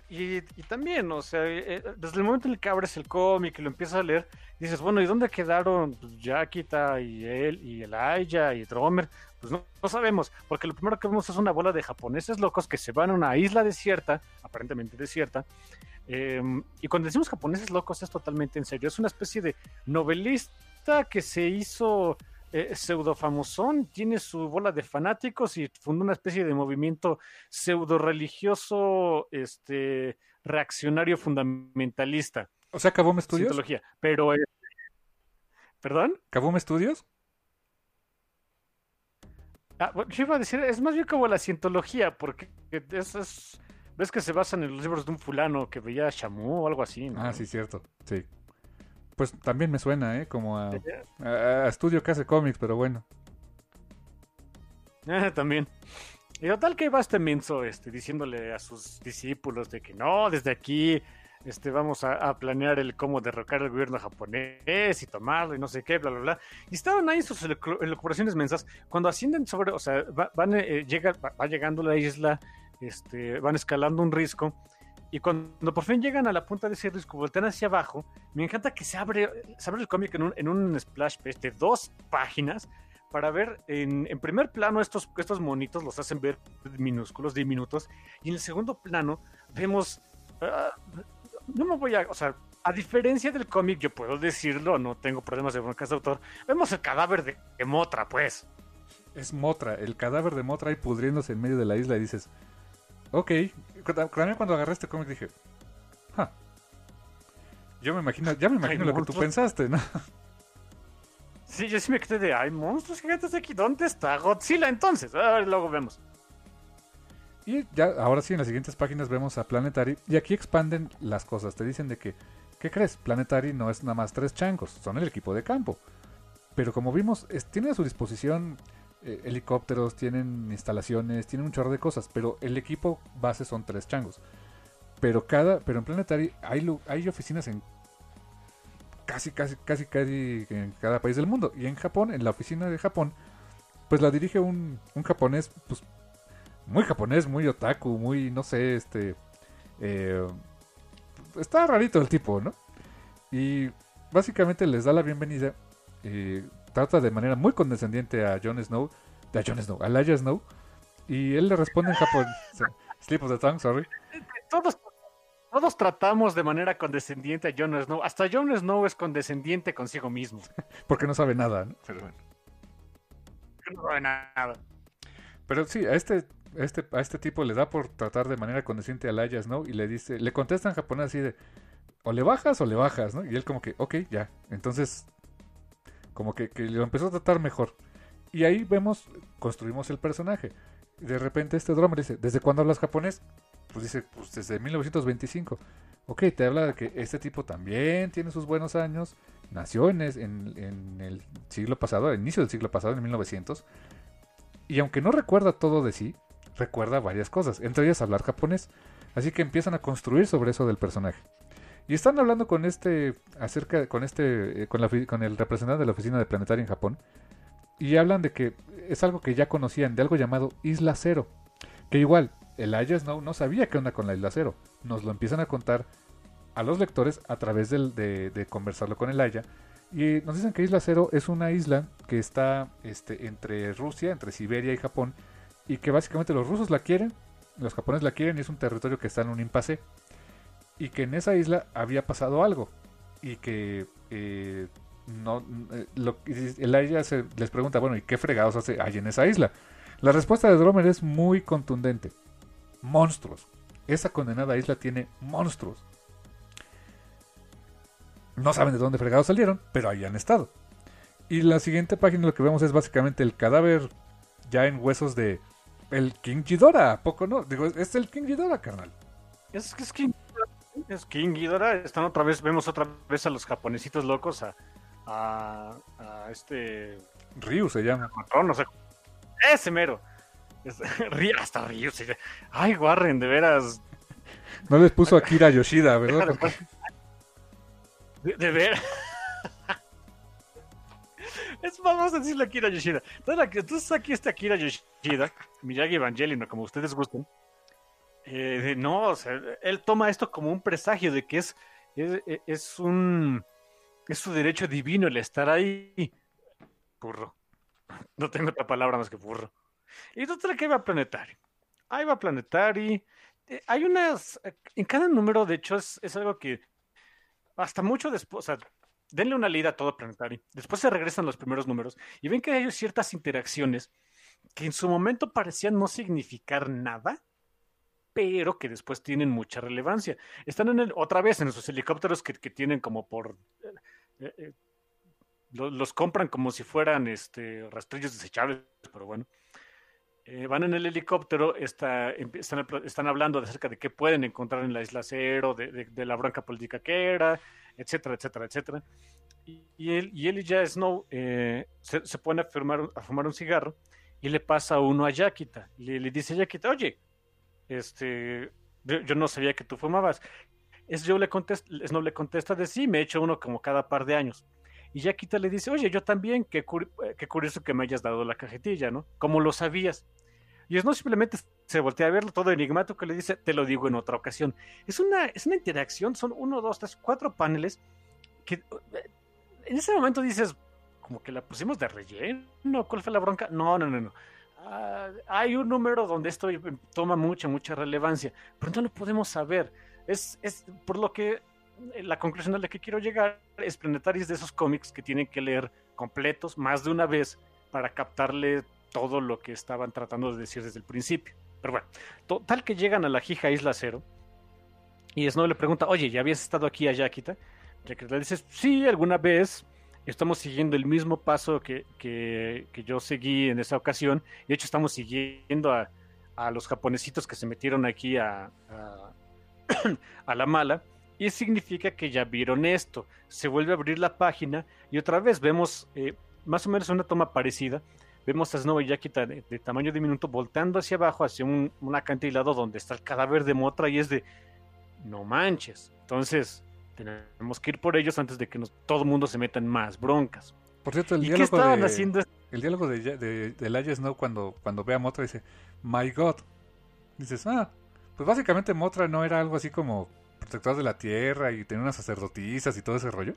Y, también, o sea, eh, desde el momento en el que abres el cómic y lo empiezas a leer, dices, bueno, ¿y dónde quedaron pues, Yakita y él y Elijah y Dromer? Pues no, no, sabemos, porque lo primero que vemos es una bola de japoneses locos que se van a una isla desierta, aparentemente desierta, em, y cuando decimos japoneses locos es totalmente en serio, es una especie de novelista que se hizo eh, pseudo famosón, tiene su bola de fanáticos y fundó una especie de movimiento pseudo religioso, este, reaccionario fundamentalista. O sea, Kaboom Studios. Pero, eh, ¿perdón? ¿Kaboom Studios? Ah, yo iba a decir, es más bien como la cientología, porque es, ves que se basan en los libros de un fulano que veía a Shamu o algo así. Ah, sí, cierto, sí. Pues también me suena, ¿eh? Como a, estudio que hace cómics, pero bueno. Ah, también. Y total que iba este menso este, diciéndole a sus discípulos de que no, desde aquí este, vamos a, planear el cómo derrocar al gobierno japonés y tomarlo y no sé qué, bla, bla, bla. Y estaban ahí sus elucubraciones mensas. Cuando ascienden sobre, o sea, van, eh, llega, va, llegando a la isla, este, van escalando un risco y cuando por fin llegan a la punta de ese risco, voltean hacia abajo, me encanta que se abre, se abre el cómic en un, en un splash page de dos páginas para ver en, primer plano estos, estos monitos, los hacen ver minúsculos, diminutos, y en el segundo plano vemos... Ah, no me voy a... O sea, a diferencia del cómic, yo puedo decirlo, no tengo problemas de broncas de autor, vemos el cadáver de, de Motra, pues. Es Motra, el cadáver de Motra ahí pudriéndose en medio de la isla y dices, ok, también cuando agarré este cómic dije, yo me imagino, ya me imagino lo que tú pensaste, ¿no? Sí, yo sí me quedé de, hay monstruos gigantes aquí, ¿dónde está Godzilla entonces? A ver, luego vemos. Y ya, ahora sí, en las siguientes páginas vemos a Planetary y aquí expanden las cosas, te dicen de que, ¿qué crees? Planetary no es nada más tres changos, son el equipo de campo. Pero como vimos, tiene a su disposición eh, helicópteros, tienen instalaciones, tienen un chorro de cosas, pero el equipo base son tres changos. Pero cada, pero en Planetary hay, hay oficinas en casi, casi, casi, casi en cada país del mundo. Y en Japón, en la oficina de Japón, pues la dirige un, un japonés, pues muy japonés, muy otaku, muy, no sé, este... Eh, está rarito el tipo, ¿no? Y básicamente les da la bienvenida. Eh, trata de manera muy condescendiente a Jon Snow, a Jon Snow, a Laia Snow, y él le responde en japonés. Slip of the tongue, sorry. Todos, todos tratamos de manera condescendiente a Jon Snow. Hasta Jon Snow es condescendiente consigo mismo. Porque no sabe nada, ¿no? Pero bueno. No sabe nada. Pero sí, a este, este, a este tipo le da por tratar de manera condescendiente a Laia Snow y le dice, le contesta en japonés así de, o le bajas o le bajas, ¿no? Y él como que, ok, ya. Entonces como que, lo empezó a tratar mejor. Y ahí vemos, construimos el personaje. De repente este drummer dice, ¿desde cuándo hablas japonés? Pues dice, pues desde 1925. Ok, te habla de que este tipo también tiene sus buenos años. Nació en, en, el siglo pasado, al inicio del siglo pasado, en 1900. Y aunque no recuerda todo de sí, recuerda varias cosas, entre ellas hablar japonés. Así que empiezan a construir sobre eso del personaje. Y están hablando con este, acerca, con este, eh, con, la, con el representante de la oficina de Planetaria en Japón. Y hablan de que es algo que ya conocían, de algo llamado Isla Cero. Que igual, el Aya Snow no sabía qué onda con la Isla Cero. Nos lo empiezan a contar a los lectores a través de, de, conversarlo con el Aya. Y nos dicen que Isla Cero es una isla que está este, entre Rusia, entre Siberia y Japón. Y que básicamente los rusos la quieren, los japoneses la quieren y es un territorio que está en un impasse y que en esa isla había pasado algo y que eh, no eh, lo, les pregunta bueno y qué fregados hace hay en esa isla la respuesta de Dromer es muy contundente. Monstruos. Esa condenada isla tiene monstruos. No saben de dónde fregados salieron pero ahí han estado. Y la siguiente página lo que vemos es básicamente el cadáver ya en huesos de el King Ghidorah, poco no? Digo, es el King Ghidorah, carnal. Es, es King es King Ghidorah. Están otra vez, vemos otra vez a los japonesitos locos, a, a, este... Ryu se llama. no sé. Ese mero. hasta Ryu. Ay, Warren, de veras. No les puso Akira Yoshida, ¿verdad? De, de veras. Es, vamos a decirle Akira Yoshida. Entonces aquí está Akira Yoshida, Miyagi Evangelino, como ustedes gusten. Eh, no, o sea, él toma esto como un presagio de que es, es, un es su derecho divino el estar ahí. Burro. No tengo otra palabra más que burro. Y total que va Planetary. Ahí va Planetary. Eh, hay unas. En cada número, de hecho, es, es algo que. Hasta mucho después. O sea, denle una leída a todo Planetary. Después se regresan los primeros números y ven que hay ciertas interacciones que en su momento parecían no significar nada pero que después tienen mucha relevancia. Están en el, otra vez en esos helicópteros que, que tienen como por... Eh, eh, los, compran como si fueran este, rastrillos desechables, pero bueno. Eh, van en el helicóptero, está, están, están, hablando acerca de qué pueden encontrar en la isla cero, de, la bronca política que era, etcétera, etcétera, etcétera. Y, él, y él y ya Snow se, se pone a fumar, a fumar un cigarro y le pasa uno a Yakita. Le, le dice a Yakita, oye, este, yo, no sabía que tú fumabas. Es, yo le contesta, no le contesta de sí, me he hecho uno como cada par de años. Y Yaquita le dice, oye, yo también, qué, qué curioso que me hayas dado la cajetilla, ¿no? Como lo sabías. Y es no simplemente se voltea a verlo todo enigmático que le dice, te lo digo en otra ocasión. Es una, es una interacción, son uno, dos, tres, cuatro paneles que eh, en ese momento dices, como que la pusimos de relleno, ¿cuál fue la bronca? No, no, no, no. Ah, hay un número donde esto toma mucha, mucha relevancia, pero no lo podemos saber. Es, es por lo que eh, la conclusión a la que quiero llegar es planetarios de esos cómics que tienen que leer completos más de una vez para captarle todo lo que estaban tratando de decir desde el principio. Pero bueno, tal que llegan a la Jija Isla Cero y Snow le pregunta, oye, ¿ya habías estado aquí a Yakita? le dice, sí, alguna vez, estamos siguiendo el mismo paso que, que, yo seguí en esa ocasión. De hecho, estamos siguiendo a, a los japonesitos que se metieron aquí a, a, la mala. Y significa que ya vieron esto. Se vuelve a abrir la página y otra vez vemos eh, más o menos una toma parecida. Vemos a Snow y Yakita de, de tamaño diminuto volteando hacia abajo, hacia un, un acantilado donde está el cadáver de Motra y es de, no manches. Entonces, tenemos que ir por ellos antes de que todo el mundo se meta en más broncas. Por cierto, el diálogo qué estaban de, haciendo? El diálogo de, de, de Snow cuando, cuando ve a Motra dice, My God. Dices, ah, pues básicamente Motra no era algo así como protector de la tierra y tenía unas sacerdotisas y todo ese rollo.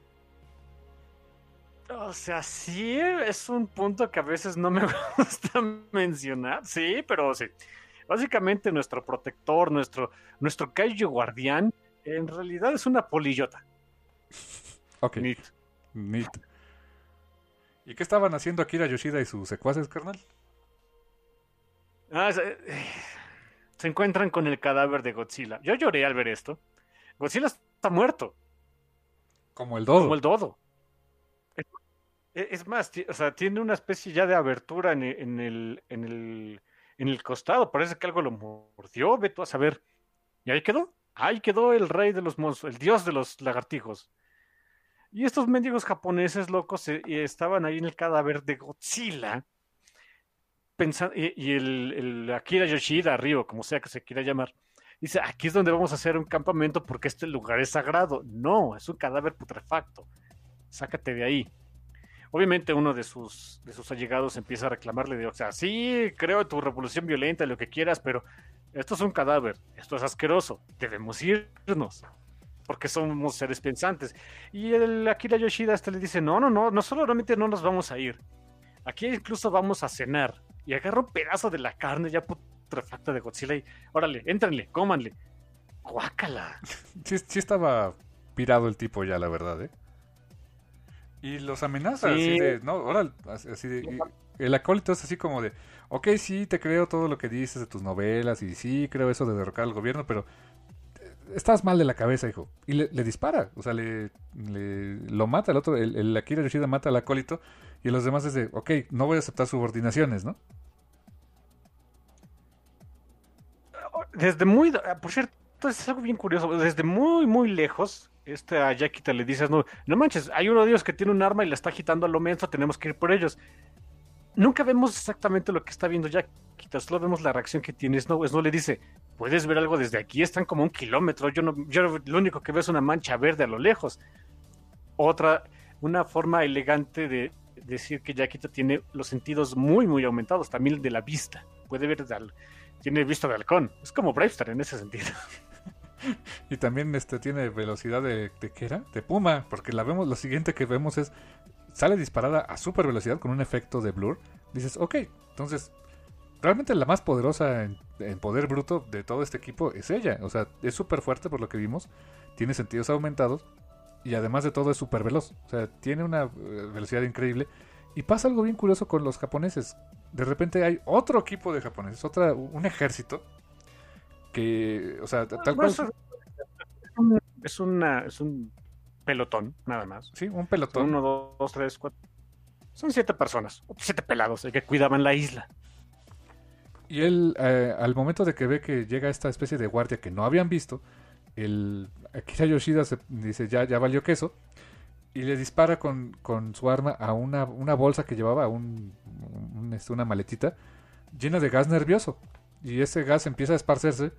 O sea, sí, es un punto que a veces no me gusta mencionar. Sí, pero sí. Básicamente nuestro protector, nuestro, nuestro Kaiju guardián, en realidad es una polillota. Ok. Neat. ¿Y qué estaban haciendo Akira Yoshida y sus secuaces, carnal? Ah, se, se encuentran con el cadáver de Godzilla. Yo lloré al ver esto. Godzilla está muerto. Como el dodo. Como el dodo. Es, más, o sea, tiene una especie ya de abertura en, en, el, en, el, en el costado. Parece que algo lo mordió. Ve tú a saber. Y ahí quedó. Ahí quedó el rey de los monstruos, el dios de los lagartijos. Y estos mendigos japoneses locos eh, estaban ahí en el cadáver de Godzilla. Pensando, y, el, Akira Yoshida arriba, como sea que se quiera llamar, dice, aquí es donde vamos a hacer un campamento porque este lugar es sagrado. No, es un cadáver putrefacto. Sácate de ahí. Obviamente uno de sus, de sus allegados empieza a reclamarle de, o sea, sí, creo en tu revolución violenta, lo que quieras, pero esto es un cadáver, esto es asqueroso, debemos irnos, porque somos seres pensantes. Y el Akira Yoshida este le dice, no, no, no, no solamente no nos vamos a ir, aquí incluso vamos a cenar. Y agarra un pedazo de la carne ya putrefacta de Godzilla y, órale, éntrenle, cómanle. Guácala. Sí, estaba pirado el tipo ya, la verdad, ¿eh? Y los amenazas, así de, no, órale, así de, el acólito es así como de, ok, sí, te creo todo lo que dices de tus novelas y sí, creo eso de derrocar al gobierno, pero eh, estás mal de la cabeza, hijo. Y le, dispara, o sea, le, lo mata el otro, el, el, Akira Yoshida mata al acólito y los demás es de, ok, no voy a aceptar subordinaciones, ¿no? Desde muy, por cierto, es algo bien curioso, desde muy, muy lejos, este a Yakita le dices, no, no manches, hay uno de ellos que tiene un arma y la está agitando a lo menso, tenemos que ir por ellos nunca vemos exactamente lo que está viendo Jack. Solo vemos la reacción que tiene Snow. Snow le dice, puedes ver algo desde aquí, están como un kilómetro. Yo, no, yo lo único que veo es una mancha verde a lo lejos. Otra, una forma elegante de decir que Jackita tiene los sentidos muy, muy aumentados, también de la vista. Puede ver, tiene vista de halcón. Es como Bravestar en ese sentido. y también este tiene velocidad de, de ¿qué era? De puma, porque la vemos, lo siguiente que vemos es sale disparada a super velocidad con un efecto de blur. Dices, ok, entonces realmente la más poderosa en, poder bruto de todo este equipo es ella. O sea, es súper fuerte por lo que vimos, tiene sentidos aumentados y además de todo es súper veloz. O sea, tiene una eh, velocidad increíble. Y pasa algo bien curioso con los japoneses. De repente hay otro equipo de japoneses, otra, un ejército que, o sea, tal cual... Es, una, es un pelotón, nada más. Sí, un pelotón. uno, dos, tres, cuatro. Son siete personas, siete pelados que cuidaban la isla. Y él, eh, al momento de que ve que llega esta especie de guardia que no habían visto, el Akira Yoshida se dice, ya, ya valió queso, y le dispara con, con su arma a una, una bolsa que llevaba, un, este, una maletita, llena de gas nervioso. Y ese gas empieza a esparcerse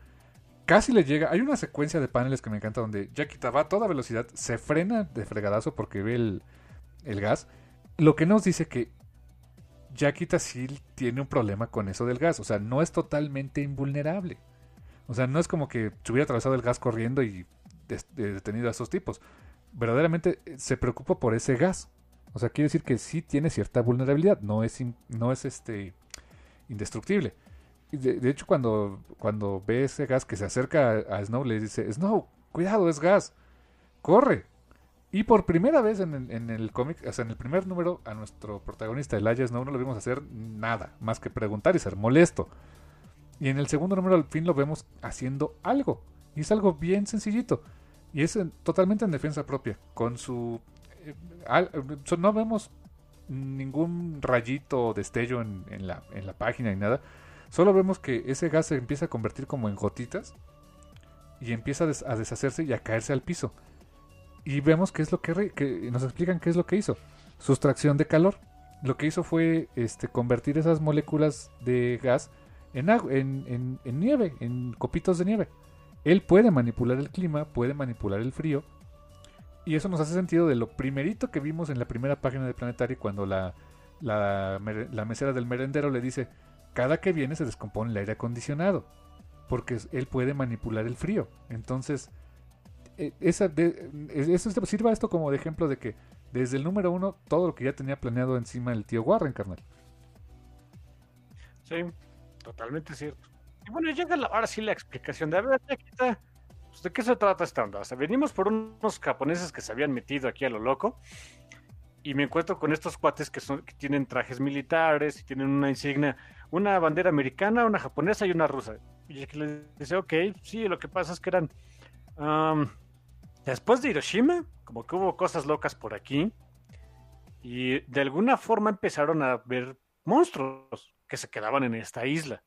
casi le llega. Hay una secuencia de paneles que me encanta donde Yaquita va a toda velocidad, se frena de fregadazo porque ve el, el gas. Lo que nos dice que Yaquita sí tiene un problema con eso del gas. O sea, no es totalmente invulnerable. O sea, no es como que se hubiera atravesado el gas corriendo y detenido a esos tipos. Verdaderamente eh, se preocupa por ese gas. O sea, quiere decir que sí tiene cierta vulnerabilidad. No es, no es este indestructible. De, hecho, cuando, cuando ve ese gas que se acerca a, Snow, le dice, Snow, cuidado, es gas, corre. Y por primera vez en, en el cómic, o sea, en el primer número, a nuestro protagonista, Elijah Snow, no lo vimos hacer nada, más que preguntar y ser molesto. Y en el segundo número, al fin lo vemos haciendo algo. Y es algo bien sencillito. Y es totalmente en defensa propia. Con su... Eh, no vemos ningún rayito o destello en, en, la, en la página ni nada Solo vemos que ese gas se empieza a convertir como en gotitas y empieza a, deshacerse y a caerse al piso. Y vemos qué es lo que, nos explican qué es lo que hizo. Sustracción de calor. Lo que hizo fue este, convertir esas moléculas de gas en, en, en, nieve, en copitos de nieve. Él puede manipular el clima, puede manipular el frío. Y eso nos hace sentido de lo primerito que vimos en la primera página de Planetary cuando la, la mesera del merendero le dice, cada que viene se descompone el aire acondicionado, porque él puede manipular el frío. Entonces, e, esa eso sirva esto como de ejemplo de que desde el número uno todo lo que ya tenía planeado encima el tío Warren, carnal. Sí, totalmente cierto. Y bueno, llega ahora sí la explicación de, a ver, pues, ¿de qué se trata esta onda? O sea, venimos por unos japoneses que se habían metido aquí a lo loco y me encuentro con estos cuates que, son, que tienen trajes militares y tienen una insignia una bandera americana, una japonesa y una rusa. Y que le dice, ok, sí, lo que pasa es que eran... después de Hiroshima, como que hubo cosas locas por aquí, y de alguna forma empezaron a ver monstruos que se quedaban en esta isla.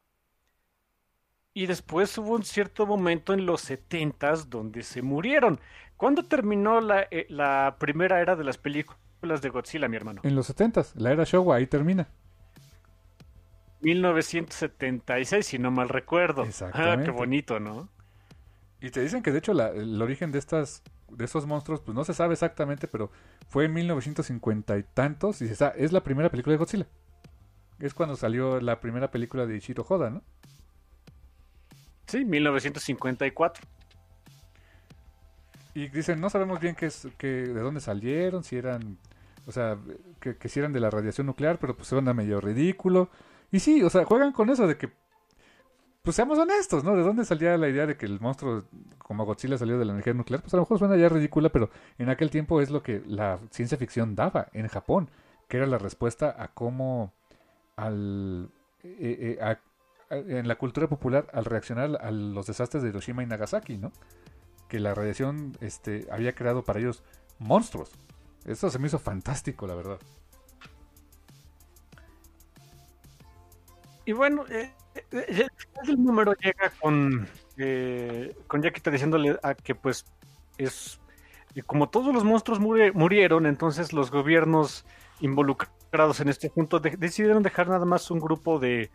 Y después hubo un cierto momento en los setentas donde se murieron. ¿Cuándo terminó la, eh, la primera era de las películas de Godzilla, mi hermano? En los setentas, la era Showa, ahí termina. 1976, si no mal recuerdo. Ah, qué bonito, ¿no? Y te dicen que de hecho el origen de estas de estos monstruos, pues no se sabe exactamente, pero fue en 1950 y tantos. Y se sabe, es la primera película de Godzilla. Es cuando salió la primera película de Ichiro Hoda, ¿no? Sí, 1954. Y dicen, no sabemos bien qué es, que, de dónde salieron, si eran, o sea, que, que si eran de la radiación nuclear, pero pues a medio ridículo. Y sí, o sea, juegan con eso de que, pues seamos honestos, ¿no? ¿De dónde salía la idea de que el monstruo como Godzilla salió de la energía nuclear? Pues a lo mejor suena ya ridícula, pero en aquel tiempo es lo que la ciencia ficción daba en Japón, que era la respuesta a cómo al... Eh, eh, en la cultura popular al reaccionar a los desastres de Hiroshima y Nagasaki, ¿no? Que la radiación este, había creado para ellos monstruos. Eso se me hizo fantástico, la verdad. Y bueno, eh, eh, el número llega con, eh, con Yaquita diciéndole a que pues es como todos los monstruos murieron, entonces los gobiernos involucrados en este punto decidieron dejar nada más un grupo de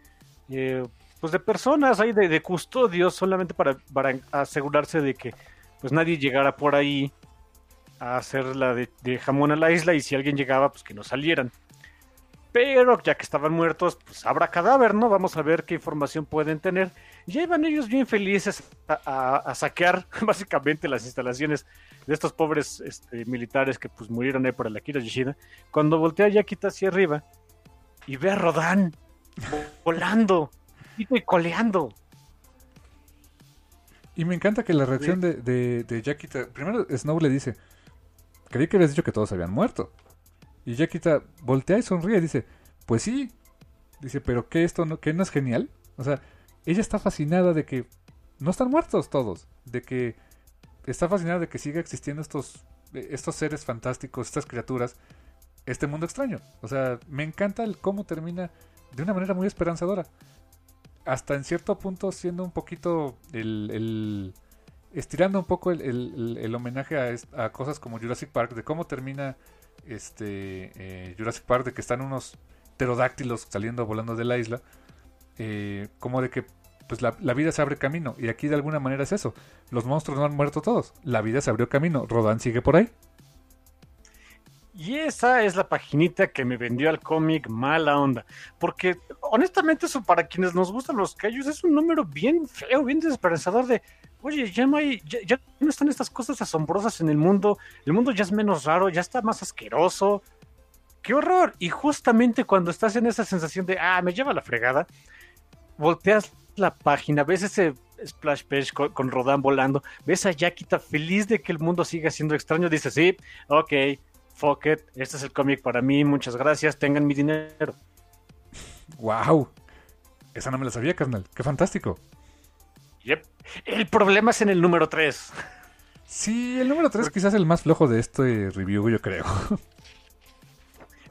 pues de personas ahí de, custodios solamente para, para, asegurarse de que pues nadie llegara por ahí a hacer la de, de jamón a la isla y si alguien llegaba pues que no salieran. Pero ya que estaban muertos, pues habrá cadáver, ¿no? Vamos a ver qué información pueden tener. Ya iban ellos bien felices a, saquear básicamente las instalaciones de estos pobres este, militares que pues murieron ahí por el Akira Yoshida. Cuando voltea Yakita hacia arriba y ve a Rodan volando y coleando. Y me encanta que la reacción de, de, de Yakita. Primero, Snow le dice: Creí que habías dicho que todos habían muerto. Y Yakita voltea y sonríe y dice: Pues sí. Dice: ¿Pero qué esto no, qué no es genial? O sea, ella está fascinada de que no están muertos todos. De que está fascinada de que siga existiendo estos, estos seres fantásticos, estas criaturas, este mundo extraño. O sea, me encanta el cómo termina de una manera muy esperanzadora hasta en cierto punto siendo un poquito el, estirando un poco el, homenaje a, cosas como Jurassic Park, de cómo termina este eh, Jurassic Park, de que están unos pterodáctilos saliendo volando de la isla, eh, como de que pues la, la, vida se abre camino, y aquí de alguna manera es eso, los monstruos no han muerto todos, la vida se abrió camino, Rodan sigue por ahí. Y esa es la paginita que me vendió al cómic mala onda. Porque honestamente eso para quienes nos gustan los callos es un número bien feo, bien desesperanzador de, oye, ya no hay, ya, no están estas cosas asombrosas en el mundo, el mundo ya es menos raro, ya está más asqueroso. ¡Qué horror! Y justamente cuando estás en esa sensación de, ah, me lleva la fregada, volteas la página, ves ese splash page con, con Rodan volando, ves a Yakita feliz de que el mundo siga siendo extraño, dices, sí, ok, fuck it, este es el cómic para mí, muchas gracias, tengan mi dinero. Wow, esa no me la sabía, carnal, qué fantástico. Yep. El problema es en el número 3. Sí, el número 3 quizás el más flojo de este review, yo creo.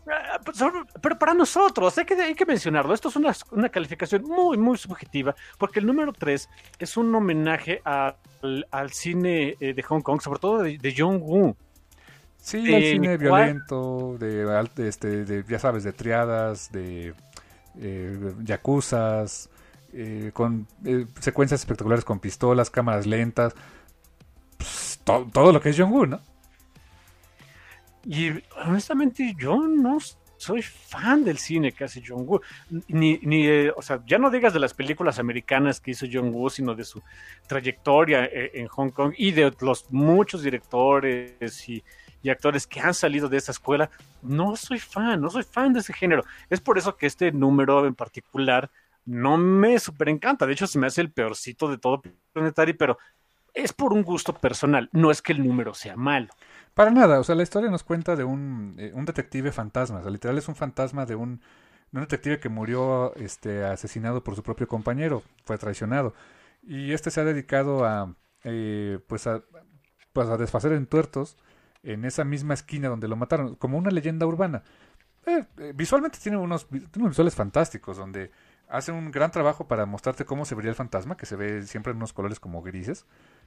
Ah, pues, pero para nosotros, hay que, hay que mencionarlo, esto es una, calificación muy, muy subjetiva, porque el número 3 es un homenaje al, cine eh, de Hong Kong, sobre todo de, de John Woo. Sí, el cine violento, de, este, de, ya sabes, de triadas, de eh, yacuzas, eh, con eh, secuencias espectaculares con pistolas, cámaras lentas, pues, todo lo que es John Woo, ¿no? Y honestamente yo no soy fan del cine que hace John Woo. Ni, ni o sea, ya no digas de las películas americanas que hizo John Woo, sino de su trayectoria en Hong Kong y de los muchos directores y y actores que han salido de esa escuela. No soy fan, no soy fan de ese género. Es por eso que este número en particular no me super encanta. De hecho, se me hace el peorcito de todo Planetary, pero es por un gusto personal. No es que el número sea malo. Para nada, o sea, la historia nos cuenta de un, eh, un detective fantasma. O sea, literal es un fantasma de un, un detective que murió este, asesinado por su propio compañero, fue traicionado. Y este se ha dedicado a, eh, pues a, pues a desfacer en tuertos en esa misma esquina donde lo mataron, como una leyenda urbana. Eh, eh, visualmente tiene unos, visuales fantásticos, donde hace un gran trabajo para mostrarte cómo se vería el fantasma, que se ve siempre en unos colores como grises.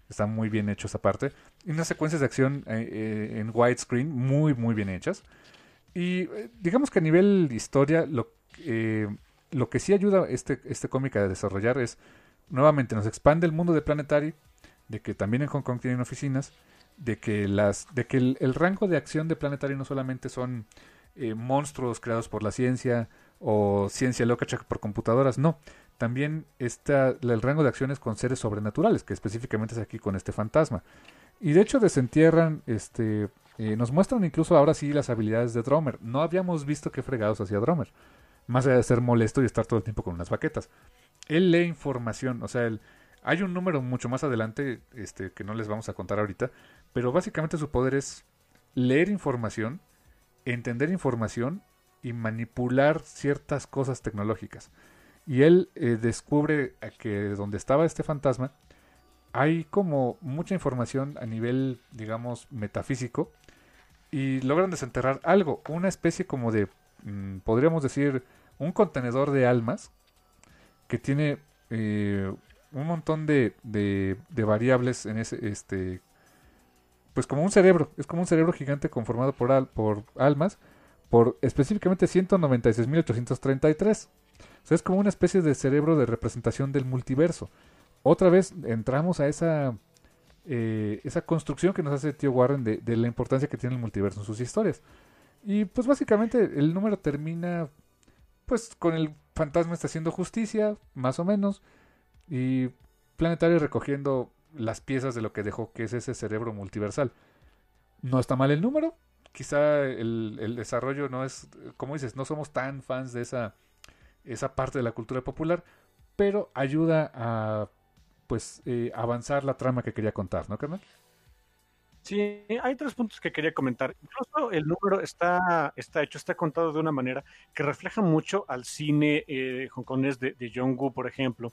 Está muy bien hecho esa parte. Y unas secuencias de acción eh, en widescreen muy, muy bien hechas. Y digamos que a nivel historia, lo, lo que sí ayuda este, este cómic a desarrollar es, nuevamente, nos expande el mundo de Planetary, de que también en Hong Kong tienen oficinas, de que las de que el, rango de acción de Planetary no solamente son eh, monstruos creados por la ciencia o ciencia loca por computadoras, no. También está el rango de acciones con seres sobrenaturales, que específicamente es aquí con este fantasma. Y de hecho desentierran, este, eh, nos muestran incluso ahora sí las habilidades de Drummer. No habíamos visto qué fregados hacía Drummer. Más allá de ser molesto y estar todo el tiempo con unas baquetas. Él lee información, o sea, hay un número mucho más adelante, este, que no les vamos a contar ahorita, pero básicamente su poder es leer información, entender información y manipular ciertas cosas tecnológicas. Y él eh, descubre que donde estaba este fantasma hay como mucha información a nivel, digamos, metafísico y logran desenterrar algo, una especie como de, mm, podríamos decir, un contenedor de almas que tiene eh, un montón de, variables en ese, este, pues como un cerebro, es como un cerebro gigante conformado por, por almas, por específicamente 196.833. O sea, es como una especie de cerebro de representación del multiverso. Otra vez entramos a esa, eh, esa construcción que nos hace Tío Warren de, la importancia que tiene el multiverso en sus historias. Y pues básicamente el número termina pues con el fantasma está haciendo justicia, más o menos, y Planetario recogiendo las piezas de lo que dejó, que es ese cerebro multiversal. No está mal el número, quizá el, desarrollo no es, como dices, no somos tan fans de esa, esa parte de la cultura popular, pero ayuda a pues eh, avanzar la trama que quería contar, ¿no, carnal? Sí, hay tres puntos que quería comentar. Incluso el número está, está hecho, está contado de una manera que refleja mucho al cine eh, hongkonés de, de Jong Woo, por ejemplo.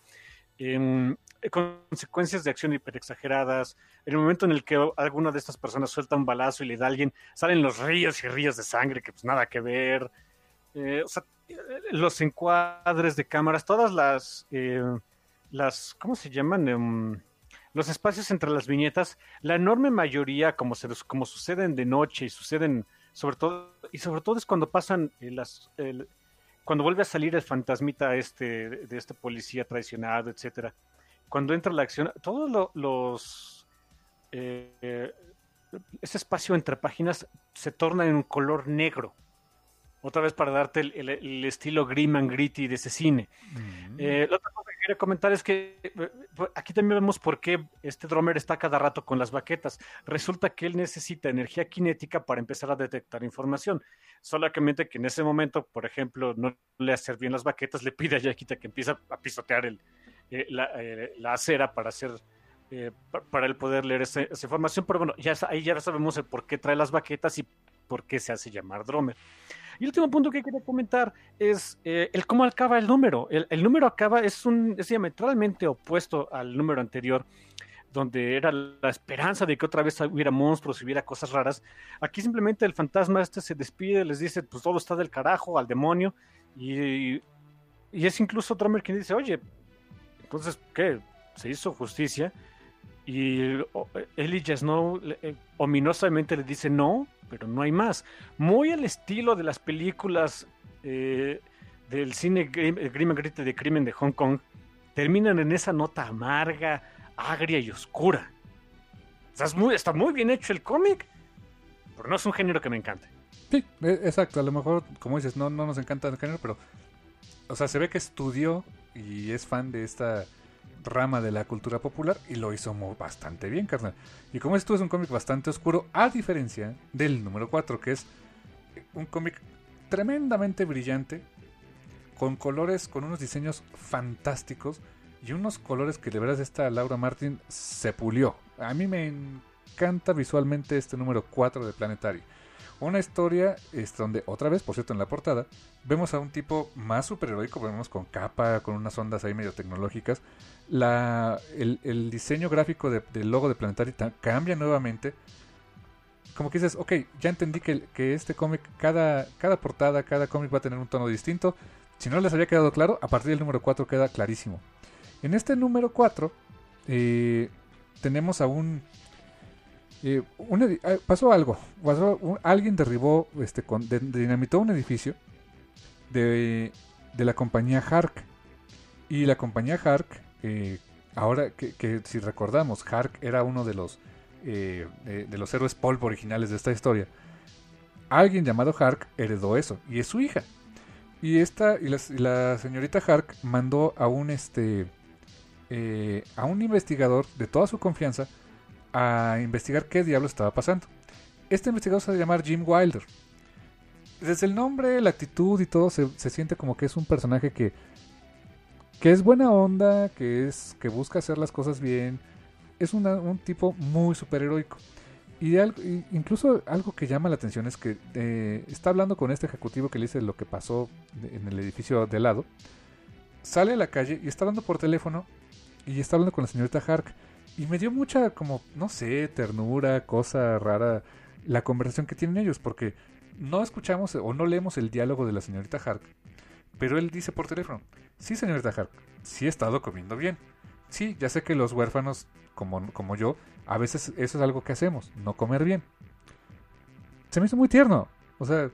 En, consecuencias de acción hiperexageradas, el momento en el que alguna de estas personas suelta un balazo y le da a alguien, salen los ríos y ríos de sangre que pues nada que ver. Eh, sea, los encuadres de cámaras, todas las, eh, las ¿cómo se llaman? Em, los espacios entre las viñetas, la enorme mayoría, como, se, como suceden de noche y suceden sobre todo, y sobre todo es cuando pasan eh, las, cuando vuelve a salir el fantasmita este, de este policía traicionado, etcétera, cuando entra la acción, todos los, eh, ese espacio entre páginas se torna en un color negro otra vez para darte el, estilo grim and gritty de ese cine. Mm. Eh, la otra cosa quería comentar es que eh, aquí también vemos por qué este drummer está cada rato con las baquetas. Resulta que él necesita energía cinética para empezar a detectar información. Solamente que en ese momento, por ejemplo, no le hace bien las baquetas, le pide a Yaquita que empiece a pisotear el, eh, la, acera para hacer para él poder leer esa, información. Pero bueno, ahí ya sabemos el por qué trae las baquetas y por qué se hace llamar drummer. Y el último punto que quería comentar es eh, el cómo acaba el número. El, número acaba, es, un, diametralmente opuesto al número anterior, donde era la esperanza de que otra vez hubiera monstruos, hubiera cosas raras. Aquí simplemente el fantasma este se despide, les dice, pues todo está del carajo, al demonio, y, y es incluso Drummer quien dice, oye, entonces, ¿qué? ¿Se hizo justicia? Y Elijah Snow eh, ominosamente le dice no, pero no hay más. Muy al estilo de las películas eh, del cine Grim, de crimen de Hong Kong, terminan en esa nota amarga, agria y oscura. está, muy, está muy bien hecho el cómic, pero no es un género que me encante. Sí, e, exacto. A lo mejor, como dices, no, no nos encanta el género, pero. O sea, se ve que estudió y es fan de esta rama de la cultura popular y lo hizo bastante bien, carnal. Y como esto es un cómic bastante oscuro, a diferencia del número 4, que es un cómic tremendamente brillante, con colores, con unos diseños fantásticos y unos colores que de verdad esta Laura Martin se pulió. A mí me encanta visualmente este número 4 de Planetary. Una historia es donde, otra vez, por cierto, en la portada, vemos a un tipo más superheroico, vemos con capa, con unas ondas ahí medio tecnológicas. La, el, diseño gráfico del logo de Planetary cambia nuevamente. Como que dices, ok, ya entendí que, que este cómic, cada, cada portada, cada cómic va a tener un tono distinto. Si no les había quedado claro, a partir del número 4 queda clarísimo. En este número 4 eh, tenemos a un eh, pasó algo. alguien derribó, este, con, dinamitó un edificio de, la compañía Hark. Y la compañía Hark, eh, ahora que, si recordamos, Hark era uno de los, eh, de, los héroes polvo originales de esta historia. Alguien llamado Hark heredó eso y es su hija. Y esta y la, señorita Hark mandó a un este a un investigador de toda su confianza a investigar qué diablo estaba pasando. Este investigador se va a llamar Jim Wilder. Desde el nombre, la actitud y todo se, siente como que es un personaje que, que es buena onda, que, es, que busca hacer las cosas bien. Es un tipo muy superheroico. Y, incluso algo que llama la atención es que eh, está hablando con este ejecutivo que le dice lo que pasó en el edificio de lado. Sale a la calle y está hablando por teléfono y está hablando con la señorita Hark. Y me dio mucha, como, no sé, ternura, cosa rara, la conversación que tienen ellos, porque no escuchamos o no leemos el diálogo de la señorita Hark, pero él dice por teléfono, sí señorita Hark, sí he estado comiendo bien. Sí, ya sé que los huérfanos, como, como yo, a veces eso es algo que hacemos, no comer bien. Se me hizo muy tierno. O sea,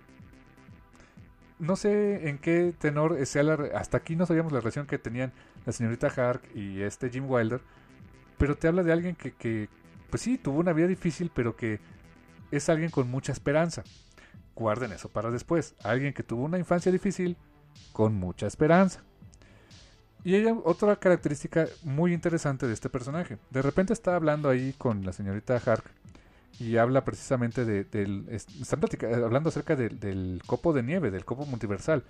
no sé en qué tenor sea la... Hasta aquí no sabíamos la relación que tenían la señorita Hark y este Jim Wilder pero te habla de alguien que, pues sí, tuvo una vida difícil, pero que es alguien con mucha esperanza. Guarden eso para después. Alguien que tuvo una infancia difícil, con mucha esperanza. Y ella, otra característica muy interesante de este personaje. De repente está hablando ahí con la señorita Hark y habla precisamente de, del... Están hablando acerca del copo de nieve, del copo multiversal.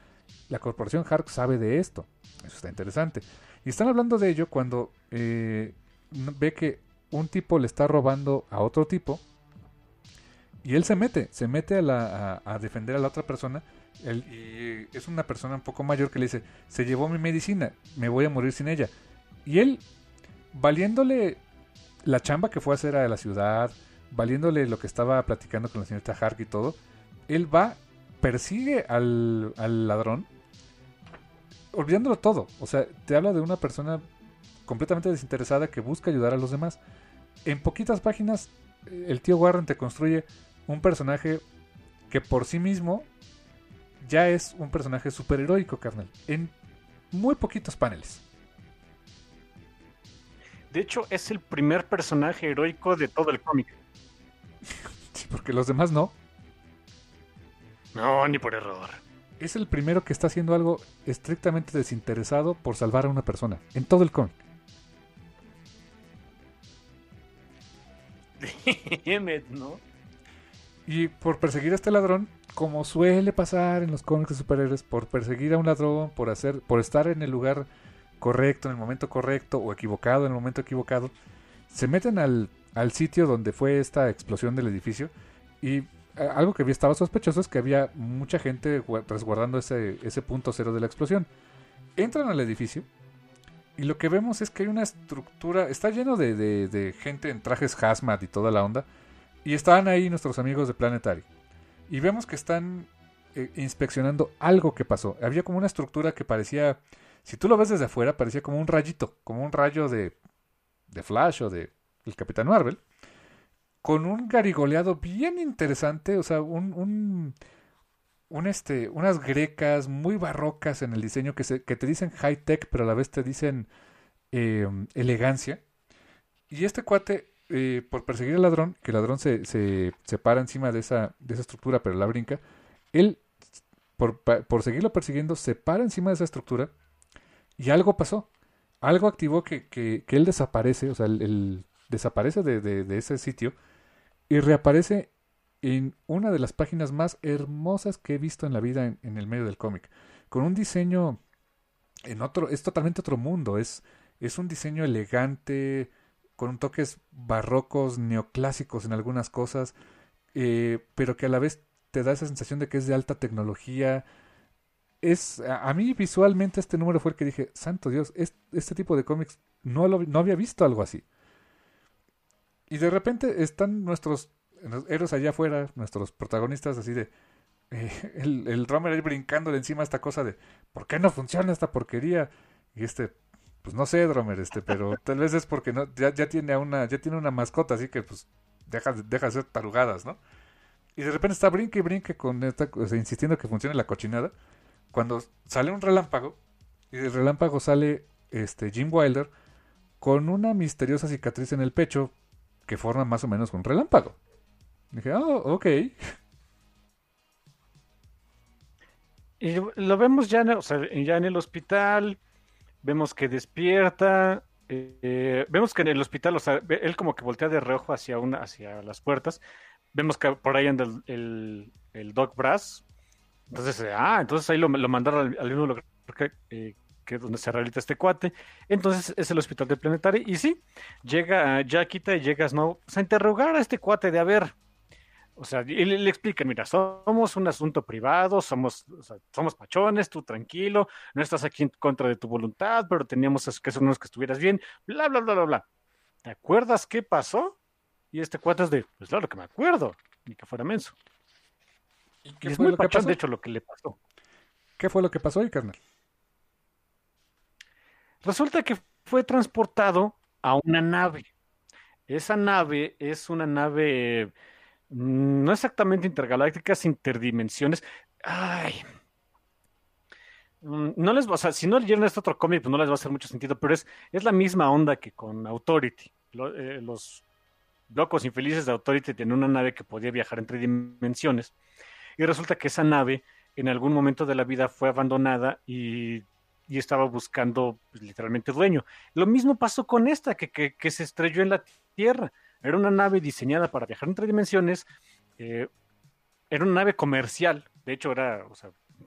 La corporación Hark sabe de esto. Eso está interesante. Y están hablando de ello cuando eh, ve que un tipo le está robando a otro tipo. Y él se mete, se mete a, la, a defender a la otra persona y es una persona un poco mayor que le dice, se llevó mi medicina, me voy a morir sin ella. Y él, valiéndole la chamba que fue a hacer a la ciudad, valiéndole lo que estaba platicando con la señorita Hark y todo, él va, persigue al, al ladrón, olvidándolo todo. O sea, te habla de una persona completamente desinteresada que busca ayudar a los demás. En poquitas páginas, el tío Warren te construye un personaje que por sí mismo ya es un personaje superheroico, carnal. En muy poquitos paneles. De hecho, es el primer personaje heroico de todo el cómic. sí, porque los demás no. No, ni por error. Es el primero que está haciendo algo estrictamente desinteresado por salvar a una persona. En todo el cómic. Y por perseguir a este ladrón, como suele pasar en los cómics de superhéroes, por perseguir a un ladrón, por hacer, por estar en el lugar correcto, en el momento correcto, o equivocado en el momento equivocado, se meten al, al sitio donde fue esta explosión del edificio. Y eh, algo que estaba sospechoso es que había mucha gente resguardando ese, ese punto cero de la explosión. Entran al edificio y lo que vemos es que hay una estructura, está lleno de, de, gente en trajes hazmat y toda la onda. Y estaban ahí nuestros amigos de Planetary. Y vemos que están eh, inspeccionando algo que pasó. Había como una estructura que parecía, si tú lo ves desde afuera, parecía como un rayito, como un rayo de, de Flash o de el Capitán Marvel. Con un garigoleado bien interesante, o sea, un, este, unas grecas muy barrocas en el diseño que, se, que te dicen high tech, pero a la vez te dicen eh, elegancia. Y este cuate eh, por perseguir al ladrón, que el ladrón se, se, para encima de esa, de esa estructura, pero la brinca, él, por, por seguirlo persiguiendo, se para encima de esa estructura y algo pasó. Algo activó que, que, él desaparece, o sea, él, desaparece de, de, ese sitio y reaparece en una de las páginas más hermosas que he visto en la vida en, el medio del cómic. Con un diseño en otro, es totalmente otro mundo, es, es un diseño elegante, con toques barrocos, neoclásicos en algunas cosas, eh, pero que a la vez te da esa sensación de que es de alta tecnología. Es, a, mí visualmente este número fue el que dije, santo Dios, este tipo de cómics no, no había visto algo así. Y de repente están nuestros héroes allá afuera, nuestros protagonistas así de... Eh, el, el drummer ahí brincando de encima esta cosa de ¿por qué no funciona esta porquería? Y este pues no sé, Dromer, este, pero tal vez es porque no, ya, ya tiene una, ya tiene una mascota, así que pues deja, deja de hacer tarugadas, ¿no? Y de repente está brinque y brinque con esta, insistiendo que funcione la cochinada. Cuando sale un relámpago, y del relámpago sale este Jim Wilder con una misteriosa cicatriz en el pecho que forma más o menos un relámpago. Dije, oh, ok. Y lo vemos ya, o sea, ya en el hospital, vemos que despierta, eh, vemos que en el hospital, o sea, él como que voltea de reojo hacia una, hacia las puertas, vemos que por ahí anda el, el, Doc Brass, entonces, eh, ah, entonces ahí lo, mandaron al, mismo lugar eh, que, donde se rehabilita este cuate, entonces es el hospital del planetario, y sí, llega Jackita y llega Snow pues, a interrogar a este cuate de a ver, o sea, él le explica, mira, somos un asunto privado, somos, somos pachones, tú tranquilo, no estás aquí en contra de tu voluntad, pero teníamos que asegurarnos que estuvieras bien, bla, bla, bla, bla, bla. ¿Te acuerdas qué pasó? Y este cuate es de, pues claro que me acuerdo, ni que fuera menso. ¿Y, qué es muy pachón, de hecho, lo que le pasó. ¿Qué fue lo que pasó ahí, carnal? Resulta que fue transportado a una nave. Esa nave es una nave no exactamente intergalácticas, interdimensiones. Ay. Mm, no les, o sea, si no leyeron este otro cómic, pues no les va a hacer mucho sentido, pero es, es la misma onda que con Authority. Eh, los locos infelices de Authority tienen una nave que podía viajar entre dimensiones. Y resulta que esa nave en algún momento de la vida fue abandonada y, y estaba buscando pues, literalmente dueño. Lo mismo pasó con esta, que, que, se estrelló en la Tierra. Era una nave diseñada para viajar entre dimensiones, eh, era una nave comercial, de hecho era,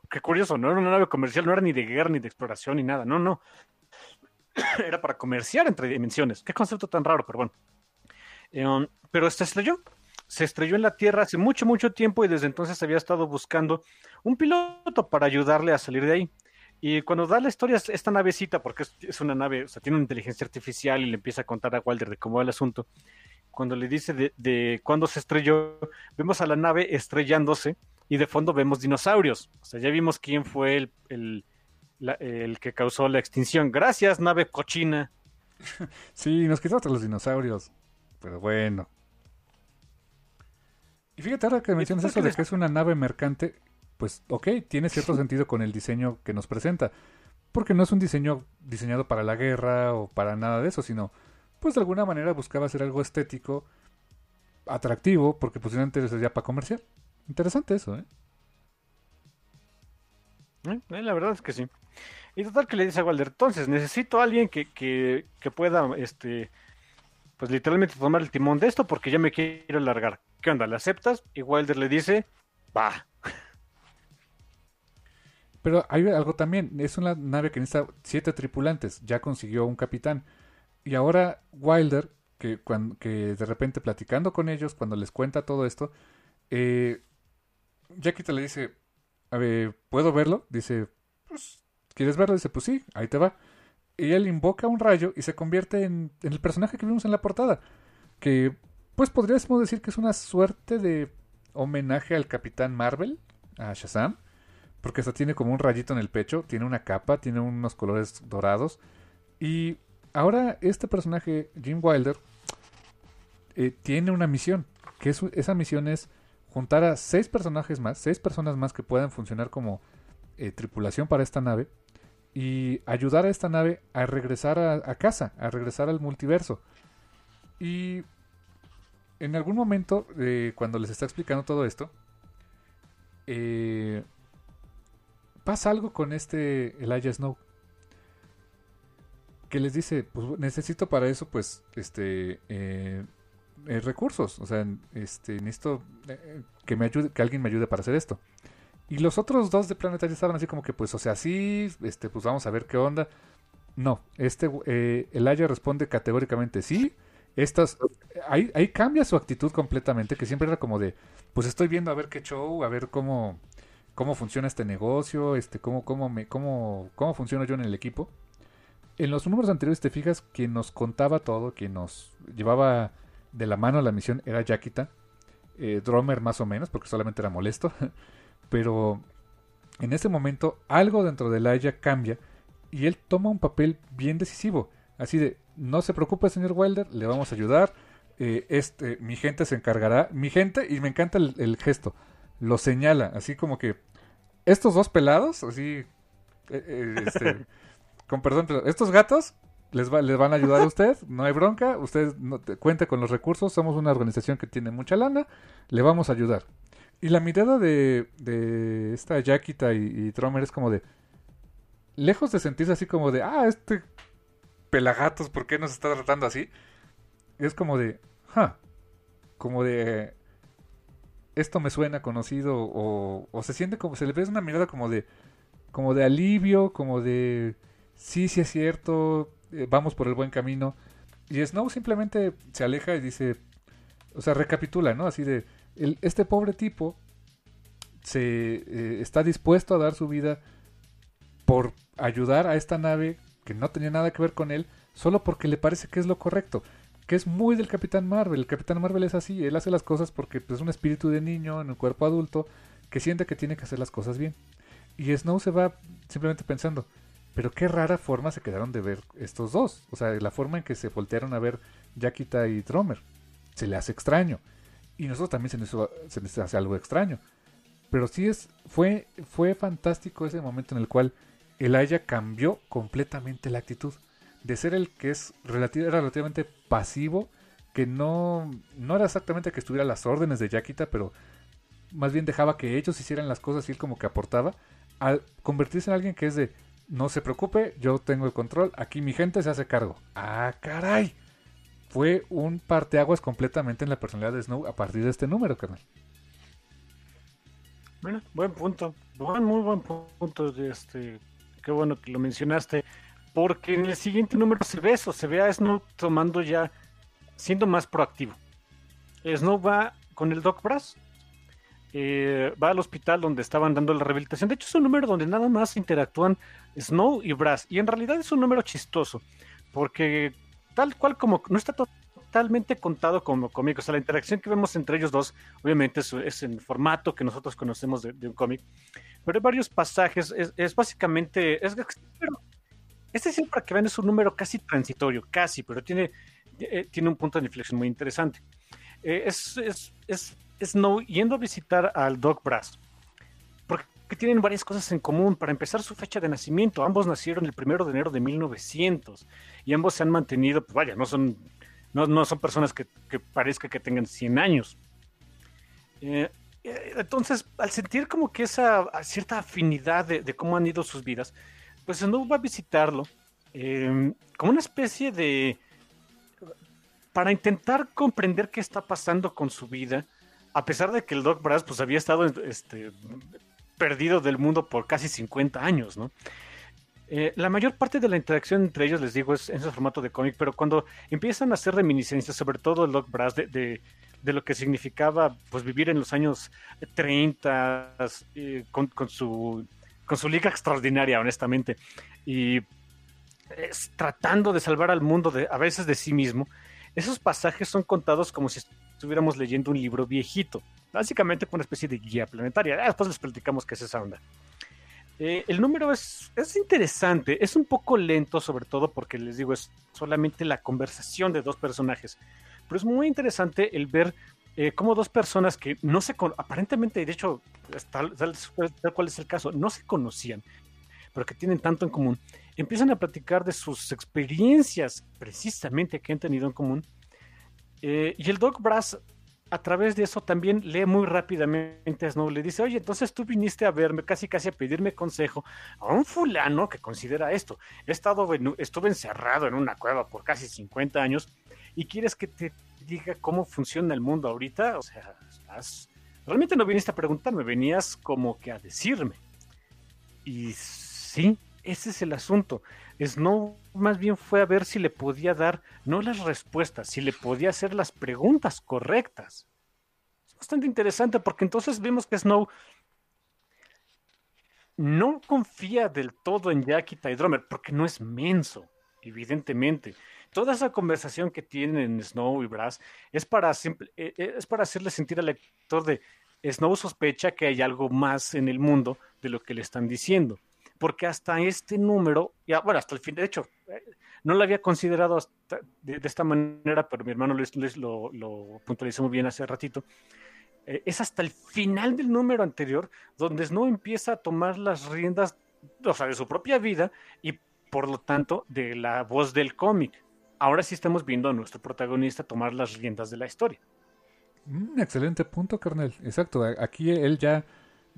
qué curioso, no era una nave comercial, no era ni de guerra, ni de exploración, ni nada, no, no. era para comerciar entre dimensiones. Qué concepto tan raro, pero bueno. Eh, pero se estrelló. Se estrelló en la Tierra hace mucho, mucho tiempo y desde entonces había estado buscando un piloto para ayudarle a salir de ahí. Y cuando da la historia esta navecita, porque es, una nave, o sea, tiene una inteligencia artificial y le empieza a contar a Walter de cómo va el asunto, cuando le dice de, de cuándo se estrelló, vemos a la nave estrellándose y de fondo vemos dinosaurios. O sea, ya vimos quién fue el, el, el que causó la extinción. Gracias, nave cochina. Sí, nos quitó los dinosaurios. Pero bueno. Y fíjate ahora que mencionas eso de que es una nave mercante, pues ok, tiene cierto sentido con el diseño que nos presenta. Porque no es un diseño diseñado para la guerra o para nada de eso, sino pues de alguna manera buscaba hacer algo estético, atractivo, porque posiblemente sería para comercial. Interesante eso, ¿eh? ¿eh? ¿eh? La verdad es que sí. Y total que le dice a Walder, entonces necesito a alguien que, que, que pueda, este, pues literalmente tomar el timón de esto porque ya me quiero largar. ¿Qué onda? ¿Le aceptas? Y Wilder le dice, va. Pero hay algo también, es una nave que necesita siete tripulantes, ya consiguió un capitán. Y ahora Wilder, que, cuando, de repente platicando con ellos, cuando les cuenta todo esto, eh, Jackie te le dice, a ver, ¿puedo verlo? Dice, pues, ¿quieres verlo? Dice, pues sí, ahí te va. Y él invoca un rayo y se convierte en, en el personaje que vimos en la portada. Que, pues podríamos decir que es una suerte de homenaje al Capitán Marvel, a Shazam. Porque hasta tiene como un rayito en el pecho, tiene una capa, tiene unos colores dorados. Y ahora este personaje, Jim Wilder, eh, tiene una misión. Que esa misión es juntar a seis personajes más, seis personas más que puedan funcionar como eh, tripulación para esta nave. Y ayudar a esta nave a regresar a, casa, a regresar al multiverso. Y en algún momento, eh, cuando les está explicando todo esto, pasa algo con este Elijah Snow que les dice, pues necesito para eso, pues, este, eh, eh, recursos, o sea, este, necesito eh, que me ayude, que alguien me ayude para hacer esto. Y los otros dos de Planetaria estaban así como que, pues, o sea, sí, este, pues vamos a ver qué onda. No, este, eh, Elijah responde categóricamente sí. Estas, ahí, ahí cambia su actitud completamente, que siempre era como de, pues estoy viendo a ver qué show, a ver cómo, cómo funciona este negocio, este, cómo, cómo me, cómo, cómo funciona yo en el equipo en los números anteriores te fijas que nos contaba todo, que nos llevaba de la mano la misión era Yakita, eh, Drummer más o menos, porque solamente era molesto, pero en ese momento algo dentro de Laia cambia y él toma un papel bien decisivo, así de, no se preocupe señor Wilder, le vamos a ayudar, eh, este, mi gente se encargará, mi gente, y me encanta el, gesto, lo señala, así como que estos dos pelados, así, eh, este, con perdón, pero estos gatos les, van a ayudar a usted, no hay bronca, usted no, cuente con los recursos, somos una organización que tiene mucha lana, le vamos a ayudar. Y la mirada de, de esta Yakita y, y Tromer es como de, lejos de sentirse así como de, ah, este pelagatos, ¿por qué nos está tratando así? Es como de, ja, como de, esto me suena conocido, o, o se siente como, se le ve una mirada como de, como de alivio, como de sí, sí es cierto, eh, vamos por el buen camino. Y Snow simplemente se aleja y dice, o sea, recapitula, ¿no? Así de, este pobre tipo se eh, está dispuesto a dar su vida por ayudar a esta nave que no tenía nada que ver con él, solo porque le parece que es lo correcto, que es muy del Capitán Marvel. El Capitán Marvel es así, él hace las cosas porque pues, es un espíritu de niño en un cuerpo adulto que siente que tiene que hacer las cosas bien. Y Snow se va simplemente pensando, pero qué rara forma se quedaron de ver estos dos. O sea, la forma en que se voltearon a ver Yakita y Dromer. Se le hace extraño. Y nosotros también se nos, hace algo extraño. Pero sí es, fue, fue fantástico ese momento en el cual Elaya cambió completamente la actitud. De ser el que es era relativamente pasivo, que no, no era exactamente que estuviera a las órdenes de Yakita, pero más bien dejaba que ellos hicieran las cosas y él como que aportaba, al convertirse en alguien que es de, no se preocupe, yo tengo el control, aquí mi gente se hace cargo. Ah, caray. Fue un parteaguas completamente en la personalidad de Snow a partir de este número, carnal. Bueno, buen punto. Buen, muy buen punto. De este, qué bueno que lo mencionaste. Porque en el siguiente número se ve eso, se ve a Snow tomando ya, siendo más proactivo. Snow va con el Doc Brass, eh, va al hospital donde estaban dando la rehabilitación. De hecho, es un número donde nada más interactúan Snow y Brass. Y en realidad es un número chistoso, porque tal cual como no está totalmente contado como cómic, o sea, la interacción que vemos entre ellos dos, obviamente es, en el formato que nosotros conocemos de, un cómic, pero hay varios pasajes, es, básicamente, es, este siempre para que vean es un número casi transitorio, casi, pero tiene, eh, tiene un punto de inflexión muy interesante. Eh, es, es, es Snow yendo a visitar al Doc Brass, porque tienen varias cosas en común. Para empezar, su fecha de nacimiento. Ambos nacieron el primero de enero de 1900 y ambos se han mantenido, pues vaya, no son, no, son personas que, que, parezca que tengan 100 años. Eh, entonces, al sentir como que esa cierta afinidad de cómo han ido sus vidas, pues no va a visitarlo em, como una especie de... para intentar comprender qué está pasando con su vida, a pesar de que el Doc Brass pues había estado este, perdido del mundo por casi 50 años, ¿no? Eh, la mayor parte de la interacción entre ellos, les digo, es en ese formato de cómic, pero cuando empiezan a hacer reminiscencias, sobre todo el Doc Brass, de, lo que significaba pues vivir en los años 30 eh, con, su liga extraordinaria, honestamente. Y tratando de salvar al mundo a veces de sí mismo. Esos pasajes son contados como si estuviéramos leyendo un libro viejito, básicamente con una especie de guía planetaria. Ah, después les platicamos qué es esa onda. Eh, el número es, es interesante, es un poco lento, sobre todo porque les digo, es solamente la conversación de dos personajes. Pero es muy interesante el ver eh, como dos personas que no se aparentemente, de hecho, tal, tal, cual es el caso, no se conocían, pero que tienen tanto en común, empiezan a platicar de sus experiencias precisamente que han tenido en común. Eh, y el Doc Brass, a través de eso, también lee muy rápidamente a Snow. Le dice, oye, entonces tú viniste a verme, casi casi a pedirme consejo a un fulano que considera esto. He estado, estuve encerrado en una cueva por casi 50 años y quieres que te diga cómo funciona el mundo ahorita, o sea, realmente no viniste a preguntarme, venías como que a decirme. Y sí, ese es el asunto. Snow más bien fue a ver si le podía dar, no las respuestas, si le podía hacer las preguntas correctas. Es bastante interesante porque entonces vemos que Snow no confía del todo en Jackie Drummer porque no es menso, evidentemente toda esa conversación que tienen Snow y Brass es para, eh, eh, es para hacerle sentir al lector de Snow sospecha que hay algo más en el mundo de lo que le están diciendo. Porque hasta este número, ya, bueno, hasta el fin, de hecho, eh, no lo había considerado de, esta manera, pero mi hermano Luis, lo, lo, puntualizó muy bien hace ratito. es hasta el final del número anterior donde Snow empieza a tomar las riendas, o sea, de su propia vida y por lo tanto de la voz del cómic ahora sí estamos viendo a nuestro protagonista tomar las riendas de la historia. Un excelente punto, carnal. Exacto. Aquí él ya,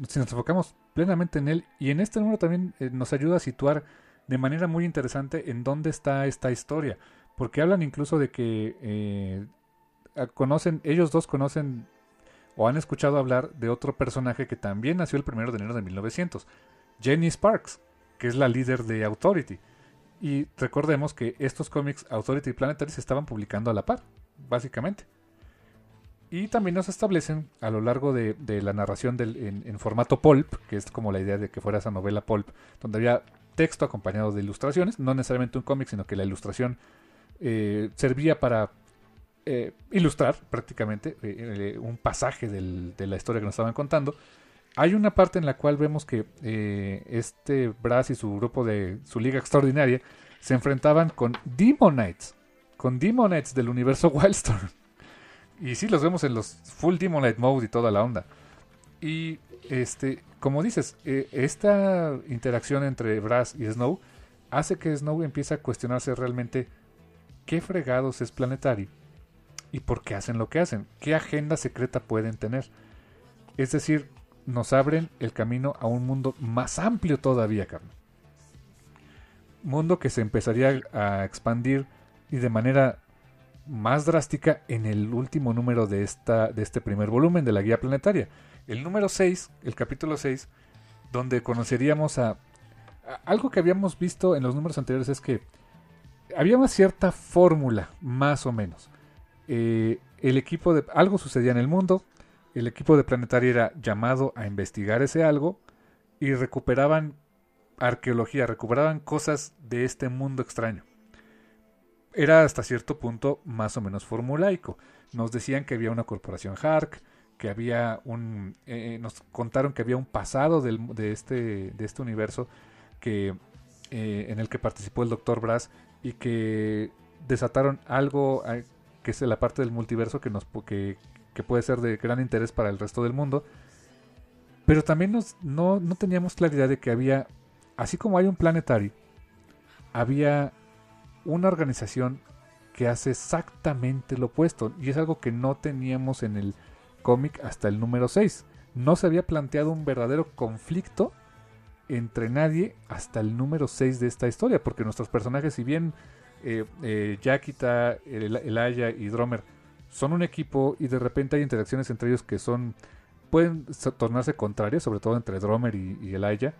si nos enfocamos plenamente en él, y en este número también eh, nos ayuda a situar de manera muy interesante en dónde está esta historia. Porque hablan incluso de que eh, conocen, ellos dos conocen o han escuchado hablar de otro personaje que también nació el primero de enero de 1900, Jenny Sparks, que es la líder de Authority. Y recordemos que estos cómics Authority y Planetary se estaban publicando a la par, básicamente. Y también nos establecen a lo largo de, la narración en, formato pulp, que es como la idea de que fuera esa novela pulp, donde había texto acompañado de ilustraciones, no necesariamente un cómic, sino que la ilustración eh, servía para eh, ilustrar prácticamente eh, un pasaje de la historia que nos estaban contando. Hay una parte en la cual vemos que este Brass y su grupo de su liga extraordinaria se enfrentaban con Demonites, con Demonites del universo Wildstorm. Y sí, los vemos en los full Demonite mode y toda la onda. Y este, como dices, eh, esta interacción entre Brass y Snow hace que Snow empiece a cuestionarse realmente qué fregados es Planetary y por qué hacen lo que hacen, qué agenda secreta pueden tener. Es decir, nos abren el camino a un mundo más amplio todavía, Carmen. Mundo que se empezaría a expandir y de manera más drástica en el último número de, esta, de este primer volumen de la guía planetaria. El número 6, el capítulo 6, donde conoceríamos a, Algo que habíamos visto en los números anteriores es que había una cierta fórmula, más o menos. Eh, el equipo de... Algo sucedía en el mundo, el equipo de Planetaria era llamado a investigar ese algo y recuperaban arqueología, recuperaban cosas de este mundo extraño. Era hasta cierto punto más o menos formulaico. Nos decían que había una corporación Hark, que había un... Eh, eh, nos contaron que había un pasado de, este, de este universo que, eh, en el que participó el Dr. Brass y que desataron algo que es la parte del multiverso que, nos, que, que puede ser de gran interés para el resto del mundo. Pero también nos, no, no teníamos claridad de que había, así como hay un planetario, había una organización que hace exactamente lo opuesto. Y es algo que no teníamos en el cómic hasta el número 6. No se había planteado un verdadero conflicto entre nadie hasta el número 6 de esta historia. Porque nuestros personajes, si bien eh, eh, Yakita, Elaya y Dromer son un equipo y de repente hay interacciones entre ellos que son pueden tornarse contrarias, sobre todo entre Dromer y, y Elijah.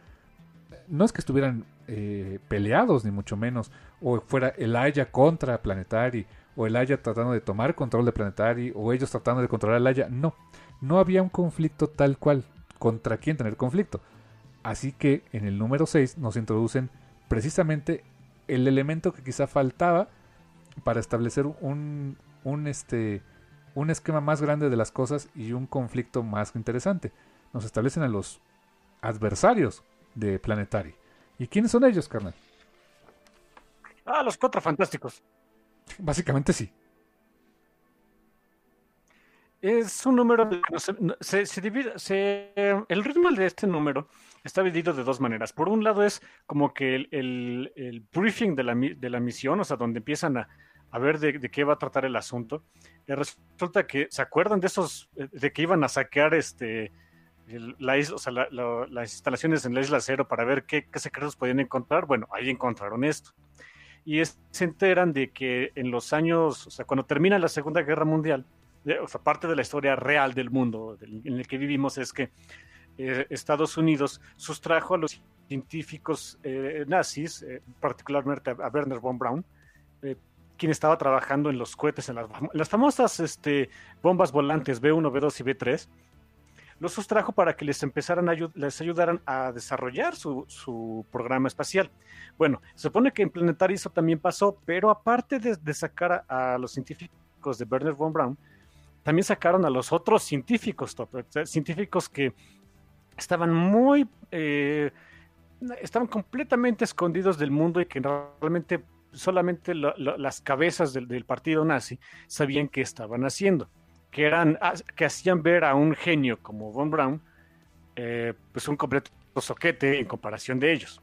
No es que estuvieran eh, peleados, ni mucho menos, o fuera Elijah contra Planetary, o Elijah tratando de tomar control de Planetary, o ellos tratando de controlar a Elijah. No, no había un conflicto tal cual. ¿Contra quién tener conflicto? Así que en el número 6 nos introducen precisamente el elemento que quizá faltaba para establecer un, un, este, un esquema más grande de las cosas y un conflicto más interesante. Nos establecen a los adversarios de Planetary. ¿Y quiénes son ellos, carnal? Ah, los cuatro fantásticos. Básicamente sí. Es un número se, se, divide, el ritmo de este número está dividido de dos maneras. Por un lado es como que el, el, briefing de la, de la, misión, o sea, donde empiezan a, a ver de, qué va a tratar el asunto. Y resulta que se acuerdan de esos, eh, de que iban a saquear este, la isla, o sea, las instalaciones en la isla cero para ver qué, secretos podían encontrar. Bueno, ahí encontraron esto. Y se enteran de que en los años, o sea, cuando termina la Segunda Guerra Mundial, o sea, parte de la historia real del mundo en el que vivimos es que eh, Estados Unidos sustrajo a los científicos eh, nazis, particularmente a, Werner von Braun, quien estaba trabajando en los cohetes, en las, famosas este, bombas volantes B1, B2 y B3, los sustrajo para que les empezaran a les ayudaran a desarrollar su, programa espacial. Bueno, se supone que en Planetario eso también pasó, pero aparte de, sacar a, los científicos de Werner von Braun, también sacaron a los otros científicos, científicos que estaban muy, eh, estaban completamente escondidos del mundo y que realmente solamente las cabezas del, partido nazi sabían qué estaban haciendo, que eran ah, que hacían ver a un genio como von Braun, eh, pues un completo soquete en comparación de ellos.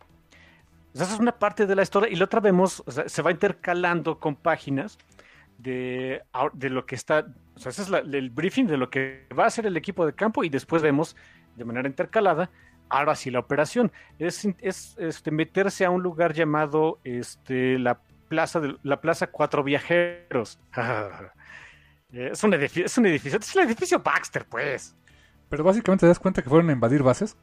esa es una parte de la historia y la otra vemos, se va intercalando con páginas de, de lo que está, o sea, ese es el briefing de lo que va a hacer el equipo de campo y después vemos de manera intercalada ahora sí la operación es, es este, meterse a un lugar llamado este, la plaza de, la plaza Cuatro Viajeros. es un edificio, es un edificio, es el edificio Baxter, pues. Pero básicamente te das cuenta que fueron a invadir bases.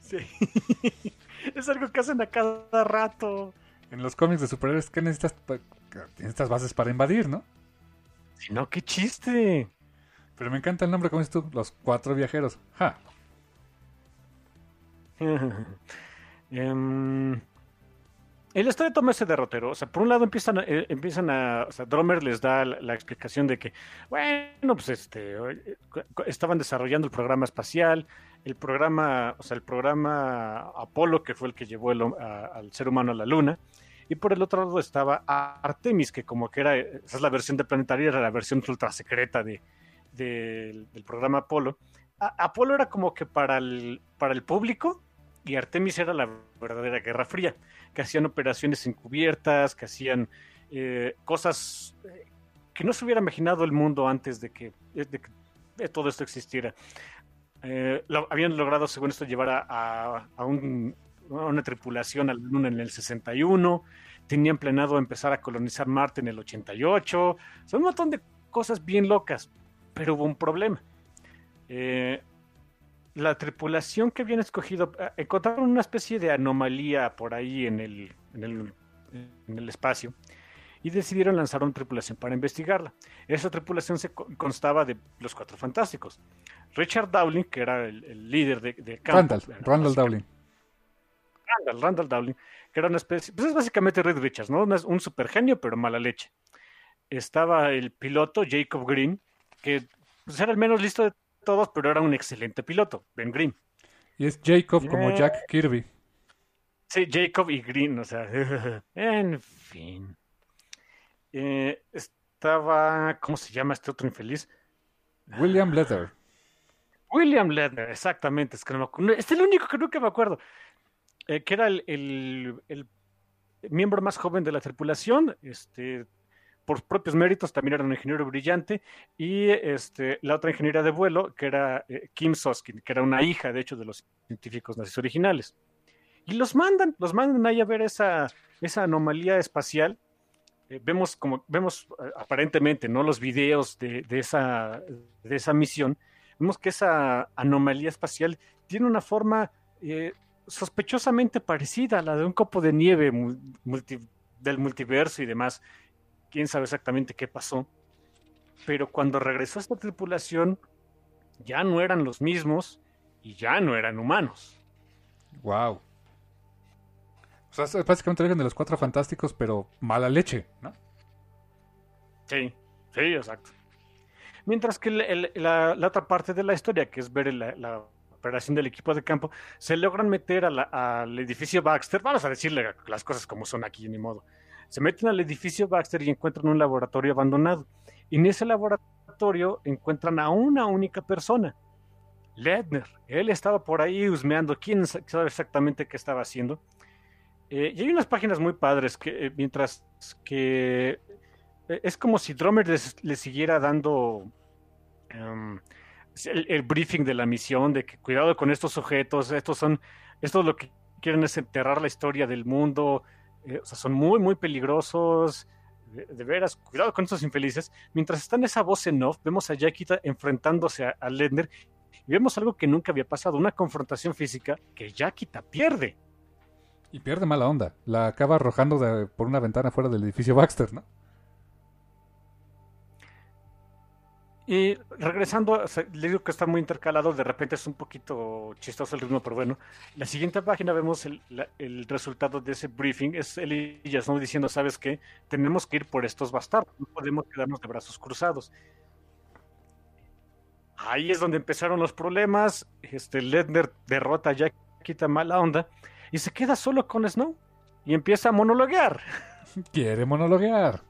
Sí. es algo que hacen a cada rato. En los cómics de superhéroes, ¿qué necesitas? Necesitas bases para invadir, ¿no? Si no, qué chiste. Pero me encanta el nombre, como dices tú, los cuatro viajeros. Ja. um, el historia toma ese derrotero. O sea, por un lado empiezan, a, eh, empiezan a. O sea, Dromer les da la, explicación de que, bueno, pues este. Estaban desarrollando el programa espacial, el programa, o sea, el programa Apolo, que fue el que llevó al ser humano a la Luna. Y por el otro lado estaba Artemis, que como que era. Esa es la versión de Planetaria, era la versión ultra secreta de, del programa Apolo. Apolo era como que para el, para el público y Artemis era la verdadera Guerra Fría, que hacían operaciones encubiertas, que hacían eh, cosas eh, que no se hubiera imaginado el mundo antes de que, de todo esto existiera. eh, habían logrado, según esto, llevar a, a, un, una tripulación a la Luna en el 61, tenían planeado empezar a colonizar Marte en el 88, son un montón de cosas bien locas, pero hubo un problema. La tripulación que habían escogido eh, encontraron una especie de anomalía por ahí en el, en el, en el espacio y decidieron lanzar una tripulación para investigarla. Esa tripulación se constaba de los cuatro fantásticos. Richard Dowling, que era el, líder de, de campo, Randall, Randall Dowling. Randall, Randall Dowling, que era una especie, pues es básicamente Reed Richards, ¿no? Un super genio, pero mala leche. Estaba el piloto Jacob Green, que pues, era el menos listo de todos, pero era un excelente piloto, Ben Green. Y es Jacob como Jack Kirby. Sí, Jacob y Green, o sea, en fin. Eh, estaba, ¿cómo se llama este otro infeliz? William Leather. William Leather, exactamente, es que no es el único que nunca me acuerdo. Eh, que era el, miembro más joven de la tripulación, este, por propios méritos, también era un ingeniero brillante, y este, la otra ingeniera de vuelo, que era eh, Kim Soskin, que era una hija, de hecho, de los científicos nazis originales. Y los mandan, los mandan ahí a ver esa, esa anomalía espacial. Eh, vemos como vemos eh, aparentemente no los videos de, esa de esa misión. Vemos que esa anomalía espacial tiene una forma sospechosamente parecida a la de un copo de nieve del multiverso y demás quién sabe exactamente qué pasó pero cuando regresó esta tripulación ya no eran los mismos y ya no eran humanos wow o sea, básicamente origen de los cuatro fantásticos, pero mala leche, ¿no? Sí, sí, exacto. Mientras que la, otra parte de la historia, que es ver la, operación del equipo de campo, se logran meter al edificio Baxter. Vamos a decirle las cosas como son aquí, ni modo. Se meten al edificio Baxter y encuentran un laboratorio abandonado. Y en ese laboratorio encuentran a una única persona, Ledner. Él estaba por ahí husmeando. ¿Quién sabe exactamente qué estaba haciendo? Eh, y hay unas páginas muy padres que eh, mientras que eh, es como si Drummer le siguiera dando em, el, briefing de la misión, de que cuidado con estos sujetos, estos son, estos lo que quieren es enterrar la historia del mundo, o sea, son muy, muy peligrosos, de, veras, cuidado con estos infelices. Mientras está en esa voz en off, vemos a Yakita enfrentándose a, a Ledner y vemos algo que nunca había pasado, una confrontación física que Yakita pierde. Y pierde mala onda. La acaba arrojando por una ventana fuera del edificio Baxter, ¿no? Y regresando, le digo que está muy intercalado, de repente es un poquito chistoso el ritmo, pero bueno. La siguiente página vemos el, resultado de ese briefing. Es y ¿no? diciendo, ¿sabes qué? Tenemos que ir por estos bastardos, no podemos quedarnos de brazos cruzados. Ahí es donde empezaron los problemas. Este Ledner derrota ya quita mala onda y se queda solo con Snow y empieza a monologuear. Quiere monologuear.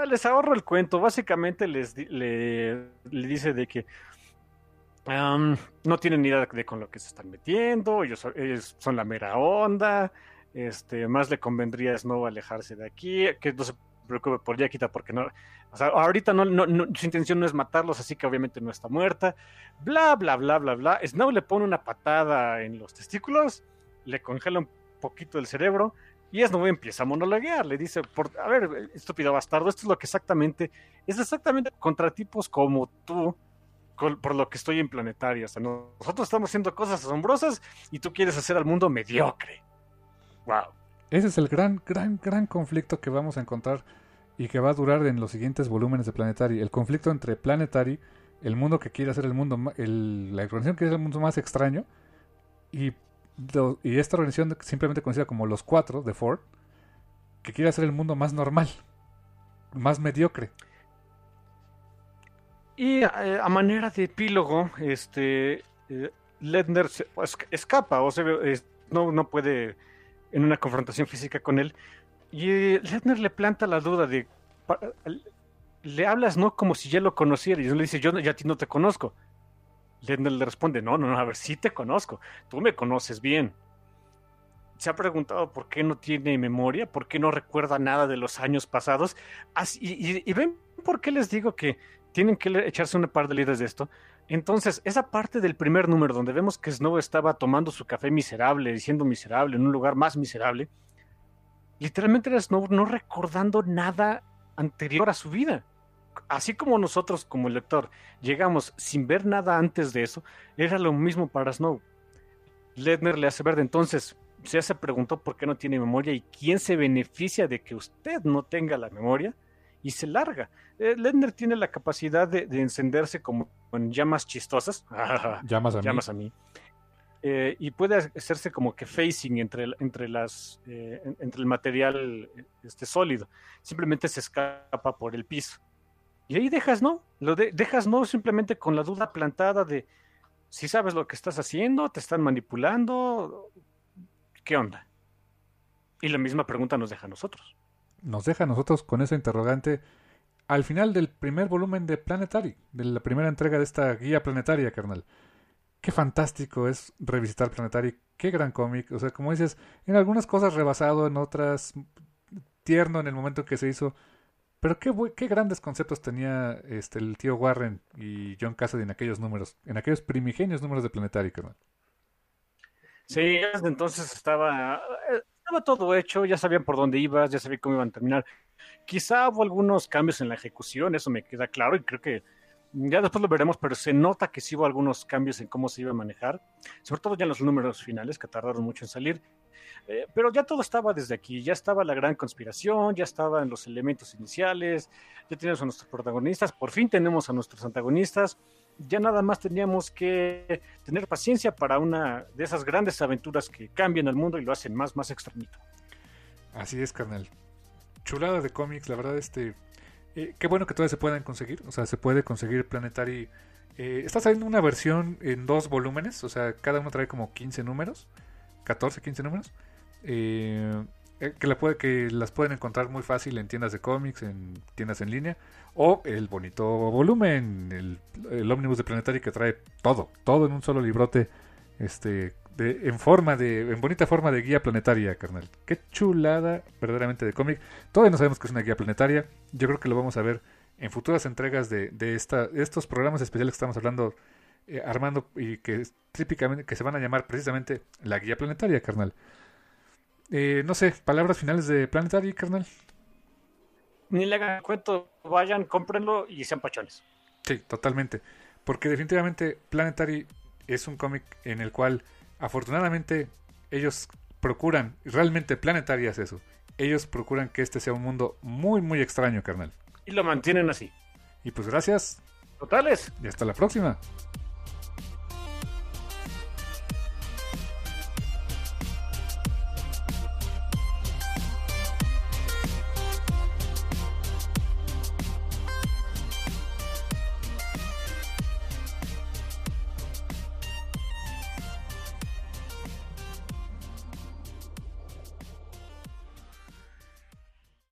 Ah, les ahorro el cuento. Básicamente les le, dice de que no tienen ni idea de con lo que se están metiendo. Ellos, son la mera onda. Este, más le convendría a Snow alejarse de aquí. Que no se preocupe por Yakita porque no. O sea, ahorita no, su intención no es matarlos, así que obviamente no está muerta. Bla, bla, bla, bla, bla. Snow le pone una patada en los testículos, le congela un poquito el cerebro y Snow empieza a monologuear. Le dice, por, a ver, estúpido bastardo, esto es lo que exactamente, es exactamente contra tipos como tú, por lo que estoy en planetaria. O sea, nosotros estamos haciendo cosas asombrosas y tú quieres hacer al mundo mediocre. Wow. Ese es el gran, gran, gran conflicto que vamos a encontrar y que va a durar en los siguientes volúmenes de Planetary. El conflicto entre Planetary, el mundo que quiere hacer el mundo, la organización que es el mundo más extraño, y, y esta organización simplemente conocida como los cuatro de Ford, que quiere hacer el mundo más normal, más mediocre. Y eh, a, manera de epílogo, este eh, Ledner escapa, o sea, no, no puede en una confrontación física con él, y Ledner le planta la duda de. Le hablas, ¿no? Como si ya lo conociera. Y le dice, yo ya a ti no te conozco. Ledner le responde, no, no, no, a ver, sí te conozco. Tú me conoces bien. Se ha preguntado por qué no tiene memoria, por qué no recuerda nada de los años pasados. y, ven por qué les digo que tienen que echarse una par de líderes de esto. Entonces, esa parte del primer número donde vemos que Snow estaba tomando su café miserable, diciendo miserable, en un lugar más miserable, literalmente era Snow no recordando nada anterior a su vida. Así como nosotros como lector llegamos sin ver nada antes de eso, era lo mismo para Snow. Ledner le hace ver de entonces, ya se preguntó por qué no tiene memoria y quién se beneficia de que usted no tenga la memoria y se larga. Eh, Ledner tiene la capacidad de, encenderse como con llamas chistosas. llamas a llamas mí. A mí. Eh, y puede hacerse como que facing entre, entre, las, eh, entre el material este, sólido. Simplemente se escapa por el piso. Y ahí dejas, ¿no? Lo dejas, ¿no? Simplemente con la duda plantada de si sabes lo que estás haciendo, te están manipulando, ¿qué onda? Y la misma pregunta nos deja a nosotros. Nos deja a nosotros con esa interrogante al final del primer volumen de Planetary, de la primera entrega de esta guía planetaria, carnal. Qué fantástico es revisitar Planetary, qué gran cómic. O sea, como dices, en algunas cosas rebasado, en otras tierno en el momento que se hizo. Pero qué, qué grandes conceptos tenía este el tío Warren y John Cassidy en aquellos números, en aquellos primigenios números de Planetary, carnal. Sí, desde entonces estaba, estaba todo hecho, ya sabían por dónde ibas, ya sabían cómo iban a terminar. Quizá hubo algunos cambios en la ejecución, eso me queda claro, y creo que ya después lo veremos, pero se nota que sí hubo algunos cambios en cómo se iba a manejar, sobre todo ya en los números finales, que tardaron mucho en salir. Eh, pero ya todo estaba desde aquí, ya estaba la gran conspiración, ya estaban los elementos iniciales, ya tenemos a nuestros protagonistas, por fin tenemos a nuestros antagonistas, ya nada más teníamos que tener paciencia para una de esas grandes aventuras que cambian el mundo y lo hacen más, más extrañito. Así es, carnal. Chulada de cómics, la verdad, este. Eh, qué bueno que todavía se puedan conseguir. O sea, se puede conseguir Planetary. Eh, está saliendo una versión en dos volúmenes. O sea, cada uno trae como 15 números. 14, 15 números. Eh, que, la puede, que las pueden encontrar muy fácil en tiendas de cómics, en tiendas en línea, o el bonito volumen, el, el ómnibus de Planetary que trae todo, todo en un solo librote, este, de, en forma de, en bonita forma de guía planetaria, carnal. Qué chulada, verdaderamente de cómic. Todavía no sabemos que es una guía planetaria. Yo creo que lo vamos a ver en futuras entregas de, de, esta, estos programas especiales que estamos hablando, eh, armando y que típicamente que se van a llamar precisamente la guía planetaria, carnal. Eh, no sé, palabras finales de Planetary, carnal. Ni le hagan cuento, vayan, cómprenlo y sean pachones. Sí, totalmente. Porque definitivamente Planetary es un cómic en el cual, afortunadamente, ellos procuran, realmente Planetary es eso. Ellos procuran que este sea un mundo muy, muy extraño, carnal. Y lo mantienen así. Y pues gracias. Totales. Y hasta la próxima.